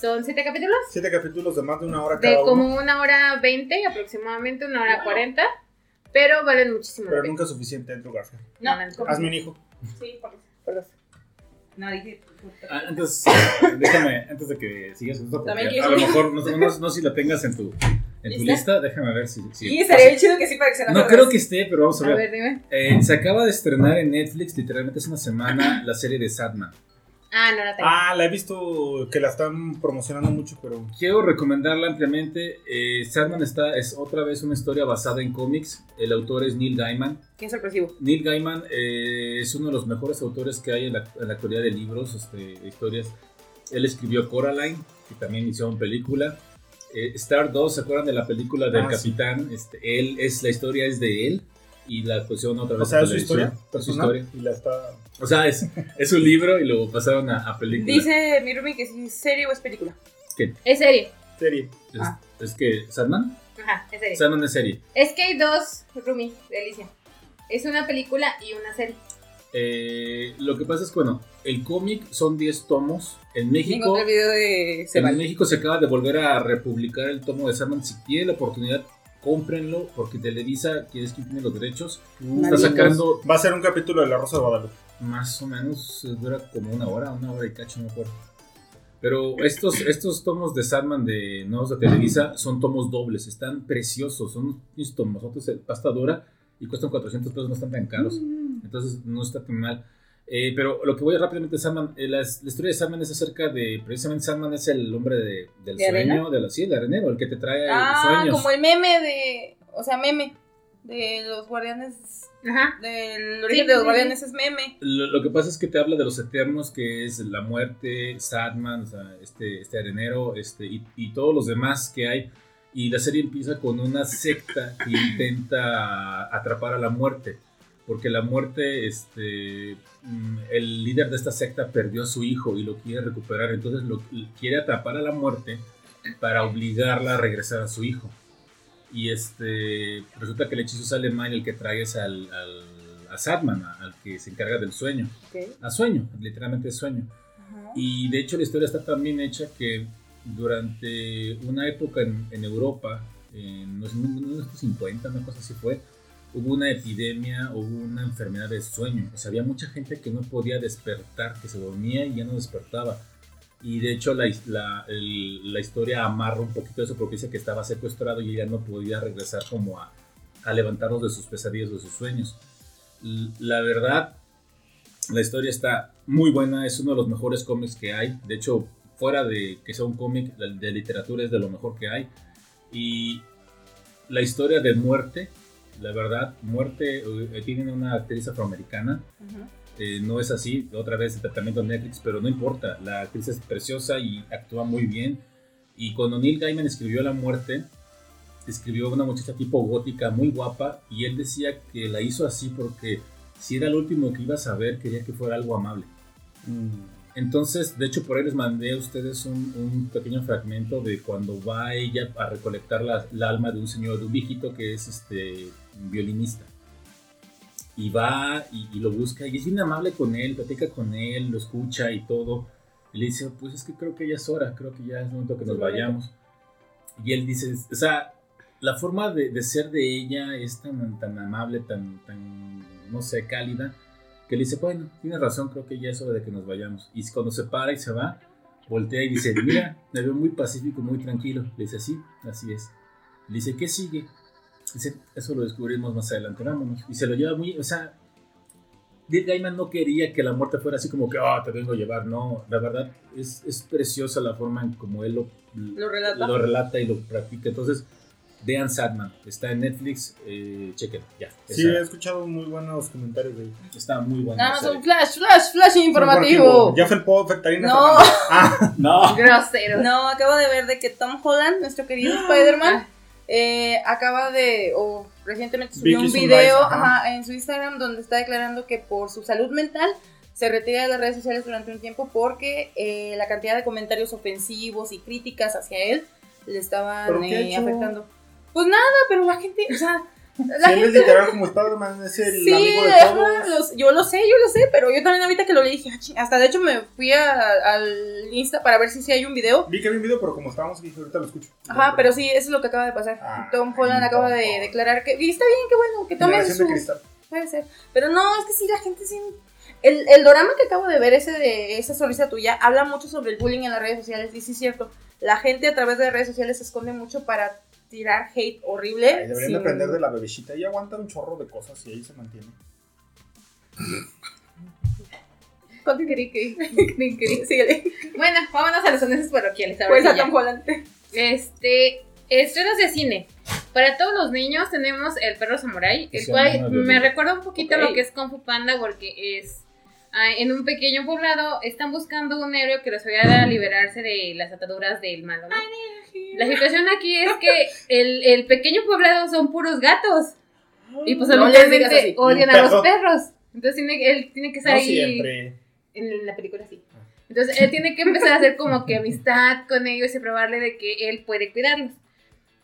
Speaker 2: Son siete capítulos.
Speaker 3: Siete capítulos de más de una hora
Speaker 2: De
Speaker 3: cada uno.
Speaker 2: como una hora veinte, aproximadamente una hora cuarenta. Pero valen muchísimo
Speaker 3: Pero nunca es suficiente, Andrew Garfield.
Speaker 4: No,
Speaker 2: No.
Speaker 3: Hazme un hijo.
Speaker 4: Sí, por
Speaker 2: dos.
Speaker 4: No, dije.
Speaker 1: Ah, Antes, déjame, antes de que sigas esto, porque
Speaker 4: También
Speaker 1: a lo <laughs> mejor no, no, no si la tengas en tu, en tu
Speaker 4: ¿Lista?
Speaker 1: lista, déjame ver si. si-
Speaker 4: Sí, estaría bien chido que sí para que se
Speaker 1: No creo que esté, pero vamos a
Speaker 2: A
Speaker 1: ver.
Speaker 2: ver, dime.
Speaker 1: Eh, se acaba de estrenar en Netflix, literalmente hace una semana, <clears throat> la serie de Sadman.
Speaker 2: Ah, no la tengo.
Speaker 3: Ah, la he visto que la están promocionando mucho, pero.
Speaker 1: Quiero recomendarla ampliamente. Eh, Sadman está, es otra vez una historia basada en cómics. El autor es Neil Gaiman.
Speaker 4: Qué sorpresivo.
Speaker 1: Neil Gaiman eh, es uno de los mejores autores que hay en la, en la actualidad de libros, este, de historias. Él escribió Coraline, que también hizo una película. Eh, Star 2, ¿se acuerdan de la película del
Speaker 3: Ah, sí.
Speaker 1: capitán? Este, él es la historia es de él y la pusieron otra
Speaker 3: O
Speaker 1: vez
Speaker 3: sea,
Speaker 1: en
Speaker 3: es su historia.
Speaker 1: Es su historia.
Speaker 3: Y la está.
Speaker 1: O sea, es, es un libro y lo pasaron a, a película.
Speaker 4: Dice mi Rumi que si es serie o es película.
Speaker 2: Es serie.
Speaker 3: Serie.
Speaker 1: Es,
Speaker 4: Ah.
Speaker 1: es que, ¿Sadman?
Speaker 2: Ajá, es serie.
Speaker 1: Sadman es serie.
Speaker 2: Es que hay dos, Rumi, Delicia. Es una película y una serie.
Speaker 1: Eh, lo que pasa es que, bueno, el cómic son 10 tomos. En México,
Speaker 4: encontré el video de
Speaker 1: en. México se acaba de volver a republicar el tomo de Sandman. Si tienen la oportunidad, cómprenlo, porque Televisa, que es quien tiene los derechos, está sacando
Speaker 3: Va a ser un capítulo de La Rosa de Guadalupe.
Speaker 1: más o menos, eh, dura como una hora, una hora y cacho, no acuerdo. Pero estos, estos tomos de Sandman de nuevos de Televisa son tomos dobles, están preciosos, son unos tomos de pasta dura y cuestan 400 pesos, no están tan caros. Entonces no está tan mal. Eh, pero lo que voy rápidamente de Sandman, eh, la, la historia de Sandman es acerca de, precisamente Sandman es el hombre de- del
Speaker 4: ¿De
Speaker 1: sueño,
Speaker 4: arena?
Speaker 1: de la, sí, el arenero, el que te trae
Speaker 4: Ah,
Speaker 1: sueños.
Speaker 4: como el meme de. O sea, meme. De los guardianes.
Speaker 2: Ajá.
Speaker 4: Del origen
Speaker 2: Sí,
Speaker 4: de los guardianes es meme.
Speaker 1: Lo, lo que pasa es que te habla de los eternos, que es la muerte, Sadman, o sea, este, este arenero, este, y, y todos los demás que hay. Y la serie empieza con una secta que intenta atrapar a la muerte. Porque la muerte, este, mm, el líder de esta secta perdió a su hijo y lo quiere recuperar. Entonces lo quiere atrapar a la muerte para obligarla a regresar a su hijo. Y este, resulta que el hechizo sale mal el que traes al, al, a Sadman, al que se encarga del sueño.
Speaker 4: Ok.
Speaker 1: A sueño, literalmente sueño.
Speaker 4: Ajá.
Speaker 1: Y de hecho la historia está tan bien hecha que durante una época en, en Europa, en los 1950, una cosa así fue, hubo una epidemia, hubo una enfermedad de sueño. O sea, había mucha gente que no podía despertar, que se dormía y ya no despertaba. Y de hecho la, la, el- la historia amarra un poquito eso porque dice que estaba secuestrado y ya no podía regresar como a, a levantarnos de sus pesadillas, de sus sueños. La verdad, la historia está muy buena, es uno de los mejores cómics que hay. De hecho, fuera de que sea un cómic de literatura es de lo mejor que hay. Y la historia de muerte, la verdad, muerte, eh, tienen una actriz afroamericana. Eh, no es así, otra vez el tratamiento de Netflix, pero no importa. La actriz es preciosa y actúa muy bien. Y cuando Neil Gaiman escribió La muerte, escribió una muchacha tipo gótica muy guapa y él decía que la hizo así porque si era lo último que ibas a ver, quería que fuera algo amable. Entonces, de hecho, por ahí les mandé a ustedes un, un pequeño fragmento de cuando va ella a recolectar la, la alma de un señor, de un viejito que es este violinista. Y va y, y lo busca y es bien amable con él, platica con él, lo escucha y todo. Y le dice, pues es que creo que ya es hora, creo que ya es momento que nos vayamos. Y él dice, o sea, la forma de, de ser de ella es tan, tan amable, tan, tan, no sé, cálida, que le dice, bueno, tienes razón, creo que ya es hora de que nos vayamos. Y cuando se para y se va, voltea y dice, mira, me veo muy pacífico, muy tranquilo. Le dice, sí, así es. Le dice, ¿qué sigue? Dice, eso lo descubrimos más adelante, vámonos. Y se lo lleva muy, o sea, Neil Gaiman no quería que la muerte fuera así como que, ah, te vengo a llevar. No, la verdad, es, es preciosa la forma en como él lo,
Speaker 4: Lo relata.
Speaker 1: lo relata y lo practica. Entonces, vean Sadman, está en Netflix, eh, chequen, ya.
Speaker 3: Sí,
Speaker 1: Esa-
Speaker 3: he escuchado muy buenos comentarios de ahí.
Speaker 1: está muy buena.
Speaker 4: Nada
Speaker 1: la
Speaker 4: más un flash, flash, flash informativo.
Speaker 3: Ya fue el povo Fectarina.
Speaker 4: No. <laughs>
Speaker 3: Ah,
Speaker 1: No.
Speaker 2: Grosero.
Speaker 4: No, acabo de ver de que Tom Holland, nuestro querido <gasps> Spider-Man, eh, acaba de, o recientemente subió un video
Speaker 3: live, ajá.
Speaker 4: ajá, en su Instagram donde está declarando que por su salud mental se retira de las redes sociales durante un tiempo porque eh, la cantidad de comentarios ofensivos y críticas hacia él le estaban
Speaker 3: ¿Pero qué ha
Speaker 4: eh,
Speaker 3: hecho?
Speaker 4: afectando. Pues nada, pero la gente, o sea, La
Speaker 3: Si él es
Speaker 4: gente-
Speaker 3: literal como Spider-Man, es el
Speaker 4: Sí,
Speaker 3: amigo de todos.
Speaker 4: los- yo lo sé, yo lo sé, pero yo también ahorita que lo leí dije, "Ah, ching", hasta de hecho me fui a- al Insta para ver si sí hay un video.
Speaker 3: Vi que había un video, pero como estábamos aquí, ahorita lo escucho.
Speaker 4: Ajá, pero sí, eso es lo que acaba de pasar.
Speaker 3: Ah,
Speaker 4: Tom Holland acaba de declarar que. Y está bien, qué bueno, que
Speaker 3: de
Speaker 4: su.
Speaker 3: cristal.
Speaker 4: Puede ser. Pero no, es que sí, la gente sí. El, el dorama que acabo de ver, ese de esa sonrisa tuya, habla mucho sobre el bullying en las redes sociales. Y sí es cierto. La gente a través de redes sociales se esconde mucho para tirar hate horrible.
Speaker 3: Ay, deberían
Speaker 4: sin-
Speaker 3: de aprender de la bebecita. Ella aguanta un chorro de cosas y ahí se mantiene. <laughs> <laughs>
Speaker 2: Bueno, vámonos a los anuncios parroquiales.
Speaker 4: Pues a
Speaker 2: ya.
Speaker 4: Tom Holland.
Speaker 2: Este, estrenos de cine. Para todos los niños tenemos El Perro Samurai, el cual me recuerda un poquito lo que es Kung Fu Panda porque es en un pequeño poblado están buscando un héroe que los ayude a liberarse de las ataduras del malo. ¿no? La situación aquí es que el, el pequeño poblado son puros gatos y pues
Speaker 4: No
Speaker 2: obviamente odian a los
Speaker 3: perro.
Speaker 2: perros. Entonces tiene, él tiene que estar
Speaker 3: No
Speaker 2: ahí
Speaker 3: siempre.
Speaker 2: en la película sí. Entonces él tiene que empezar a hacer como que amistad con ellos y probarle de que él puede cuidarlos.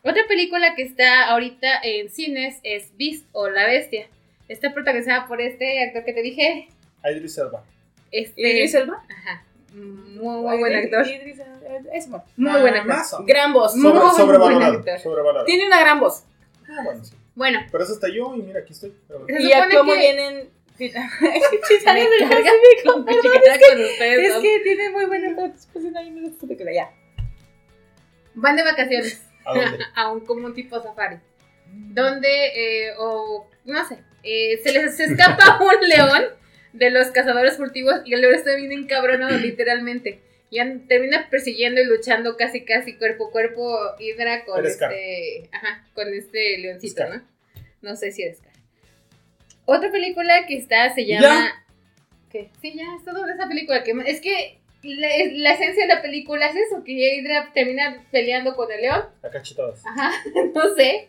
Speaker 2: Otra película que está ahorita en cines es Beast o La Bestia. Está protagonizada por este actor que te dije.
Speaker 3: Idris Elba.
Speaker 2: Este,
Speaker 4: ¿Idris Elba?
Speaker 2: Ajá. Muy, muy buen actor.
Speaker 4: Idris Elba, Es bueno.
Speaker 2: Muy buen actor.
Speaker 4: Gran voz.
Speaker 2: Muy
Speaker 3: Sobre-
Speaker 2: buen
Speaker 3: sobrevalorado.
Speaker 2: actor.
Speaker 3: Sobrevalorado.
Speaker 4: Tiene una gran voz.
Speaker 3: Ah, bueno, sí.
Speaker 2: Bueno,
Speaker 3: Pero eso hasta yo y mira, aquí estoy.
Speaker 4: Y actúa muy bien en.
Speaker 2: me carga con con ustedes.
Speaker 4: Es que tiene muy buena actuación ahí, me gusta que ya.
Speaker 2: Van de vacaciones.
Speaker 3: ¿A dónde? <laughs>
Speaker 2: a un como un tipo safari. Donde, eh, o no sé, eh, se les escapa un león de los cazadores furtivos y el león está bien encabronado, <clears throat> literalmente. Y termina persiguiendo y luchando casi, casi cuerpo a cuerpo Hydra con este, ajá, con este leoncito,
Speaker 3: Scar.
Speaker 2: ¿no? No sé si es Scar. Otra película que está se
Speaker 3: ¿Ya?
Speaker 2: llama... ¿Qué? Sí, ya, es todo de esa película. que Es que la, la esencia de la película es eso, que Hydra termina peleando con el león
Speaker 3: A cachetadas.
Speaker 2: Ajá, <laughs> no sé.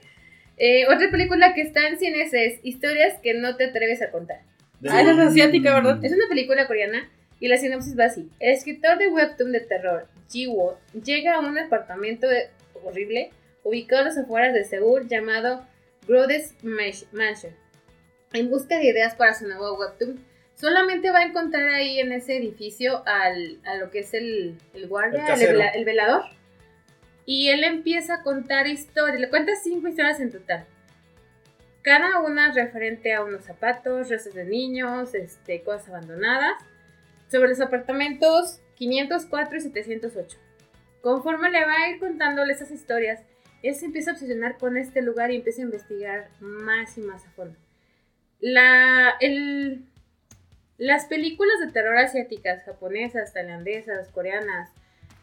Speaker 2: Eh, otra película que está en cines es Historias que no te atreves a contar.
Speaker 4: Ah, esa es asiática, ¿verdad?
Speaker 2: Es una película coreana y la sinopsis va así. El escritor de webtoon de terror, Ji-woo, llega a un apartamento de- horrible ubicado a las afueras de Seúl llamado Grodes Mansion en busca de ideas para su nuevo webtoon. Solamente va a encontrar ahí en ese edificio al, a lo que es el, el guardia,
Speaker 3: el
Speaker 2: velador. Y él empieza a contar historias, le cuenta cinco historias en total. Cada una referente a unos zapatos, restos de niños, este, cosas abandonadas. Sobre los apartamentos 504 y 708. Conforme le va a ir contándole esas historias, él se empieza a obsesionar con este lugar y empieza a investigar más y más a fondo. La, el, las películas de terror asiáticas, japonesas, tailandesas, coreanas,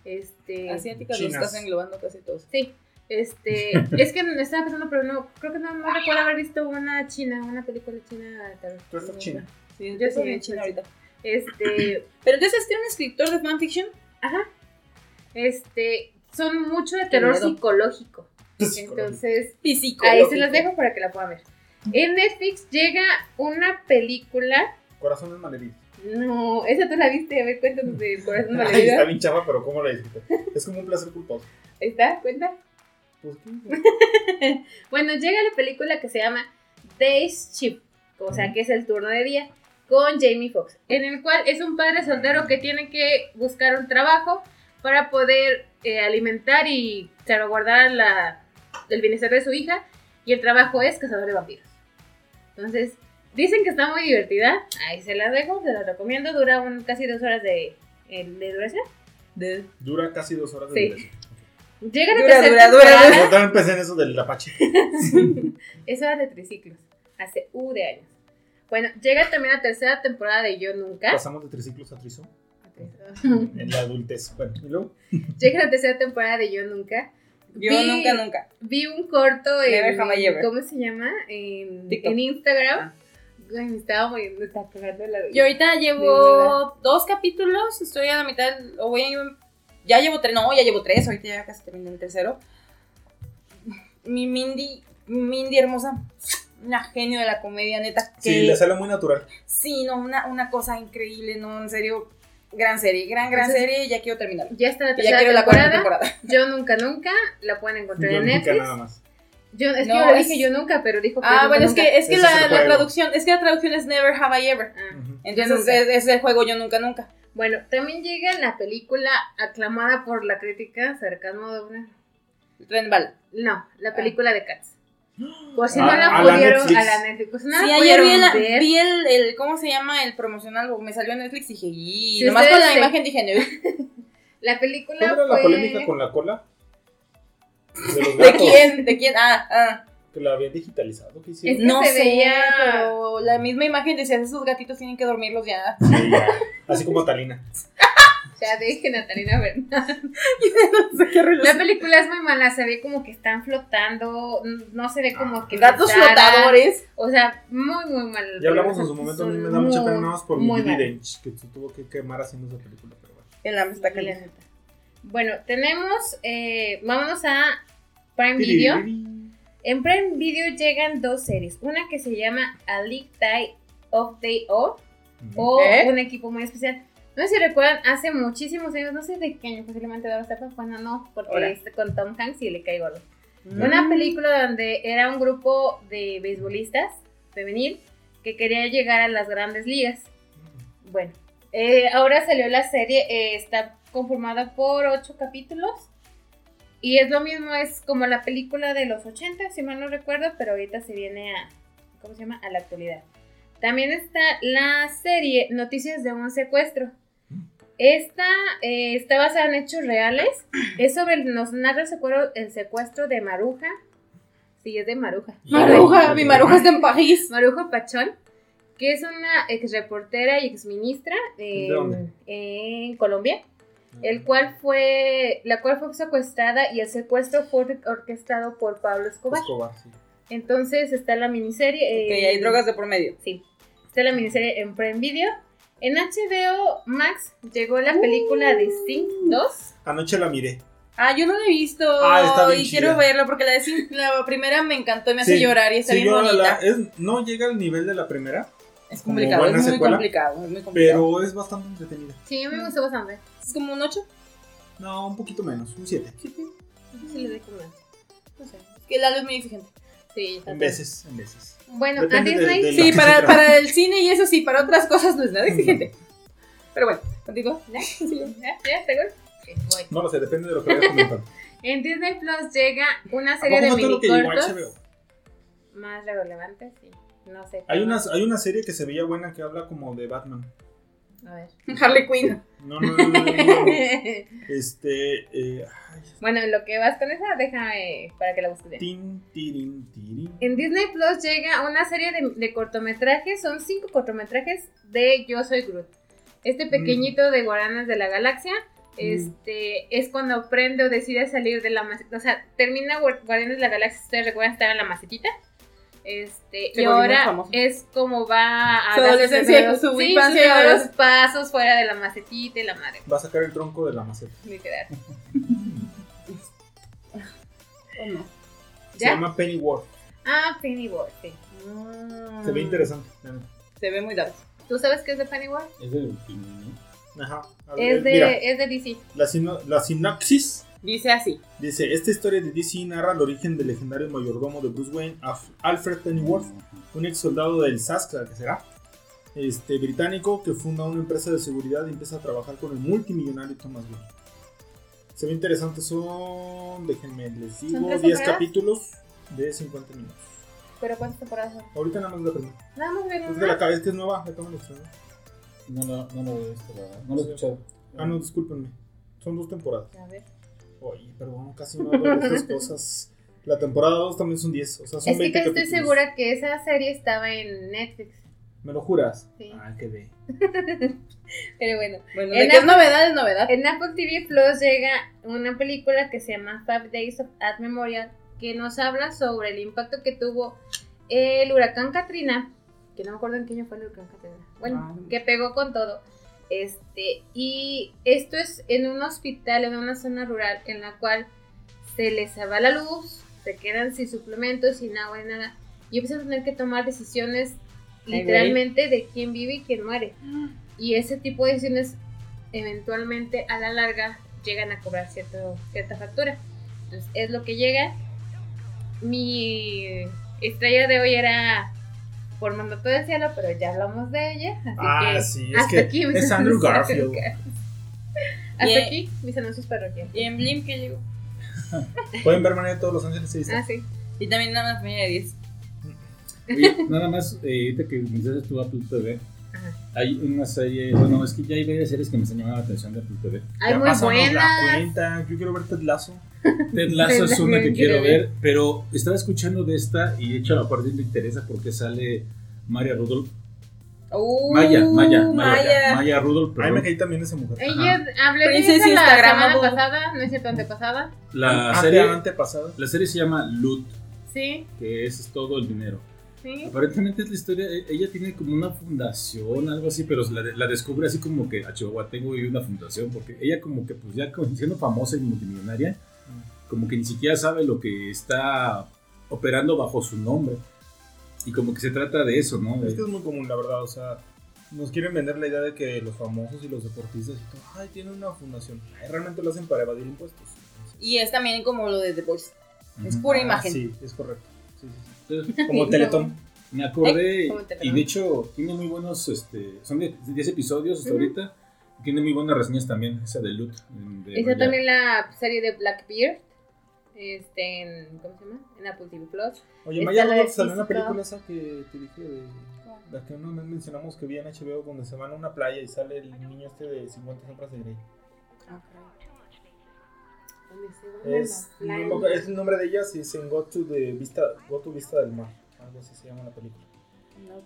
Speaker 2: este,
Speaker 4: Asiáticas lo
Speaker 3: Chinas.
Speaker 4: estás englobando casi todos.
Speaker 2: Sí, este, <laughs> es que me estaba pensando, pero no, creo que no, no recuerdo haber visto una china, una película china de terror.
Speaker 3: Tú estás china.
Speaker 4: Sí,
Speaker 2: Yo
Speaker 4: soy
Speaker 2: sí,
Speaker 4: en China ahorita.
Speaker 2: Este, <clears throat>
Speaker 4: Pero entonces tiene un escritor de fanfiction.
Speaker 2: ajá, este, son mucho de terror psicológico. Entonces,
Speaker 4: Físico.
Speaker 2: ahí se los dejo para que la puedan ver. En Netflix llega una película,
Speaker 3: Corazones malheridos.
Speaker 2: no, esa tú la viste, a ver, cuéntanos de Corazón <laughs>
Speaker 3: Ay, está
Speaker 2: Malherido.
Speaker 3: bien chafa, pero ¿cómo la disfruté? Es como un placer culposo.
Speaker 2: ¿Está? ¿Cuenta?
Speaker 3: Pues. <laughs>
Speaker 2: Bueno, llega la película que se llama Days Ship, o sea, que es el turno de día, con Jamie Foxx, en el cual es un padre soltero que tiene que buscar un trabajo para poder eh, alimentar y salvaguardar la, el bienestar de su hija, y el trabajo es cazador de vampiros. Entonces, dicen que está muy divertida, ahí se las dejo, se las recomiendo, dura un, casi dos horas de, eh, de duración.
Speaker 3: Dura casi dos horas de
Speaker 2: Sí.
Speaker 3: duración.
Speaker 2: Llega la
Speaker 4: Dura,
Speaker 2: tercera
Speaker 4: dura, dura,
Speaker 2: temporada.
Speaker 3: Yo también empecé en eso del Apache. <laughs>
Speaker 2: Eso era de triciclos, hace U de años. Bueno, llega también la tercera temporada de Yo Nunca.
Speaker 3: Pasamos de triciclos a trizo en la adultez. Bueno, y luego.
Speaker 2: llega la tercera temporada de Yo Nunca.
Speaker 4: Yo
Speaker 2: Vi-
Speaker 4: nunca, nunca.
Speaker 2: Vi un corto
Speaker 4: Never
Speaker 2: en,
Speaker 4: have I ever.
Speaker 2: ¿cómo se llama? En, en Instagram.
Speaker 4: Ah.
Speaker 2: Ay, me estaba muriendo, me estaba cagando la
Speaker 4: Yo ahorita llevo dos capítulos, estoy a la mitad, o voy a, ya llevo tres, no, ya llevo tres, ahorita ya casi terminé el tercero. Mi Mindy, Mindy hermosa, una genio de la comedia, neta, que
Speaker 3: Sí, le sale muy natural.
Speaker 4: sí, no, una, una cosa increíble, no, en serio, gran serie, gran, gran
Speaker 2: Entonces,
Speaker 4: serie, ya quiero terminar.
Speaker 2: Ya está la
Speaker 4: Ya
Speaker 2: tercera
Speaker 4: quiero la cuarta
Speaker 2: temporada. <laughs> Yo Nunca Nunca. La pueden encontrar
Speaker 3: Yo
Speaker 2: en
Speaker 3: nunca
Speaker 2: Netflix.
Speaker 3: nada más.
Speaker 2: Yo, es que
Speaker 4: No,
Speaker 2: yo
Speaker 4: es-
Speaker 2: dije yo nunca, pero dijo que
Speaker 4: Ah,
Speaker 2: nunca,
Speaker 4: bueno, es que, es que la, la traducción, es que la traducción es Never Have I Ever.
Speaker 2: Ah.
Speaker 4: Entonces es el juego Yo Nunca Nunca.
Speaker 2: Bueno, también llega la película aclamada por la crítica, Sarcasmo Doble.
Speaker 4: Tren Bala.
Speaker 2: No, la película de Cats. <gasps> Por si
Speaker 3: Ah,
Speaker 2: no la
Speaker 3: a la
Speaker 2: pudieron, a la Netflix. Si no
Speaker 4: sí,
Speaker 2: la
Speaker 4: ayer vi, la- el, el, ¿cómo se llama? El promocional, me salió en Netflix y dije, y
Speaker 2: Si
Speaker 4: nomás con la
Speaker 2: se-
Speaker 4: imagen dije, no. <laughs>
Speaker 2: la película
Speaker 3: ¿Cuál era
Speaker 2: fue...
Speaker 3: la polémica con la cola? <laughs> De los
Speaker 4: ¿De
Speaker 3: gatos.
Speaker 4: quién? ¿De quién? Ah, ah.
Speaker 3: Que la habían digitalizado. ¿Qué
Speaker 2: Es
Speaker 3: hicieron?
Speaker 2: que
Speaker 4: No
Speaker 2: se
Speaker 4: sé,
Speaker 2: veía-
Speaker 4: pero la misma imagen decía, esos gatitos tienen que dormirlos ya.
Speaker 3: Sí, ya. Así como Talina. <laughs>
Speaker 2: Ya dije Natalina Bernal. <laughs>
Speaker 4: no sé qué
Speaker 2: La película es muy mala, se ve como que están flotando, no se ve como que...
Speaker 4: Gatos flotadores.
Speaker 2: O sea, muy, muy mal.
Speaker 3: Ya hablamos en su momento, a mí me da mucha pena nada más por
Speaker 2: mal.
Speaker 3: Dench, que se tuvo que quemar haciendo esa película. Pero bueno.
Speaker 4: El hambre está
Speaker 2: La
Speaker 4: caliente.
Speaker 2: Bueno, tenemos, eh, vámonos a Prime Video. En Prime Video llegan dos series. Una que se llama A League Tie of Day O o
Speaker 4: ¿Eh?
Speaker 2: Un equipo muy especial. No sé si recuerdan, hace muchísimos años, no sé de qué año, posiblemente debe estar, bueno, no, porque
Speaker 4: Ahora.
Speaker 2: es con Tom Hanks y le cae gordo.
Speaker 4: Mm.
Speaker 2: Una película donde era un grupo de beisbolistas femenil que quería llegar a las grandes ligas. Bueno, eh, ahora salió la serie, eh, está conformada por ocho capítulos. Y es lo mismo, es como la película de los 80, si mal no recuerdo, pero ahorita se viene a, ¿cómo se llama? A la actualidad. También está la serie Noticias de un secuestro. Esta eh, está basada en hechos reales. Es sobre, nos narra el secuestro, el secuestro de Maruja. Sí, es de Maruja.
Speaker 4: Maruja, mi maruja está en París.
Speaker 2: Maruja Pachón, que es una ex reportera y ex ministra
Speaker 3: ¿De dónde?
Speaker 2: en Colombia, el cual fue, la cual fue secuestrada y el secuestro fue orquestado por Pablo Escobar.
Speaker 3: Escobar, sí.
Speaker 2: Entonces está la miniserie.
Speaker 4: Que
Speaker 2: eh,
Speaker 4: hay drogas de por medio.
Speaker 2: Sí, está la miniserie en Prime Video. En HBO Max llegó la película de Sing 2.
Speaker 3: Anoche la miré.
Speaker 4: Ah, yo no la he visto.
Speaker 3: Ah, está bien
Speaker 4: y
Speaker 3: chida.
Speaker 4: quiero verla porque la, de Sin- la primera me encantó y me hace
Speaker 3: Sí,
Speaker 4: llorar y está
Speaker 3: sí,
Speaker 4: bien
Speaker 3: yo la-
Speaker 4: bonita.
Speaker 3: es- no llega al nivel de la primera,
Speaker 4: es complicado, es muy
Speaker 3: secuela,
Speaker 4: complicado, es muy complicado.
Speaker 3: pero es bastante entretenida.
Speaker 2: Sí, a mí me gustó bastante.
Speaker 4: Es como un 8.
Speaker 3: No, un poquito menos, un 7.
Speaker 2: Sí le doy como una.
Speaker 4: No sé. Es que Lalo es muy exigente.
Speaker 2: Sí, está
Speaker 3: En
Speaker 2: bien.
Speaker 3: veces, en veces.
Speaker 2: Bueno, a Disney.
Speaker 3: de-
Speaker 4: Sí, para, para el cine y eso sí, para otras cosas no es nada exigente. Pero bueno, contigo. <laughs>
Speaker 2: ¿Ya? ¿Ya? ¿Ya? ¿Seguro?
Speaker 3: No lo sé, depende de lo que vayas comentando. <laughs>
Speaker 2: En Disney Plus llega una
Speaker 3: ¿A
Speaker 2: serie
Speaker 3: poco
Speaker 2: de minicortos
Speaker 3: HBO?
Speaker 2: más relevantes, sí. No sé.
Speaker 3: Hay una, hay una serie que se veía buena que habla como de Batman.
Speaker 2: A ver. <laughs>
Speaker 4: Harley Quinn.
Speaker 3: No, no, no, no, no, no. <laughs> Este. Eh,
Speaker 2: bueno, en lo que vas con esa, déjame para que la busques. bien.
Speaker 3: tin, tirin, tirin.
Speaker 2: En Disney Plus llega una serie de, de cortometrajes, son cinco cortometrajes de Yo Soy Groot. Este pequeñito de Guaranas de la Galaxia, este, es cuando aprende o decide salir de la macetita. O sea, termina Guar- Guardianes de la Galaxia, ustedes recuerdan estar en la macetita. Este,
Speaker 4: Se
Speaker 2: y ahora es como va a
Speaker 4: Su adolescencia
Speaker 2: primeros-
Speaker 4: su
Speaker 2: sí,
Speaker 4: infancia
Speaker 2: sus
Speaker 4: y
Speaker 2: primeros
Speaker 4: adolesc-
Speaker 2: pasos fuera de la macetita y la madre.
Speaker 3: Va a sacar el tronco de la maceta.
Speaker 2: literal. <laughs>
Speaker 4: ¿O no?
Speaker 3: Se llama Pennyworth.
Speaker 2: Ah, Pennyworth, sí.
Speaker 3: Se ve interesante.
Speaker 4: Se ve muy dark.
Speaker 2: ¿Tú sabes qué es de Pennyworth?
Speaker 1: Es ¿no?
Speaker 3: Ajá. Ver,
Speaker 2: Es de,
Speaker 3: mira,
Speaker 2: es de DC.
Speaker 3: la, sino- la sinopsis
Speaker 4: Dice así.
Speaker 3: dice: Esta historia de DC narra el origen del legendario mayordomo de Bruce Wayne, Alfred Pennyworth, un ex soldado del SAS, claro que será, este, británico que funda una empresa de seguridad y empieza a trabajar con el multimillonario Thomas Wayne. Se ve interesante, son, déjenme les digo,
Speaker 2: tres
Speaker 3: 10
Speaker 2: temporadas?
Speaker 3: capítulos de 50 minutos.
Speaker 2: ¿Pero cuántas temporadas son?
Speaker 3: Ahorita nada más la primera.
Speaker 2: Nada más ven
Speaker 3: Es de la cabeza que es nueva, la acaban de estrenar.
Speaker 1: No, no, no lo he visto, la verdad. No lo he escuchado.
Speaker 3: Ah, no, discúlpenme. Son dos temporadas.
Speaker 2: A ver.
Speaker 3: Oye, perdón, casi no hablo de estas cosas. La temporada 2 también son 10, o sea, son
Speaker 2: Es que
Speaker 3: 20
Speaker 2: casi estoy
Speaker 3: capítulos.
Speaker 2: segura que esa serie estaba en Netflix.
Speaker 3: ¿Me lo juras?
Speaker 2: Sí.
Speaker 3: Ah, qué ve. <laughs>
Speaker 2: Pero bueno.
Speaker 4: Bueno,
Speaker 2: En
Speaker 4: de que es
Speaker 2: la-
Speaker 4: novedad, es novedad.
Speaker 2: En Apple TV Plus llega una película que se llama Five Days of At Memorial que nos habla sobre el impacto que tuvo el huracán Katrina, que no me acuerdo en qué año fue el huracán Katrina. Bueno,
Speaker 4: Ah.
Speaker 2: que pegó con todo. Este, y esto es en un hospital, en una zona rural, en la cual se les va la luz, se quedan sin suplementos, sin agua y nada, y empiezan a tener que tomar decisiones literalmente de quién vive y quién muere. <gasps> Y ese tipo de decisiones eventualmente a la larga llegan a cobrar cierto, cierta factura. Entonces es lo que llega. mi estrella de hoy era por mandato del cielo, pero ya hablamos de ella. Así
Speaker 3: Ah,
Speaker 2: que
Speaker 3: sí, es
Speaker 2: hasta
Speaker 3: que
Speaker 2: aquí mis
Speaker 3: es Andrew
Speaker 2: anuncios
Speaker 3: Garfield.
Speaker 2: Hasta
Speaker 4: Y-
Speaker 2: aquí mis anuncios parroquiales.
Speaker 4: Y en Blim que llegó. <laughs>
Speaker 3: Pueden ver María de todos los ángeles se dice.
Speaker 2: Ah, sí.
Speaker 4: Y también una familia de 10.
Speaker 1: Oye, nada más, eh, ahorita que mencionas tu Apple TV,
Speaker 2: Ajá.
Speaker 1: Hay una serie, bueno, es que ya hay varias series que me están llamando la atención de Apple TV.
Speaker 2: Hay
Speaker 3: Ya
Speaker 2: muy
Speaker 3: la
Speaker 2: buenas.
Speaker 3: cuenta. Yo quiero ver Ted Lasso. <laughs>
Speaker 1: Ted Lasso es <laughs> una que
Speaker 2: Quiero ver.
Speaker 1: pero estaba escuchando de esta y de hecho a mejor sí me interesa porque sale María Rudolph.
Speaker 4: Uh,
Speaker 1: Maya, Maya, Maya,
Speaker 4: Maya.
Speaker 1: Maya Rudolph,
Speaker 3: A mí me caí también esa mujer.
Speaker 2: Ella hablé de ella la semana pasada, no es cierto, antepasada.
Speaker 1: La
Speaker 3: Ante-
Speaker 1: serie,
Speaker 3: antepasada.
Speaker 1: la serie se llama Loot,
Speaker 2: Sí,
Speaker 1: que es todo el dinero.
Speaker 2: Sí.
Speaker 1: Aparentemente es la historia, e- ella tiene como una fundación, algo así, pero la, la descubre así como que a Chihuahua tengo yo una fundación, porque ella como que pues ya como siendo famosa y multimillonaria, como que ni siquiera sabe lo que está operando bajo su nombre. Y como que se trata de eso, ¿no? De-
Speaker 3: Es que es muy común, la verdad. O sea, nos quieren vender la idea de que los famosos y los deportistas y todo, ay, tienen una fundación. Ay, realmente lo hacen para evadir impuestos.
Speaker 4: Y es también como lo de The Voice. Es pura
Speaker 3: Ah,
Speaker 4: imagen.
Speaker 3: Sí, es correcto. Sí, sí,
Speaker 1: Entonces. <laughs>
Speaker 3: Como Teletón.
Speaker 1: me acordé,
Speaker 2: Eh, ¿cómo te
Speaker 1: y de hecho tiene muy buenos, este, son de 10 episodios hasta
Speaker 2: Ujú.
Speaker 1: ahorita, tiene muy buenas reseñas también, esa de Loot. de Maya.
Speaker 2: también la serie de Blackbeard. Este, en, ¿cómo se llama? En Apple TV Plus.
Speaker 3: Oye, Maya Rudolph salió
Speaker 2: Física.
Speaker 3: película esa que te dije de. La que no mencionamos que vi en HBO donde se van a una playa y sale el niño este de 50 sombras de Grey. Es, no es el nombre de ella, si se en Go to, the vista, Go to Vista del Mar. Algo así se llama la película.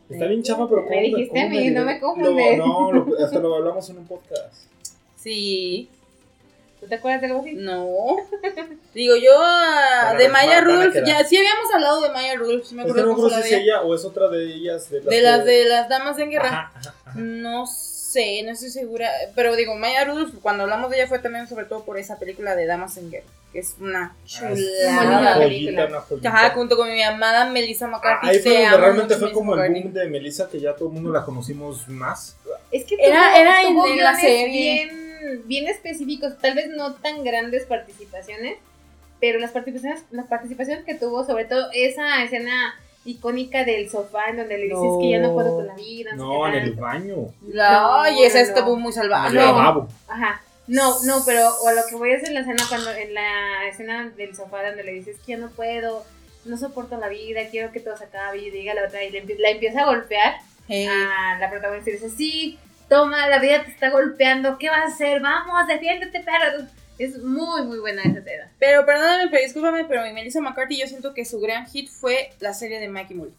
Speaker 3: Está bien chafa, pero
Speaker 2: Me
Speaker 3: ¿cómo
Speaker 2: dijiste a
Speaker 3: cómo
Speaker 2: mí, no
Speaker 3: diré?
Speaker 2: me confundes.
Speaker 3: No, lo- <laughs> hasta lo hablamos en un podcast.
Speaker 4: Sí.
Speaker 2: ¿Tú te acuerdas de algo así?
Speaker 4: No. Digo, yo
Speaker 3: a-
Speaker 4: de Maya Rudolph, ya sí habíamos hablado de Maya Rudolph, sí me
Speaker 3: Es que
Speaker 4: acuerdo
Speaker 3: no me
Speaker 4: cómo
Speaker 3: acuerdo
Speaker 4: se
Speaker 3: si
Speaker 4: la
Speaker 3: es ella o es otra de ellas. De las,
Speaker 4: De las de las damas en guerra.
Speaker 3: Ajá, ajá, ajá.
Speaker 4: No sé, no estoy segura. Pero digo, Maya Rudolph, cuando hablamos de ella fue también sobre todo por esa película de Damas en Guerra, que es una
Speaker 3: Ah,
Speaker 4: chulada.
Speaker 3: Una
Speaker 2: película.
Speaker 3: joyita.
Speaker 4: Ajá, junto con mi amada Melissa
Speaker 3: Ah,
Speaker 4: McCarthy.
Speaker 3: ahí fue donde realmente fue como el boom de Melissa, que ya todo el mundo la conocimos más.
Speaker 2: Es que
Speaker 4: Era-
Speaker 2: tuvo,
Speaker 4: era
Speaker 2: tuvo
Speaker 4: en la serie.
Speaker 2: Bien, bien específicos, tal vez no tan grandes participaciones, pero las participaciones, las participaciones que tuvo, sobre todo esa escena icónica del sofá en donde le dices
Speaker 3: No.
Speaker 2: que ya no puedo con la vida.
Speaker 3: No, en el baño.
Speaker 4: Ay,
Speaker 2: No,
Speaker 4: esa
Speaker 2: no,
Speaker 4: estuvo
Speaker 2: no.
Speaker 4: muy salvaje.
Speaker 2: no. Ajá. No, no, pero o lo que voy a hacer en la escena cuando en la escena del sofá donde le dices que ya no puedo, no soporto la vida, quiero que todo se acabe y diga la otra y le la empieza a golpear
Speaker 4: Hey.
Speaker 2: a la protagonista y dice, sí, toma, la vida te está golpeando, ¿qué vas a hacer? Vamos, defiéndete, perro. Es muy, muy buena esa escena.
Speaker 4: Pero perdóname, pero discúlpame, pero mi Melissa McCarthy yo siento que su gran hit fue la serie de Mikey Molly.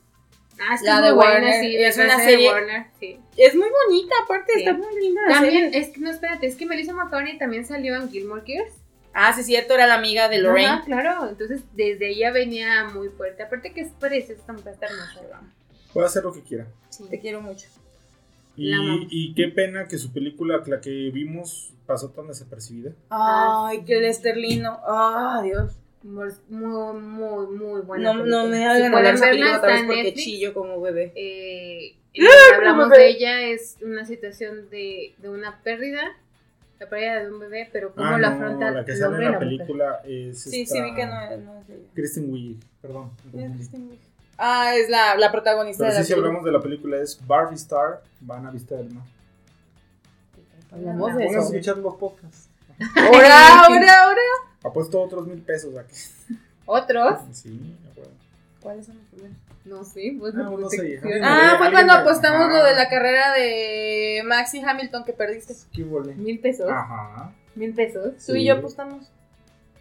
Speaker 2: Ah, es
Speaker 4: La
Speaker 2: muy
Speaker 4: de
Speaker 2: buena,
Speaker 4: Warner,
Speaker 2: sí,
Speaker 4: es
Speaker 2: la
Speaker 4: una
Speaker 2: serie de Warner, sí.
Speaker 4: Es muy bonita, aparte
Speaker 2: Sí.
Speaker 4: está muy linda la
Speaker 2: También,
Speaker 4: serie.
Speaker 2: es que no, espérate, es que Melissa McCartney también salió en Gilmore Girls.
Speaker 4: Ah, sí, cierto, era la amiga de Lorraine.
Speaker 2: Ajá, claro, entonces desde ella venía muy fuerte. Aparte que es preciosa, esta mujer está hermosa.
Speaker 3: Puede hacer lo que quiera.
Speaker 4: Te quiero mucho.
Speaker 3: Y,
Speaker 2: La amo.
Speaker 3: y qué pena que su película, la que vimos, pasó tan desapercibida.
Speaker 4: Ay, que el esterlino. Ah, Dios.
Speaker 2: Muy, muy, muy, buena.
Speaker 4: No,
Speaker 2: película.
Speaker 4: no me hagan hablar
Speaker 2: verla,
Speaker 4: película otra vez porque
Speaker 2: Netflix.
Speaker 4: chillo como bebé.
Speaker 2: Eh, <laughs> hablamos
Speaker 4: bebé.
Speaker 2: de ella es una situación de, de una pérdida, la pérdida de un bebé, pero cómo
Speaker 3: Ah, no,
Speaker 2: afronta
Speaker 3: la que sale en la
Speaker 2: la mujer.
Speaker 3: película es.
Speaker 4: Sí,
Speaker 3: esta-
Speaker 4: sí, vi que no, no es ella.
Speaker 3: Kristen Wiig, perdón.
Speaker 4: Ah, es la, la protagonista
Speaker 3: Pero
Speaker 4: de la
Speaker 3: sí, si
Speaker 4: película.
Speaker 3: hablamos de la película, es Barbie Star, van a vista del mar.
Speaker 4: Hablamos de
Speaker 3: Pongan a
Speaker 4: eso.
Speaker 3: escuchar los podcasts.
Speaker 4: Ahora, <laughs> ahora, ahora.
Speaker 3: Apuesto otros mil pesos aquí.
Speaker 2: ¿Otros?
Speaker 3: Sí, me acuerdo.
Speaker 4: ¿Cuáles son los primeros?
Speaker 2: No sé, pues
Speaker 3: Ah, no sé.
Speaker 4: Ah, fue cuando apostamos
Speaker 3: Ah.
Speaker 4: lo de la carrera de Maxi Hamilton que perdiste.
Speaker 3: ¿Qué volé?
Speaker 2: Mil pesos.
Speaker 3: Ajá.
Speaker 2: Mil pesos.
Speaker 4: Tú y yo apostamos.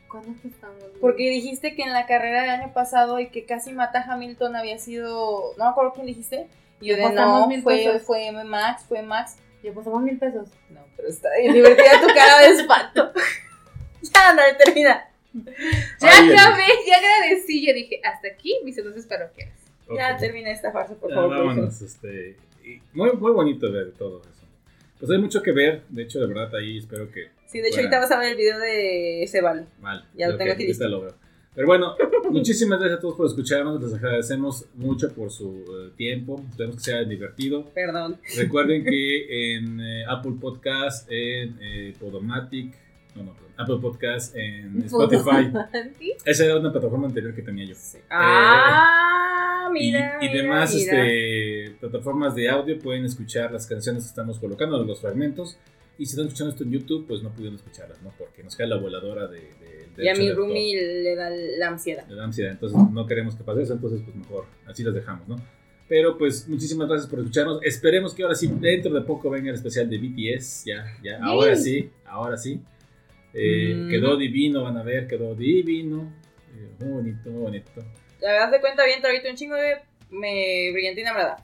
Speaker 2: ¿Cuándo apostamos?
Speaker 4: Porque dijiste que en la carrera del año pasado y que casi mata a Hamilton había sido. No me acuerdo quién dijiste. Y yo de no,
Speaker 2: mil
Speaker 4: fue,
Speaker 2: pesos.
Speaker 4: fue Max, fue Max.
Speaker 2: Y apostamos mil pesos.
Speaker 4: No, pero está bien divertida tu cara de espanto. <laughs> ya, no, termina.
Speaker 2: Ya
Speaker 3: Ay,
Speaker 2: acabé, ya agradecí. Yo dije, hasta aquí mis anuncios parroquiales.
Speaker 4: Ya
Speaker 1: Ok.
Speaker 4: termina esta farsa, por
Speaker 1: Ya,
Speaker 4: favor.
Speaker 1: vámonos, este, muy, muy bonito ver todo eso. Pues hay mucho que ver, de hecho, de verdad, ahí espero que
Speaker 4: Sí, de hecho, ahorita vas a ver el video de Se Vale.
Speaker 1: mal.
Speaker 4: Ya lo tengo aquí listo.
Speaker 1: lo veo. Pero bueno, <laughs> muchísimas gracias a todos por escucharnos, les agradecemos mucho por su eh, tiempo, esperemos que sea divertido.
Speaker 4: Perdón.
Speaker 1: Recuerden que <laughs> en eh, Apple Podcast, en eh, Podomatic, No, no, perdón. Apple Podcast en Spotify.
Speaker 2: ¿Sí?
Speaker 1: Esa era una plataforma anterior que tenía yo.
Speaker 4: Ah,
Speaker 1: Y,
Speaker 4: mira.
Speaker 1: y
Speaker 4: mira,
Speaker 1: demás
Speaker 4: mira.
Speaker 1: este, plataformas de audio pueden escuchar las canciones que estamos colocando, los fragmentos. Y si están escuchando esto en YouTube, pues no pudieron escucharlas, ¿no? Porque nos cae la voladora de, de,
Speaker 4: Y a mi roomie le da la ansiedad.
Speaker 1: Le da ansiedad, entonces no queremos que pase eso, entonces pues mejor así las dejamos, ¿no? Pero pues muchísimas gracias por escucharnos. Esperemos que ahora sí, dentro de poco venga el especial de BTS. Ya, ya, ahora sí, ahora sí. Eh,
Speaker 4: Mm.
Speaker 1: Quedó divino, van a ver, quedó divino. Eh, muy bonito, muy bonito.
Speaker 4: Te das de cuenta bien, ahorita un chingo de me brillantina morada.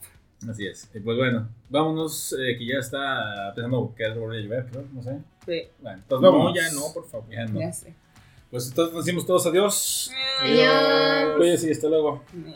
Speaker 1: Así es. Y pues bueno, vámonos, eh, que ya está empezando a quedar por llover, creo, no sé.
Speaker 4: Sí,
Speaker 1: Bueno, entonces
Speaker 3: No, ya no, por favor.
Speaker 1: Ya no.
Speaker 4: ya sé.
Speaker 1: Pues entonces decimos todos adiós.
Speaker 2: Adiós.
Speaker 1: Cuídense y hasta luego.
Speaker 4: Mm.